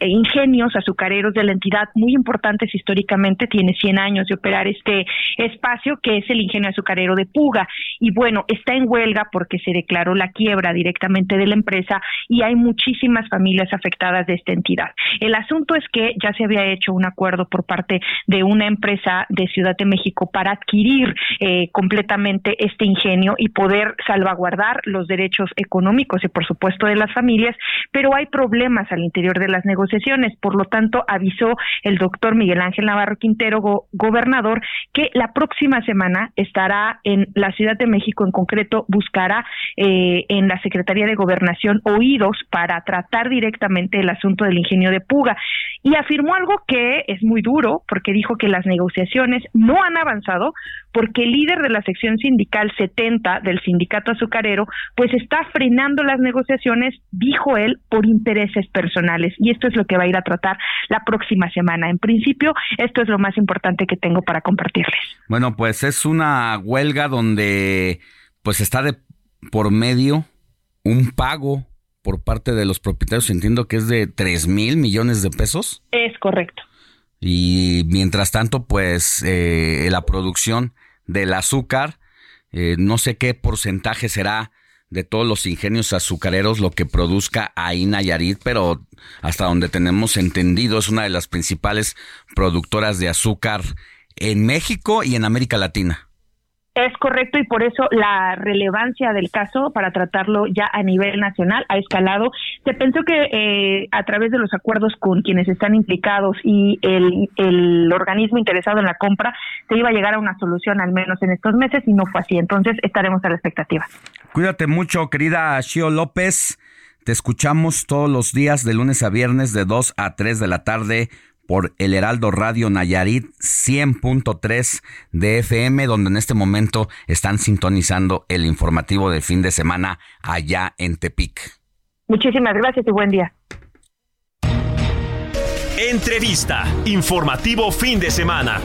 S25: eh, ingenios azucareros de la entidad muy importantes históricamente, tiene 100 años de operar este espacio que es el ingenio azucarero de Puga. Y bueno, está en huelga porque se declaró la quiebra directamente de la empresa y hay muchísimas familias afectadas de esta entidad. El asunto es que ya se había hecho un acuerdo por parte de una empresa de Ciudad de México para adquirir eh, completamente este ingenio y poder salvaguardar los derechos económicos y por supuesto de las familias, pero hay problemas al interior de las negociaciones. Por lo tanto, avisó el doctor Miguel Ángel Navarro Quintero, gobernador, que la próxima semana estará en la Ciudad de México, en concreto, buscará eh, en la Secretaría de Gobernación oídos para tratar directamente el asunto del ingenio de Puga. Y afirmó algo que es muy duro, porque dijo que las negociaciones no han avanzado, porque el líder de la sección sindical 70 del sindicato azucarero, pues está frenando las negociaciones, dijo él, por intereses personales. Y esto es lo que va a ir a tratar la próxima semana. En principio, esto es lo más importante que tengo para compartirles.
S6: Bueno, pues es una huelga donde pues está de por medio un pago por parte de los propietarios, entiendo que es de 3 mil millones de pesos.
S25: Es correcto.
S6: y mientras tanto, pues eh, la producción del azúcar, eh, no sé qué porcentaje será de todos los ingenios azucareros lo que produzca ahí Nayarit, pero hasta donde tenemos entendido es una de las principales productoras de azúcar en México y en América Latina.
S25: Es correcto y por eso la relevancia del caso para tratarlo ya a nivel nacional ha escalado. Se pensó que eh, a través de los acuerdos con quienes están implicados y el, el organismo interesado en la compra se iba a llegar a una solución al menos en estos meses y no fue así. Entonces estaremos a la expectativa.
S6: Cuídate mucho, querida Shio López. Te escuchamos todos los días de lunes a viernes de 2 a 3 de la tarde por el Heraldo Radio Nayarit 100.3 de FM, donde en este momento están sintonizando el informativo de fin de semana allá en Tepic.
S25: Muchísimas gracias y buen día.
S9: Entrevista. Informativo fin de semana.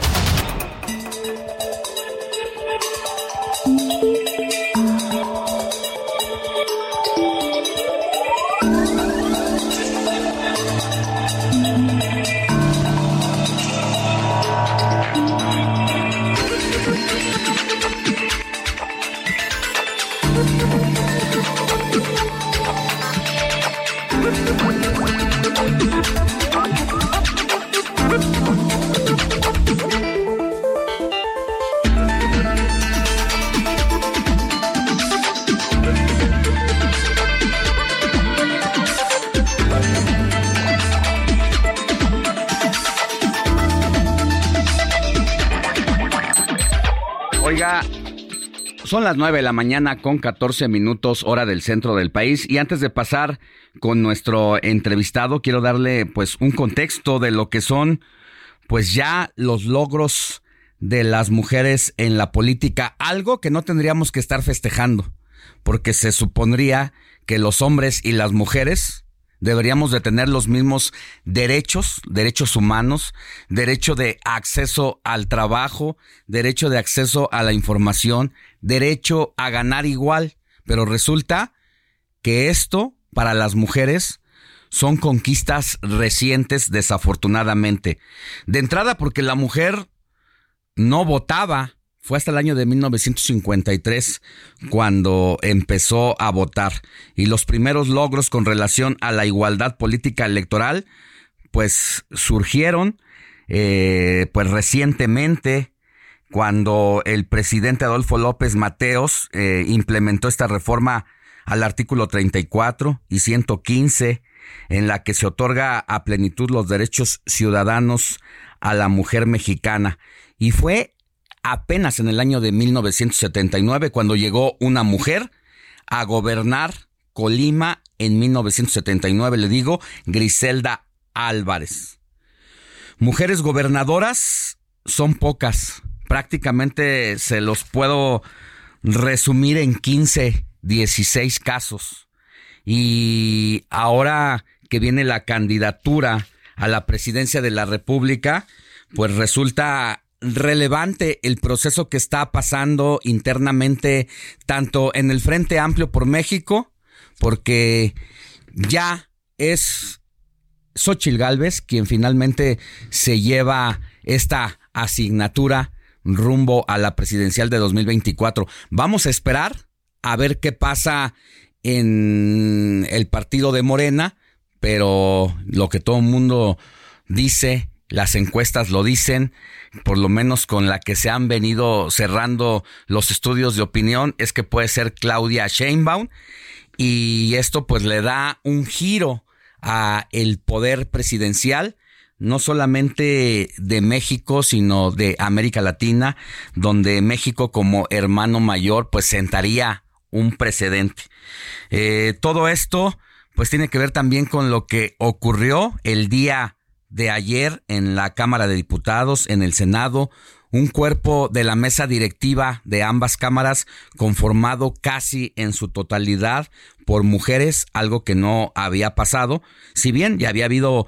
S6: Son las 9 de la mañana con 14 minutos hora del centro del país. Y antes de pasar con nuestro entrevistado quiero darle pues un contexto de lo que son pues ya los logros de las mujeres en la política, algo que no tendríamos que estar festejando, porque se supondría que los hombres y las mujeres deberíamos de tener los mismos derechos, derechos humanos, derecho de acceso al trabajo, derecho de acceso a la información, derecho a ganar igual. Pero resulta que esto para las mujeres son conquistas recientes desafortunadamente. De entrada porque la mujer no votaba fue hasta el año de 1953 cuando empezó a votar. Y los primeros logros con relación a la igualdad política electoral, pues surgieron, eh, pues recientemente, cuando el presidente Adolfo López Mateos eh, implementó esta reforma al artículo 34 y 115, en la que se otorga a plenitud los derechos ciudadanos a la mujer mexicana. Y fue apenas en el año de 1979 cuando llegó una mujer a gobernar Colima en 1979, le digo, Griselda Álvarez. Mujeres gobernadoras son pocas, prácticamente se los puedo resumir en 15, 16 casos. Y ahora que viene la candidatura a la presidencia de la República, pues resulta relevante el proceso que está pasando internamente tanto en el Frente Amplio por México, porque ya es Xochil Gálvez quien finalmente se lleva esta asignatura rumbo a la presidencial de 2024. Vamos a esperar a ver qué pasa en el partido de Morena, pero lo que todo el mundo dice las encuestas lo dicen, por lo menos con la que se han venido cerrando los estudios de opinión, es que puede ser Claudia Sheinbaum y esto pues le da un giro a el poder presidencial no solamente de México, sino de América Latina, donde México como hermano mayor pues sentaría un precedente. Eh, todo esto pues tiene que ver también con lo que ocurrió el día de ayer en la Cámara de Diputados, en el Senado, un cuerpo de la mesa directiva de ambas cámaras conformado casi en su totalidad por mujeres, algo que no había pasado, si bien ya había habido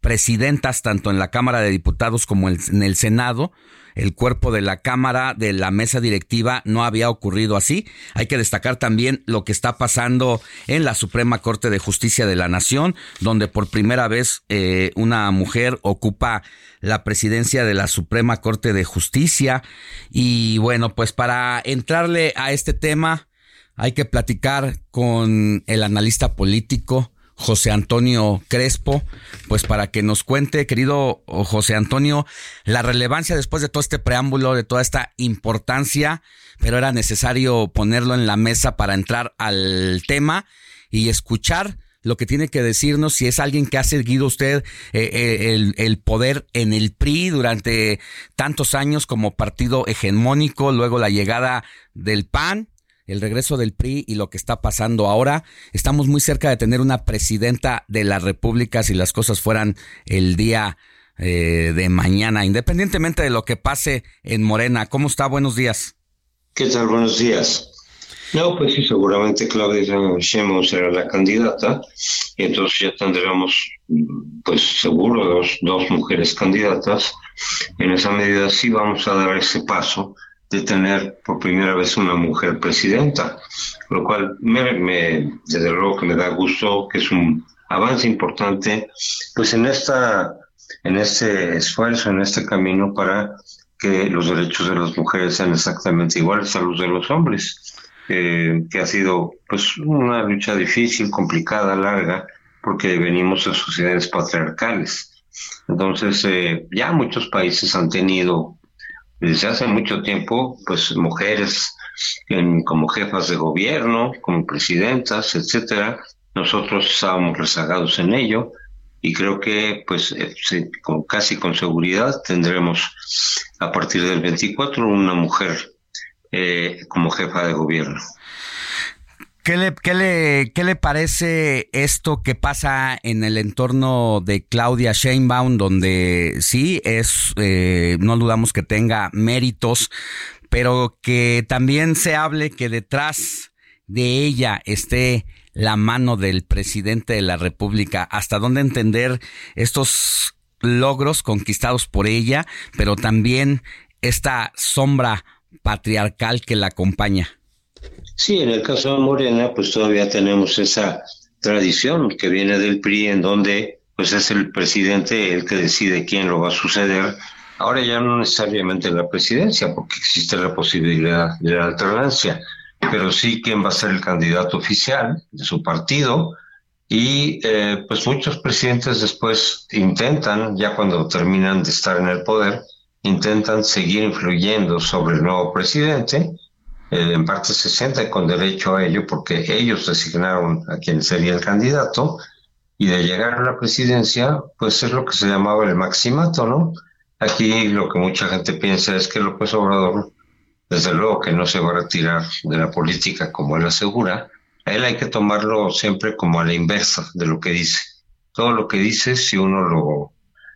S6: presidentas tanto en la Cámara de Diputados como en el Senado. El cuerpo de la Cámara, de la mesa directiva, no había ocurrido así. Hay que destacar también lo que está pasando en la Suprema Corte de Justicia de la Nación, donde por primera vez eh, una mujer ocupa la presidencia de la Suprema Corte de Justicia. Y bueno, pues para entrarle a este tema, hay que platicar con el analista político José Antonio Crespo, pues para que nos cuente, querido José Antonio, la relevancia después de todo este preámbulo, de toda esta importancia, pero era necesario ponerlo en la mesa para entrar al tema y escuchar lo que tiene que decirnos si es alguien que ha seguido usted eh, eh, el, el, poder en el PRI durante tantos años como partido hegemónico, luego la llegada del PAN el regreso del PRI y lo que está pasando ahora. Estamos muy cerca de tener una presidenta de la República si las cosas fueran el día eh, de mañana, independientemente de lo que pase en Morena. ¿Cómo está? Buenos días.
S26: ¿Qué tal? Buenos días. No, pues sí, seguramente Claudia Sheinbaum será la candidata y entonces ya tendremos, pues seguro, dos, dos mujeres candidatas. En esa medida sí vamos a dar ese paso de tener por primera vez una mujer presidenta, lo cual me, me, desde luego que me da gusto, que es un avance importante, pues en esta, en este esfuerzo, en este camino para que los derechos de las mujeres sean exactamente iguales a los de los hombres, eh, que ha sido pues una lucha difícil, complicada, larga, porque venimos de sociedades patriarcales. Entonces, eh, ya muchos países han tenido desde hace mucho tiempo, pues mujeres como jefas de gobierno, como presidentas, etcétera. Nosotros estábamos rezagados en ello y creo que, pues, eh, con, casi con seguridad tendremos a partir del 24 una mujer eh, como jefa de gobierno.
S6: ¿Qué le, qué, le, ¿Qué le parece esto que pasa en el entorno de Claudia Sheinbaum, donde sí es, eh, no dudamos que tenga méritos, pero que también se hable que detrás de ella esté la mano del presidente de la República? ¿Hasta dónde entender estos logros conquistados por ella, pero también esta sombra patriarcal que la acompaña?
S26: Sí, en el caso de Morena, pues todavía tenemos esa tradición que viene del PRI en donde pues es el presidente el que decide quién lo va a suceder. Ahora ya no necesariamente la presidencia, porque existe la posibilidad de la alternancia, pero sí quién va a ser el candidato oficial de su partido. Y eh, pues muchos presidentes después intentan, ya cuando terminan de estar en el poder, intentan seguir influyendo sobre el nuevo presidente en parte se siente con derecho a ello porque ellos designaron a quien sería el candidato y de llegar a la presidencia, pues es lo que se llamaba el maximato, ¿no? Aquí lo que mucha gente piensa es que López Obrador, desde luego que no se va a retirar de la política como él asegura, a él hay que tomarlo siempre como a la inversa de lo que dice. Todo lo que dice, si uno lo,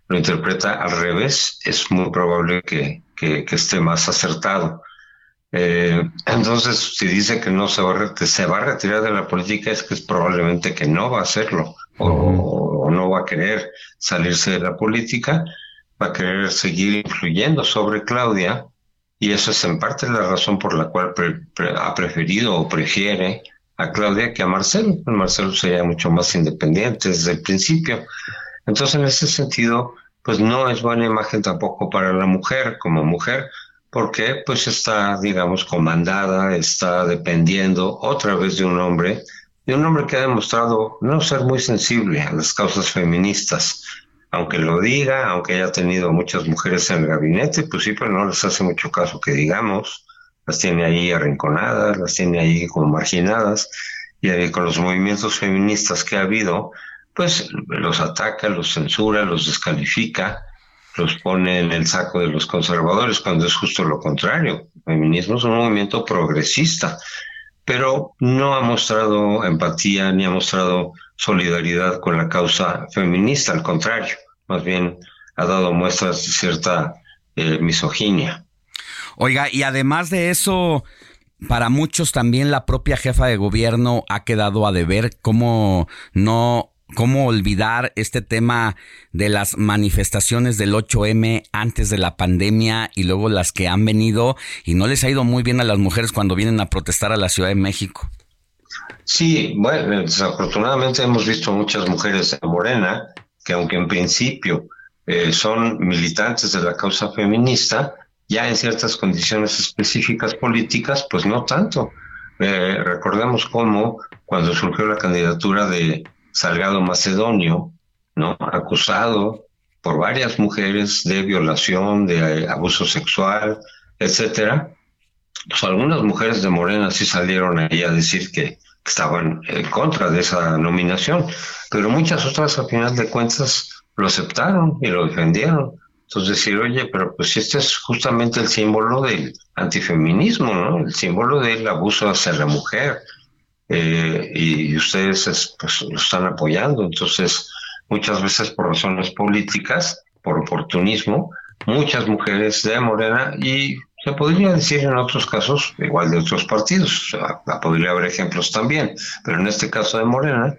S26: lo interpreta al revés, es muy probable que, que esté más acertado. Eh, entonces, si dice que no se va, a retirar de la política, es que es probablemente que no va a hacerlo o, no va a querer salirse de la política, va a querer seguir influyendo sobre Claudia y eso es en parte la razón por la cual ha preferido o prefiere a Claudia que a Marcelo. Marcelo sería mucho más independiente desde el principio. Entonces, en ese sentido, pues no es buena imagen tampoco para la mujer como mujer porque pues está, digamos, comandada, está dependiendo otra vez de un hombre, de un hombre que ha demostrado no ser muy sensible a las causas feministas. Aunque lo diga, aunque haya tenido muchas mujeres en el gabinete, pues sí, pero no les hace mucho caso que digamos, las tiene ahí arrinconadas, las tiene ahí como marginadas, y con los movimientos feministas que ha habido, pues los ataca, los censura, los descalifica, los pone en el saco de los conservadores, cuando es justo lo contrario. El feminismo es un movimiento progresista, pero no ha mostrado empatía ni ha mostrado solidaridad con la causa feminista, al contrario, más bien ha dado muestras de cierta eh, misoginia.
S6: Oiga, y además de eso, para muchos también la propia jefa de gobierno ha quedado a deber cómo no cómo olvidar este tema de las manifestaciones del 8M antes de la pandemia y luego las que han venido y no les ha ido muy bien a las mujeres cuando vienen a protestar a la Ciudad de México.
S26: Sí, bueno, desafortunadamente hemos visto muchas mujeres en Morena que aunque en principio eh, son militantes de la causa feminista, ya en ciertas condiciones específicas políticas, pues no tanto. Eh, recordemos cómo cuando surgió la candidatura de Salgado Macedonio, ¿no? acusado por varias mujeres de violación, de abuso sexual, etcétera, pues algunas mujeres de Morena sí salieron ahí a decir que estaban en contra de esa nominación, pero muchas otras a final de cuentas lo aceptaron y lo defendieron. Entonces decir, oye, pero pues este es justamente el símbolo del antifeminismo, ¿no? El símbolo del abuso hacia la mujer. Eh, y ustedes pues, lo están apoyando. Entonces, muchas veces por razones políticas, por oportunismo, muchas mujeres de Morena y se podría decir en otros casos, igual de otros partidos, podría haber ejemplos también, pero en este caso de Morena,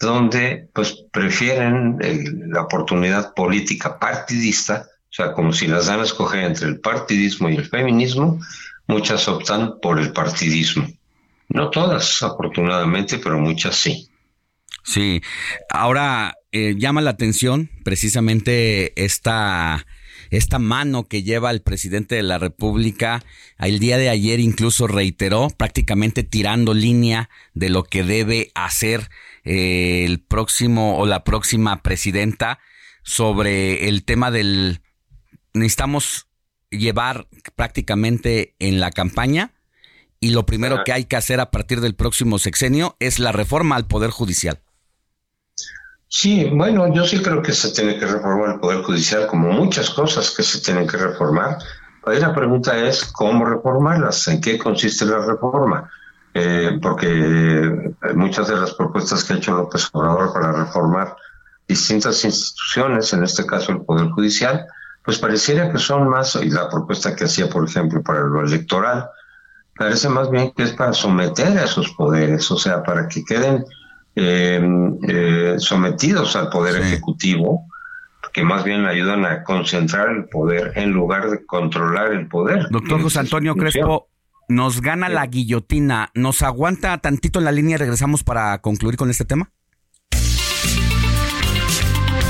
S26: donde pues prefieren la oportunidad política partidista, o sea, como si las dan a escoger entre el partidismo y el feminismo, muchas optan por el partidismo. No todas, afortunadamente, pero muchas sí.
S6: Sí, ahora eh, llama la atención precisamente esta esta mano que lleva el presidente de la República. El día de ayer incluso reiteró, prácticamente tirando línea de lo que debe hacer eh, el próximo o la próxima presidenta sobre el tema del... Necesitamos llevar prácticamente en la campaña y lo primero que hay que hacer a partir del próximo sexenio es la reforma al Poder Judicial.
S26: Sí, bueno, yo sí creo que se tiene que reformar el Poder Judicial, como muchas cosas que se tienen que reformar. Ahí la pregunta es cómo reformarlas, en qué consiste la reforma. Eh, porque muchas de las propuestas que ha hecho López Obrador para reformar distintas instituciones, en este caso el Poder Judicial, pues pareciera que son más, y la propuesta que hacía, por ejemplo, para lo electoral, parece más bien que es para someter a esos poderes, o sea, para que queden eh, eh, sometidos al poder ejecutivo, que más bien ayudan a concentrar el poder en lugar de controlar el poder.
S6: Doctor José Antonio Crespo, nos gana la guillotina. ¿Nos aguanta tantito en la línea y regresamos para concluir con este tema?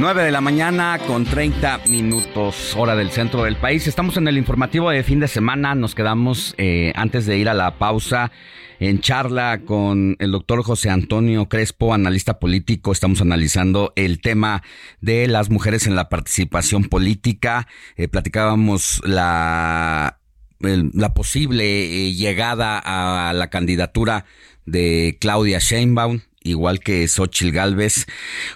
S6: Nueve de la mañana con 30 minutos hora del centro del país. Estamos en el informativo de fin de semana. Nos quedamos eh, antes de ir a la pausa en charla con el doctor José Antonio Crespo, analista político. Estamos analizando el tema de las mujeres en la participación política. Eh, platicábamos la la posible eh, llegada a la candidatura de Claudia Sheinbaum, igual que Xochitl Galvez,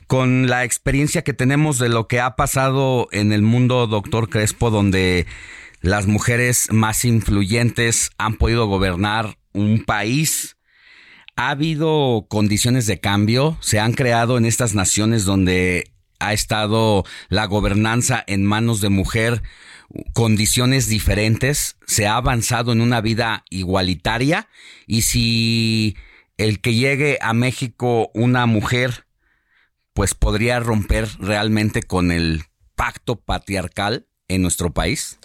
S6: con la experiencia que tenemos de lo que ha pasado en el mundo, doctor Crespo, donde las mujeres más influyentes han podido gobernar un país. Ha habido condiciones de cambio, se han creado en estas naciones donde ha estado la gobernanza en manos de mujer, condiciones diferentes, se ha avanzado en una vida igualitaria y si el que llegue a México una mujer, pues podría romper realmente con el pacto patriarcal en nuestro país?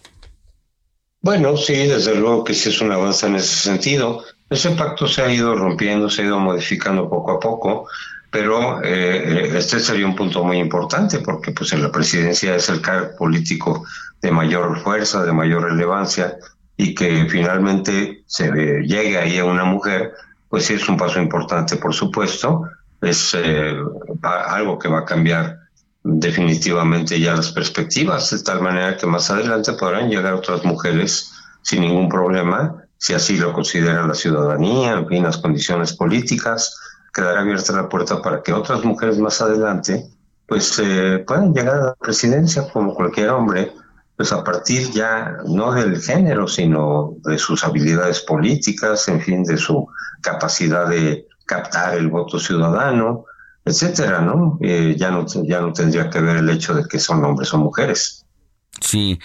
S26: Bueno, sí, desde luego que sí es un avance en ese sentido. Ese pacto se ha ido rompiendo, se ha ido modificando poco a poco, pero eh, este sería un punto muy importante porque pues en la presidencia es el cargo político de mayor fuerza, de mayor relevancia y que finalmente se llegue ahí a una mujer, pues sí es un paso importante, por supuesto, es eh, algo que va a cambiar definitivamente ya las perspectivas, de tal manera que más adelante podrán llegar otras mujeres sin ningún problema, si así lo considera la ciudadanía, en fin, las condiciones políticas, quedará abierta la puerta para que otras mujeres más adelante pues eh, puedan llegar a la presidencia como cualquier hombre, pues a partir ya no del género, sino de sus habilidades políticas, en fin, de su capacidad de captar el voto ciudadano, etcétera, ¿no? Eh, ya no ya no tendría que ver el hecho de que son hombres o mujeres.
S6: Sí,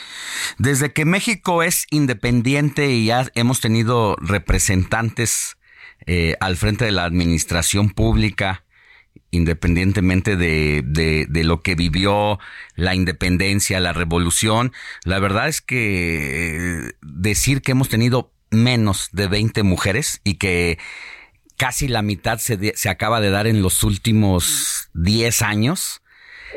S6: desde que México es independiente y ya hemos tenido representantes eh, al frente de la administración pública, independientemente de, de, de, lo que vivió la independencia, la revolución, la verdad es que eh, decir que hemos tenido menos de 20 mujeres y que casi la mitad se, se acaba de dar en los últimos 10 años.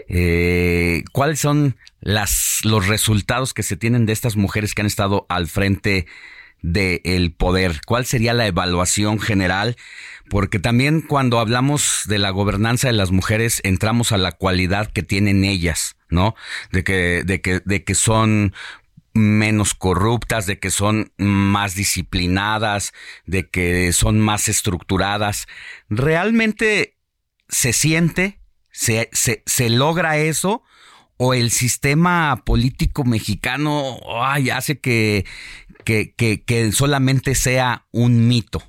S6: Eh, ¿Cuáles son las, los resultados que se tienen de estas mujeres que han estado al frente del poder? ¿Cuál sería la evaluación general? Porque también cuando hablamos de la gobernanza de las mujeres entramos a la cualidad que tienen ellas, ¿no? De que, de que, de que son menos corruptas, de que son más disciplinadas, de que son más estructuradas. ¿Realmente se siente, se, se, logra eso? ¿O el sistema político mexicano ay, hace que, que, que, que solamente sea un mito?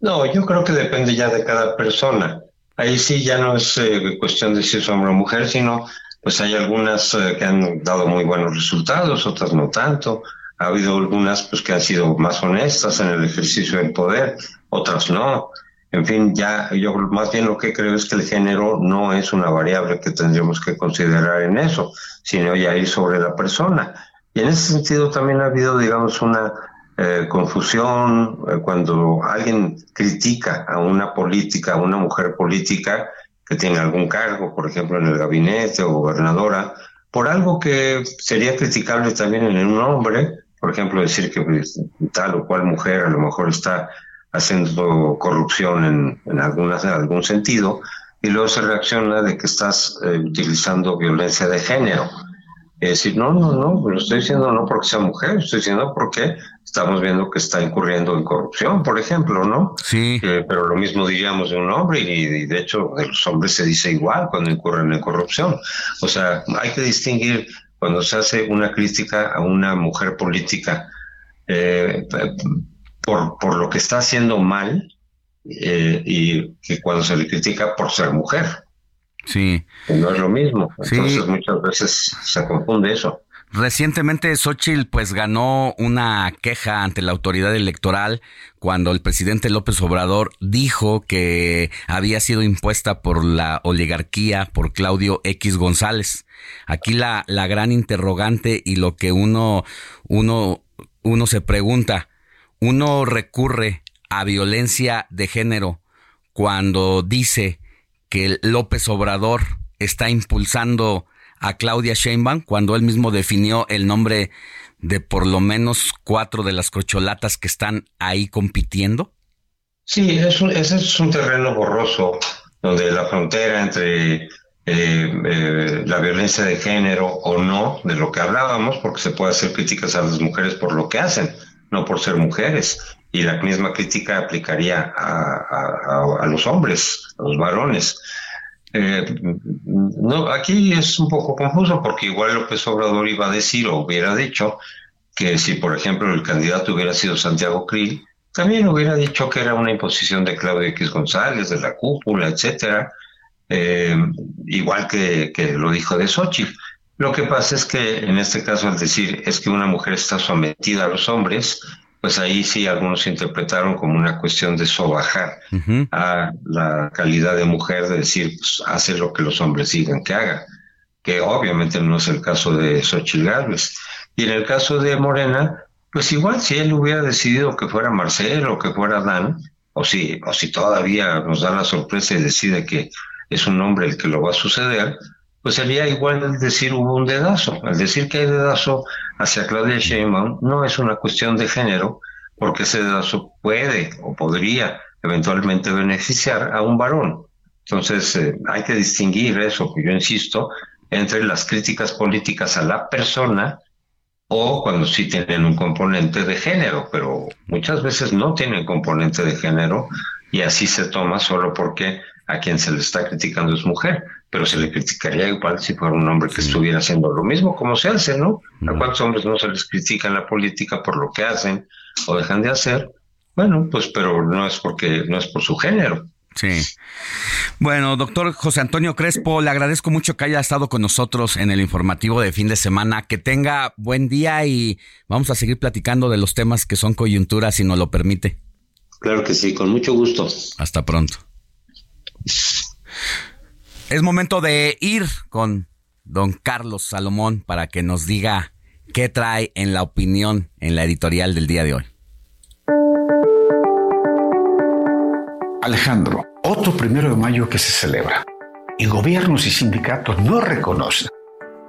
S26: No, yo creo que depende ya de cada persona. Ahí sí ya no es eh, cuestión de si es hombre o mujer, sino pues hay algunas eh, que han dado muy buenos resultados, otras no tanto. Ha habido algunas pues que han sido más honestas en el ejercicio del poder, otras no. En fin, ya yo más bien lo que creo es que el género no es una variable que tendríamos que considerar en eso, sino ya ir sobre la persona. Y en ese sentido también ha habido, digamos, una eh, confusión eh, cuando alguien critica a una política, a una mujer política, que tiene algún cargo, por ejemplo, en el gabinete o gobernadora, por algo que sería criticable también en un hombre, por ejemplo, decir que pues, tal o cual mujer a lo mejor está haciendo corrupción en, algún sentido, y luego se reacciona de que estás eh, utilizando violencia de género. Es decir, no, no, no, lo estoy diciendo no porque sea mujer, estoy diciendo porque estamos viendo que está incurriendo en corrupción, por ejemplo, ¿no?
S6: Sí.
S26: Eh, pero lo mismo diríamos de un hombre y, y, de hecho de los hombres se dice igual cuando incurren en corrupción. O sea, hay que distinguir cuando se hace una crítica a una mujer política eh, por, por lo que está haciendo mal eh, y que cuando se le critica por ser mujer.
S6: Sí.
S26: No es lo mismo. Entonces sí. muchas veces se confunde eso.
S6: Recientemente Xochitl pues ganó una queja ante la autoridad electoral cuando el presidente López Obrador dijo que había sido impuesta por la oligarquía, por Claudio X González. Aquí la, la gran interrogante y lo que uno, uno, uno se pregunta, uno recurre a violencia de género cuando dice que López Obrador está impulsando a Claudia Sheinbaum cuando él mismo definió el nombre de por lo menos cuatro de las corcholatas que están ahí compitiendo?
S26: Sí, es un, ese es un terreno borroso donde la frontera entre eh, eh, la violencia de género o no, de lo que hablábamos, porque se puede hacer críticas a las mujeres por lo que hacen, no por ser mujeres. Y la misma crítica aplicaría a, a, los hombres, a los varones. Eh, no, aquí es un poco confuso porque igual López Obrador iba a decir o hubiera dicho que si, por ejemplo, el candidato hubiera sido Santiago Krill, también hubiera dicho que era una imposición de Claudio X González, de la cúpula, etcétera, eh, igual que, que, lo dijo de Xochitl. Lo que pasa es que en este caso al decir es que una mujer está sometida a los hombres, pues ahí sí algunos interpretaron como una cuestión de sobajar uh -huh. a la calidad de mujer, de decir, pues hace lo que los hombres digan que haga, que obviamente no es el caso de Xochitl Gálvez. Y en el caso de Morena, pues igual si él hubiera decidido que fuera Marcelo o que fuera Dan, o si, o si todavía nos da la sorpresa y decide que es un hombre el que lo va a suceder, pues sería igual decir hubo un dedazo. Al decir que hay dedazo hacia Claudia Sheinbaum no es una cuestión de género, porque ese dedazo puede o podría eventualmente beneficiar a un varón. Entonces, eh, hay que distinguir eso, que yo insisto, entre las críticas políticas a la persona o cuando sí tienen un componente de género, pero muchas veces no tienen componente de género y así se toma solo porque a quien se le está criticando es mujer, pero se le criticaría igual si fuera un hombre que estuviera haciendo lo mismo, como se hace, ¿no? ¿A cuántos hombres no se les critica en la política por lo que hacen o dejan de hacer? Bueno, pues pero no es porque no es por su género.
S6: Sí. Bueno, doctor José Antonio Crespo, le agradezco mucho que haya estado con nosotros en el informativo de fin de semana. Que tenga buen día y vamos a seguir platicando de los temas que son coyunturas, si nos lo permite.
S26: Claro que sí, con mucho gusto.
S6: Hasta pronto. Es momento de ir con don Carlos Salomón para que nos diga qué trae en la opinión en la editorial del día de hoy.
S27: Alejandro, otro primero de mayo que se celebra. Y gobiernos y sindicatos no reconocen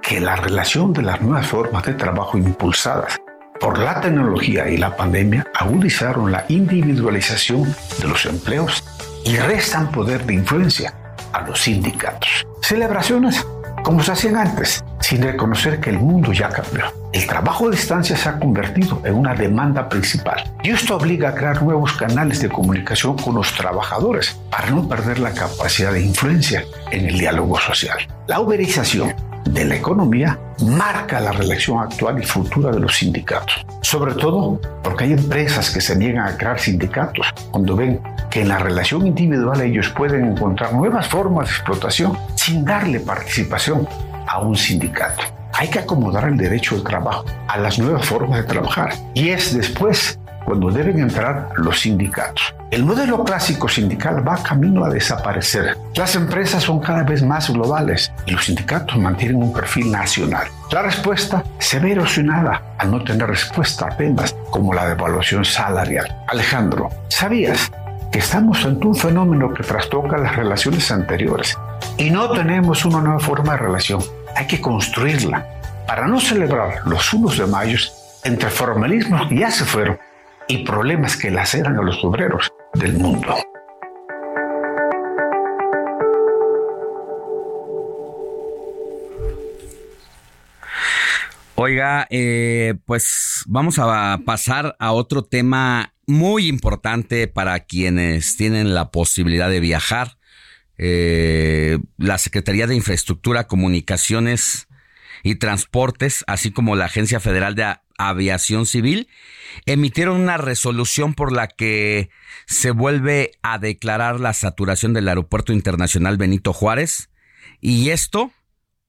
S27: que la relación de las nuevas formas de trabajo impulsadas por la tecnología y la pandemia agudizaron la individualización de los empleos y restan poder de influencia a los sindicatos. Celebraciones como se hacían antes, sin reconocer que el mundo ya cambió. El trabajo a distancia se ha convertido en una demanda principal y esto obliga a crear nuevos canales de comunicación con los trabajadores para no perder la capacidad de influencia en el diálogo social. La uberización de la economía marca la relación actual y futura de los sindicatos, sobre todo porque hay empresas que se niegan a crear sindicatos cuando ven que en la relación individual ellos pueden encontrar nuevas formas de explotación sin darle participación a un sindicato. Hay que acomodar el derecho al trabajo a las nuevas formas de trabajar y es después cuando deben entrar los sindicatos. El modelo clásico sindical va camino a desaparecer. Las empresas son cada vez más globales y los sindicatos mantienen un perfil nacional. La respuesta se ve erosionada al no tener respuesta a temas como la devaluación salarial. Alejandro, ¿sabías que estamos ante un fenómeno que trastoca las relaciones anteriores y no tenemos una nueva forma de relación? Hay que construirla para no celebrar los unos de mayo entre formalismos que ya se fueron y problemas que laceran a los obreros del mundo.
S6: Oiga, eh, pues vamos a pasar a otro tema muy importante para quienes tienen la posibilidad de viajar. Eh, la Secretaría de Infraestructura, Comunicaciones y Transportes, así como la Agencia Federal de Aviación Civil, emitieron una resolución por la que se vuelve a declarar la saturación del Aeropuerto Internacional Benito Juárez y esto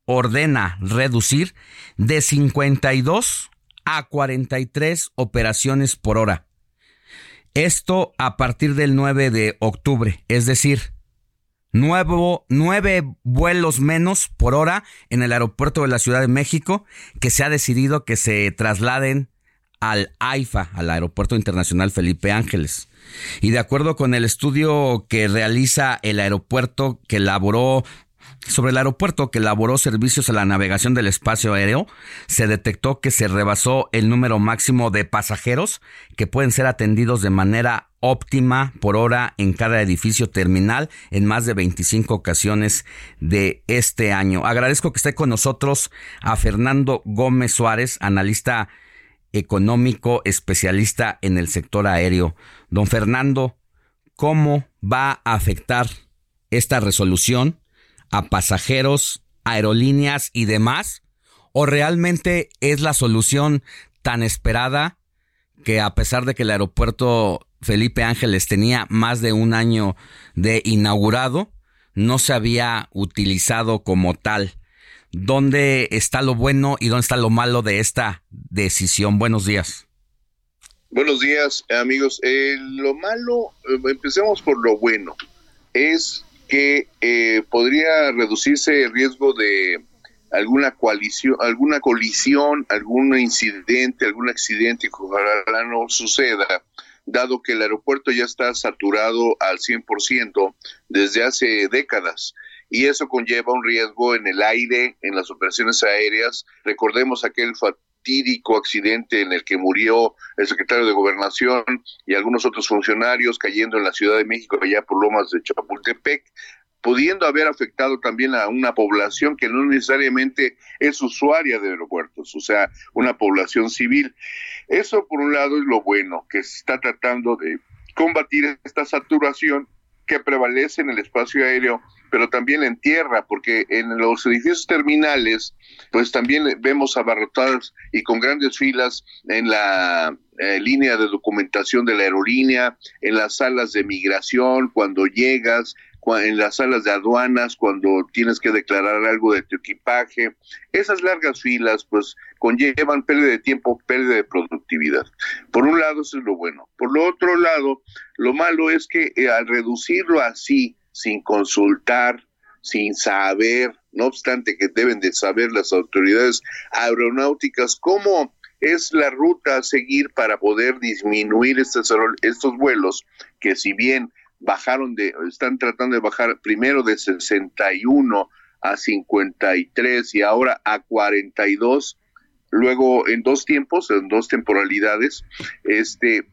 S6: ordena reducir de 52 a 43 operaciones por hora. Esto a partir del 9 de octubre, es decir, nuevo, nueve vuelos menos por hora en el aeropuerto de la Ciudad de México que se ha decidido que se trasladen al AIFA, al Aeropuerto Internacional Felipe Ángeles. Y de acuerdo con el estudio que realiza el aeropuerto que elaboró sobre el aeropuerto que elaboró servicios a la navegación del espacio aéreo, se detectó que se rebasó el número máximo de pasajeros que pueden ser atendidos de manera óptima por hora en cada edificio terminal en más de 25 ocasiones de este año. Agradezco que esté con nosotros a Fernando Gómez Suárez, analista económico especialista en el sector aéreo. Don Fernando, ¿cómo va a afectar esta resolución a pasajeros, aerolíneas y demás? ¿O realmente es la solución tan esperada que a pesar de que el aeropuerto Felipe Ángeles tenía más de un año de inaugurado, no se había utilizado como tal? ¿Dónde está lo bueno y dónde está lo malo de esta decisión? Buenos días.
S28: Buenos días, amigos. Eh, lo malo, eh, empecemos por lo bueno, es que eh, podría reducirse el riesgo de alguna coalición, alguna colisión, algún incidente, algún accidente que ojalá no suceda, dado que el aeropuerto ya está saturado al 100% desde hace décadas y eso conlleva un riesgo en el aire, en las operaciones aéreas. Recordemos aquel fatídico accidente en el que murió el secretario de Gobernación y algunos otros funcionarios cayendo en la Ciudad de México, allá por Lomas de Chapultepec. Pudiendo haber afectado también a una población que no necesariamente es usuaria de aeropuertos, o sea, una población civil. Eso por un lado es lo bueno, que se está tratando de combatir esta saturación que prevalece en el espacio aéreo, pero también en tierra, porque en los edificios terminales, pues también vemos abarrotadas y con grandes filas en la eh, línea de documentación de la aerolínea, en las salas de migración, cuando llegas, en las salas de aduanas cuando tienes que declarar algo de tu equipaje. Esas largas filas pues conllevan pérdida de tiempo, pérdida de productividad. Por un lado eso es lo bueno. Por lo otro lado, lo malo es que eh, al reducirlo así, sin consultar, sin saber, no obstante que deben de saber las autoridades aeronáuticas cómo es la ruta a seguir para poder disminuir estos, estos vuelos, que si bien bajaron de, están tratando de bajar primero de 61 a 53 y ahora a 42, luego en dos tiempos, en dos temporalidades, este,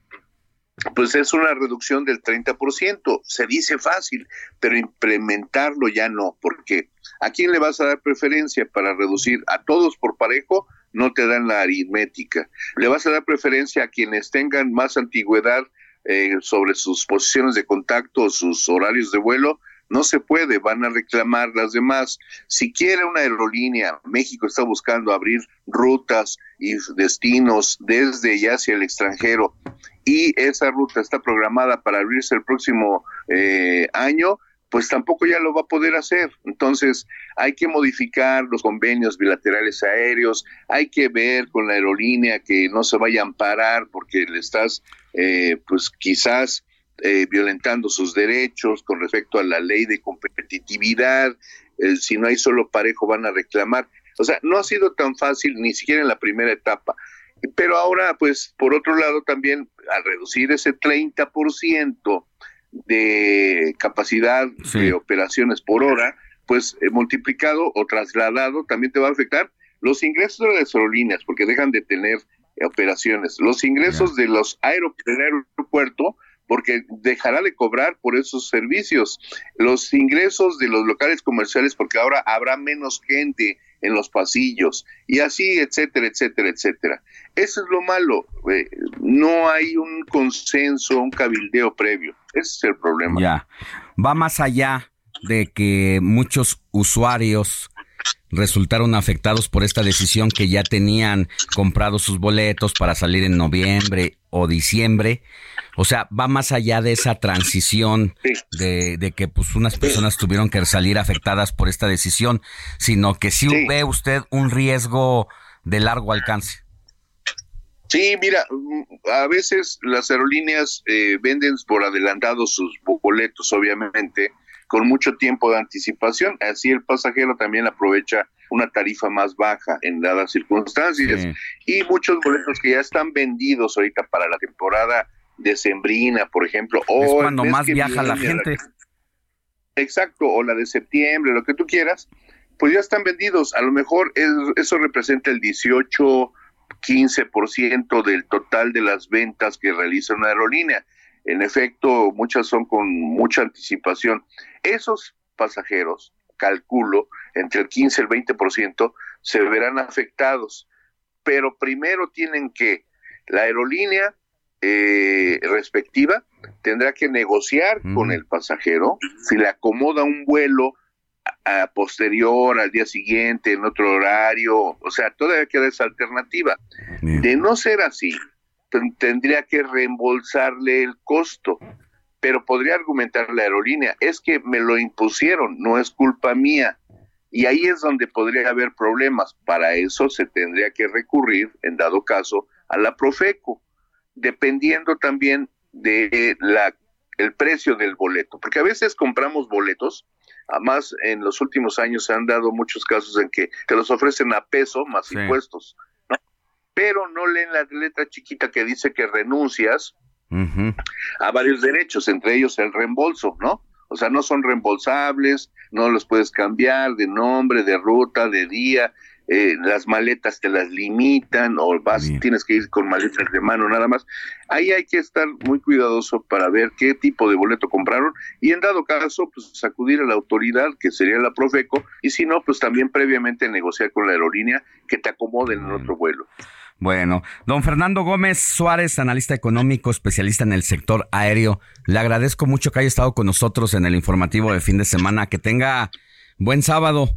S28: pues es una reducción del 30%. Se dice fácil, pero implementarlo ya no, porque ¿a quién le vas a dar preferencia para reducir? ¿A todos por parejo? No te dan la aritmética. Le vas a dar preferencia a quienes tengan más antigüedad eh, sobre sus posiciones de contacto, sus horarios de vuelo, no se puede, van a reclamar las demás. Si quiere una aerolínea, México está buscando abrir rutas y destinos desde y hacia el extranjero y esa ruta está programada para abrirse el próximo eh, año, pues tampoco ya lo va a poder hacer. Entonces, hay que modificar los convenios bilaterales aéreos, hay que ver con la aerolínea que no se vaya a amparar porque le estás, eh, pues quizás eh, violentando sus derechos con respecto a la ley de competitividad. Eh, si no hay solo parejo, van a reclamar. O sea, no ha sido tan fácil ni siquiera en la primera etapa. Pero ahora, pues, por otro lado, también al reducir ese 30%, de capacidad de operaciones por hora, pues eh, multiplicado o trasladado también te va a afectar los ingresos de las aerolíneas, porque dejan de tener operaciones, los ingresos de los aeropuertos, porque dejará de cobrar por esos servicios, los ingresos de los locales comerciales, porque ahora habrá menos gente en los pasillos, y así, etcétera, etcétera, etcétera. Eso es lo malo, eh, no hay un consenso, un cabildeo previo. Ese es el problema.
S6: Ya. Va más allá de que muchos usuarios resultaron afectados por esta decisión que ya tenían comprado sus boletos para salir en noviembre o diciembre. O sea, va más allá de esa transición de, que pues unas personas tuvieron que salir afectadas por esta decisión, sino que sí, ve usted un riesgo de largo alcance.
S28: Sí, mira, mm, a veces las aerolíneas eh, venden por adelantado sus boletos, obviamente, con mucho tiempo de anticipación. Así el pasajero también aprovecha una tarifa más baja en dadas circunstancias. Y muchos boletos que ya están vendidos ahorita para la temporada decembrina, por ejemplo. O
S6: es cuando más viaja la gente.
S28: exacto, o la de septiembre, lo que tú quieras, pues ya están vendidos. A lo mejor eso representa el 18 15% del total de las ventas que realiza una aerolínea. En efecto, muchas son con mucha anticipación. Esos pasajeros, calculo, entre el 15 y el 20% se verán afectados, pero primero tienen que la aerolínea eh, respectiva tendrá que negociar con el pasajero si le acomoda un vuelo a posterior, al día siguiente, en otro horario, o sea, todavía queda esa alternativa. De no ser así, tendría que reembolsarle el costo, pero podría argumentar la aerolínea, es que me lo impusieron, no es culpa mía. Y ahí es donde podría haber problemas. Para eso se tendría que recurrir, en dado caso, a la Profeco, dependiendo también de la el precio del boleto, porque a veces compramos boletos Además, en los últimos años se han dado muchos casos en que te los ofrecen a peso más impuestos. Pero no leen la letra chiquita que dice que renuncias a varios derechos, entre ellos el reembolso, ¿no? O sea, no son reembolsables, no los puedes cambiar de nombre, de ruta, de día, eh, las maletas te las limitan o vas, tienes que ir con maletas de mano nada más. Ahí hay que estar muy cuidadoso para ver qué tipo de boleto compraron y en dado caso, pues acudir a la autoridad, que sería la Profeco, y si no, pues también previamente negociar con la aerolínea que te acomoden en otro vuelo.
S6: Bueno, don Fernando Gómez Suárez, analista económico, especialista en el sector aéreo, le agradezco mucho que haya estado con nosotros en el informativo de fin de semana. Que tenga buen sábado.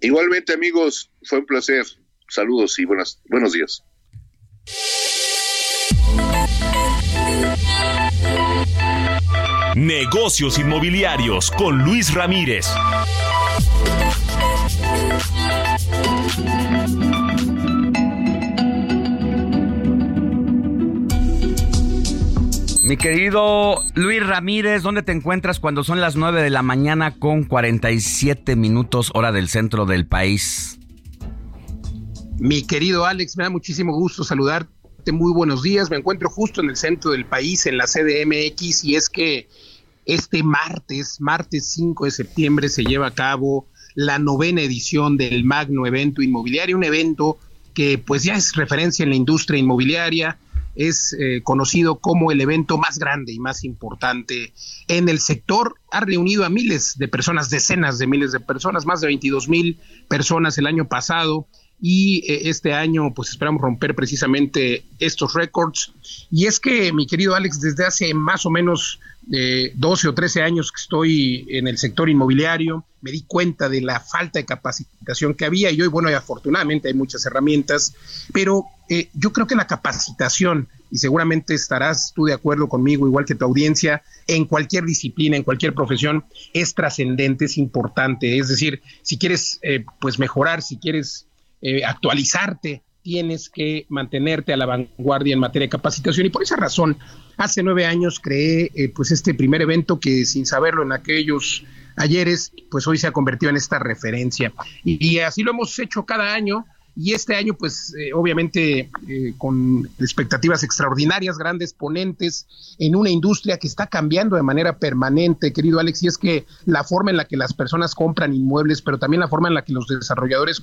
S28: Igualmente, amigos, fue un placer. Saludos y buenas, buenos días.
S9: Negocios inmobiliarios con Luis Ramírez.
S6: Mi querido Luis Ramírez, ¿dónde te encuentras cuando son las 9 de la mañana con 47 minutos hora del centro del país?
S29: Mi querido Alex, me da muchísimo gusto saludarte. Muy buenos días. Me encuentro justo en el centro del país, en la CDMX, y es que este martes, martes 5 de septiembre, se lleva a cabo la novena edición del Magno Evento Inmobiliario, un evento que pues ya es referencia en la industria inmobiliaria, es eh, conocido como el evento más grande y más importante en el sector. Ha reunido a miles de personas, decenas de miles de personas, más de 22 mil personas el año pasado y eh, este año pues esperamos romper precisamente estos récords. Y es que, mi querido Alex, desde hace más o menos eh, 12 o 13 años que estoy en el sector inmobiliario, me di cuenta de la falta de capacitación que había y hoy, bueno, afortunadamente hay muchas herramientas, pero eh, yo creo que la capacitación, y seguramente estarás tú de acuerdo conmigo, igual que tu audiencia, en cualquier disciplina, en cualquier profesión, es trascendente, es importante. Es decir, si quieres eh, pues mejorar, si quieres eh, actualizarte, tienes que mantenerte a la vanguardia en materia de capacitación. Y por esa razón hace nueve años creé eh, pues este primer evento que sin saberlo en aquellos ayeres pues hoy se ha convertido en esta referencia. Y así lo hemos hecho cada año. Y este año, pues eh, obviamente eh, con expectativas extraordinarias, grandes ponentes en una industria que está cambiando de manera permanente, querido Alex, y es que la forma en la que las personas compran inmuebles, pero también la forma en la que los desarrolladores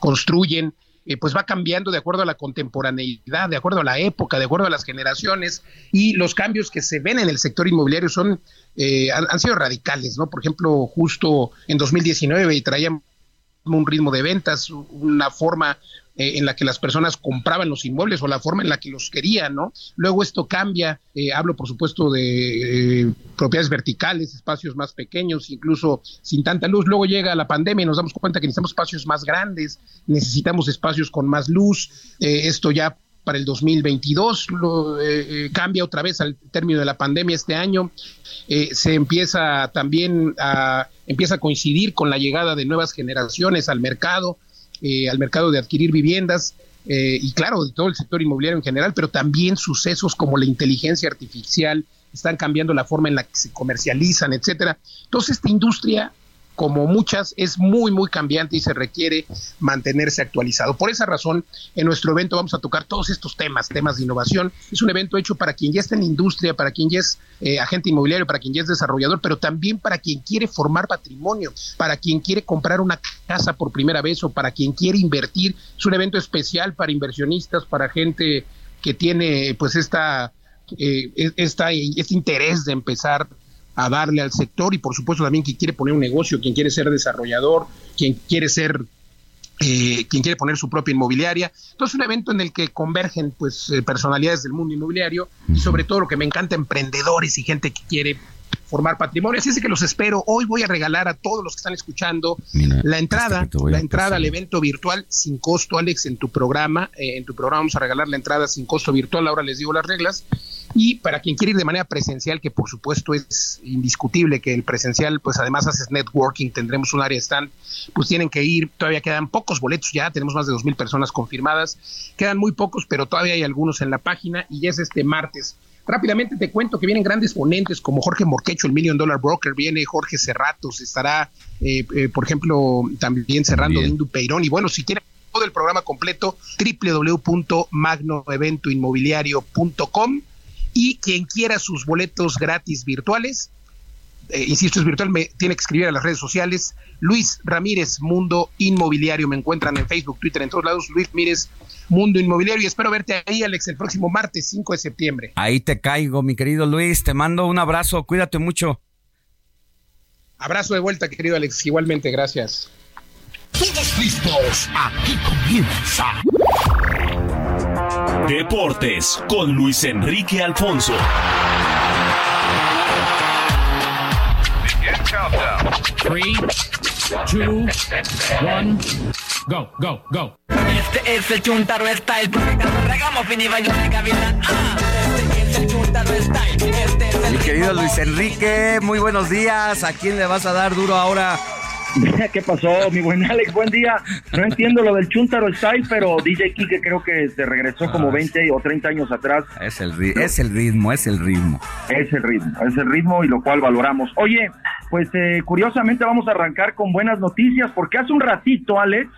S29: construyen, pues va cambiando de acuerdo a la contemporaneidad, de acuerdo a la época, de acuerdo a las generaciones, y los cambios que se ven en el sector inmobiliario son han, han, sido radicales, ¿no? Por ejemplo, justo en 2019 traíamos un ritmo de ventas, una forma eh, en la que las personas compraban los inmuebles o la forma en la que los querían, ¿no? Luego esto cambia, eh, hablo por supuesto de eh, propiedades verticales, espacios más pequeños, incluso sin tanta luz. Luego llega la pandemia y nos damos cuenta que necesitamos espacios más grandes, necesitamos espacios con más luz. esto ya para el 2022, lo, cambia otra vez al término de la pandemia este año, se empieza también a, empieza a coincidir con la llegada de nuevas generaciones al mercado, eh, al mercado de adquirir viviendas, y claro, de todo el sector inmobiliario en general, pero también sucesos como la inteligencia artificial están cambiando la forma en la que se comercializan, etcétera. Entonces, esta industria como muchas, es muy, muy cambiante y se requiere mantenerse actualizado. Por esa razón, en nuestro evento vamos a tocar todos estos temas, temas de innovación. Es un evento hecho para quien ya está en industria, para quien ya es eh, agente inmobiliario, para quien ya es desarrollador, pero también para quien quiere formar patrimonio, para quien quiere comprar una casa por primera vez o para quien quiere invertir. Es un evento especial para inversionistas, para gente que tiene pues esta, eh, esta, este interés de empezar a darle al sector y por supuesto también quien quiere poner un negocio, quien quiere ser desarrollador, quien quiere ser eh, quien quiere poner su propia inmobiliaria. Entonces, un evento en el que convergen pues eh, personalidades del mundo inmobiliario y sobre todo lo que me encanta, emprendedores y gente que quiere formar patrimonio. Así es que los espero. Hoy voy a regalar a todos los que están escuchando la entrada, la entrada al evento virtual sin costo, Alex, en tu programa. Eh, en tu programa vamos a regalar la entrada sin costo virtual. Ahora les digo las reglas. Y para quien quiere ir de manera presencial, que por supuesto es indiscutible que el presencial, pues además haces networking, tendremos un área stand, pues tienen que ir, todavía quedan pocos boletos ya, tenemos más de dos mil personas confirmadas, quedan muy pocos, pero todavía hay algunos en la página y ya es este martes. Rápidamente te cuento que vienen grandes ponentes como Jorge Morquecho, el Million Dollar Broker, viene Jorge Cerratos, estará, eh, eh, por ejemplo, también cerrando Indu Peirón. Y bueno, si quieren todo el programa completo, www.magnoeventoinmobiliario.com y quien quiera sus boletos gratis virtuales, eh, insisto, es virtual, me tiene que escribir a las redes sociales. Luis Ramírez, Mundo Inmobiliario. Me encuentran en Facebook, Twitter, en todos lados. Luis Ramírez, Mundo Inmobiliario. Y espero verte ahí, Alex, el próximo martes 5 de septiembre.
S6: Ahí te caigo, mi querido Luis. Te mando un abrazo. Cuídate mucho.
S29: Abrazo de vuelta, querido Alex. Igualmente, gracias.
S30: Todos listos. Aquí comienza.
S9: Deportes con Luis Enrique Alfonso.
S31: Three, two, one, go, go, go.
S32: Este es el Chuntaro Style, porque cuando regamos. Ah, este es el Chuntaro Style, este es el
S6: Mi querido Luis Enrique, muy buenos días. ¿A quién le vas a dar duro ahora? [laughs]
S33: ¿Qué pasó, mi buen Alex? Buen día. No entiendo lo del Chuntaro Style, pero DJ Kike creo que se regresó como 20 o 30 años atrás.
S6: Es el, es el ritmo, es el ritmo.
S33: Es el ritmo, es el ritmo y lo cual valoramos. Oye, pues eh, curiosamente vamos a arrancar con buenas noticias porque hace un ratito, Alex,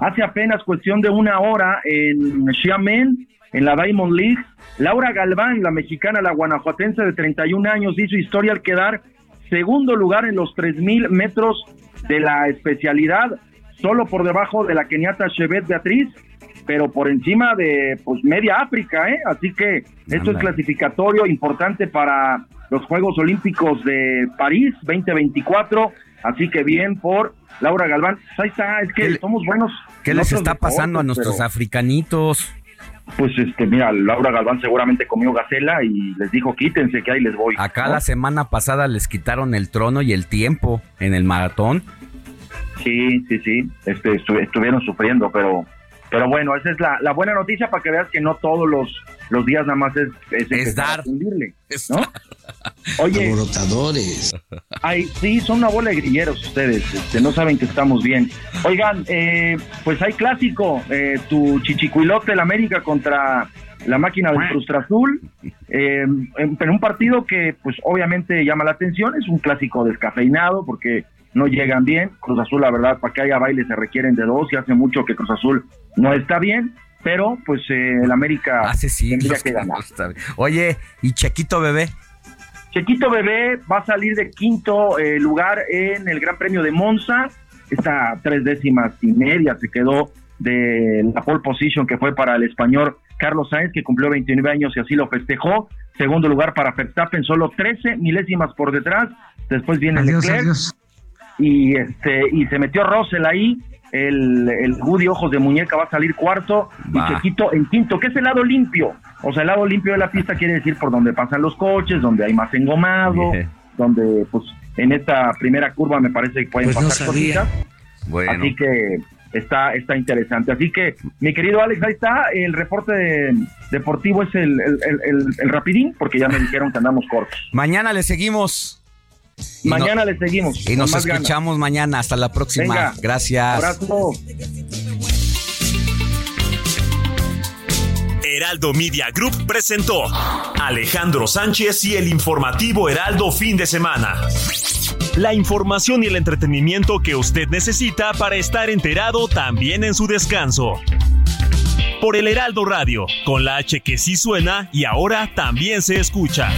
S33: hace apenas cuestión de una hora en Xiamen, en la Diamond League, Laura Galván, la mexicana, la guanajuatense de 31 años, hizo historia al quedar segundo lugar en los 3.000 metros de la especialidad, solo por debajo de la keniata Chevet Beatriz, pero por encima de pues media África, ¿eh? Así que esto es clasificatorio importante para los Juegos Olímpicos de París 2024, así que bien por Laura Galván. Pues ahí está, es que somos buenos.
S6: ¿Qué les está pasando a nuestros
S33: pero,
S6: africanitos?
S33: Pues este, mira, Laura Galván seguramente comió gacela y les dijo quítense que ahí les voy.
S6: Acá
S33: ¿no?
S6: la semana pasada les quitaron el trono y el tiempo en el maratón.
S33: Sí, sí, sí, este, estu- estuvieron sufriendo, pero pero bueno, esa es la, la buena noticia para que veas que no todos los, los días nada más es, es, a fundirle, ¿no? Oye,
S34: Alborotadores.
S33: ay, sí, son una bola de grilleros ustedes, este, no saben que estamos bien. Oigan, eh, pues hay clásico, eh, tu chichicuilote, el América contra la máquina del Frustra Azul, eh, en, en un partido que pues obviamente llama la atención, es un clásico descafeinado porque no llegan bien, Cruz Azul la verdad para que haya baile se requieren de dos y hace mucho que Cruz Azul no está bien, pero pues eh, el América
S6: Hace
S33: tendría
S6: siglos
S33: que
S6: no
S33: ganar.
S6: está bien. Oye, ¿y Chequito Bebé?
S33: Chequito Bebé va a salir de quinto eh, lugar en el Gran Premio de Monza. Está tres décimas y media se quedó de la pole position que fue para el español Carlos Sainz, que cumplió 29 años y así lo festejó. Segundo lugar para Verstappen, solo 13 milésimas por detrás. Después viene
S35: Adiós,
S33: Leclerc
S35: adiós.
S33: Y este y se metió Russell ahí. El, el Woody Ojos de Muñeca va a salir cuarto y Chequito en quinto, que es el lado limpio. O sea, el lado limpio de la pista quiere decir por donde pasan los coches, donde hay más engomado, donde pues en esta primera curva me parece que pueden
S35: Pues no
S33: pasar
S35: sabía.
S33: cositas.
S6: Bueno,
S33: Así que está está interesante. Así que, mi querido Alex, ahí está. El reporte de- deportivo es el, el, el- el- el rapidín, porque ya me dijeron que andamos cortos.
S6: mañana le seguimos. Y no-
S33: Mañana le seguimos.
S6: Y nos
S33: ganas.
S6: escuchamos mañana. Hasta la próxima.
S33: Venga.
S6: Gracias.
S33: Abrazo.
S9: Heraldo Media Group presentó Alejandro Sánchez y el informativo Heraldo fin de semana. La información y el entretenimiento que usted necesita para estar enterado también en su descanso. Por el Heraldo Radio, con la H que sí suena y ahora también se escucha.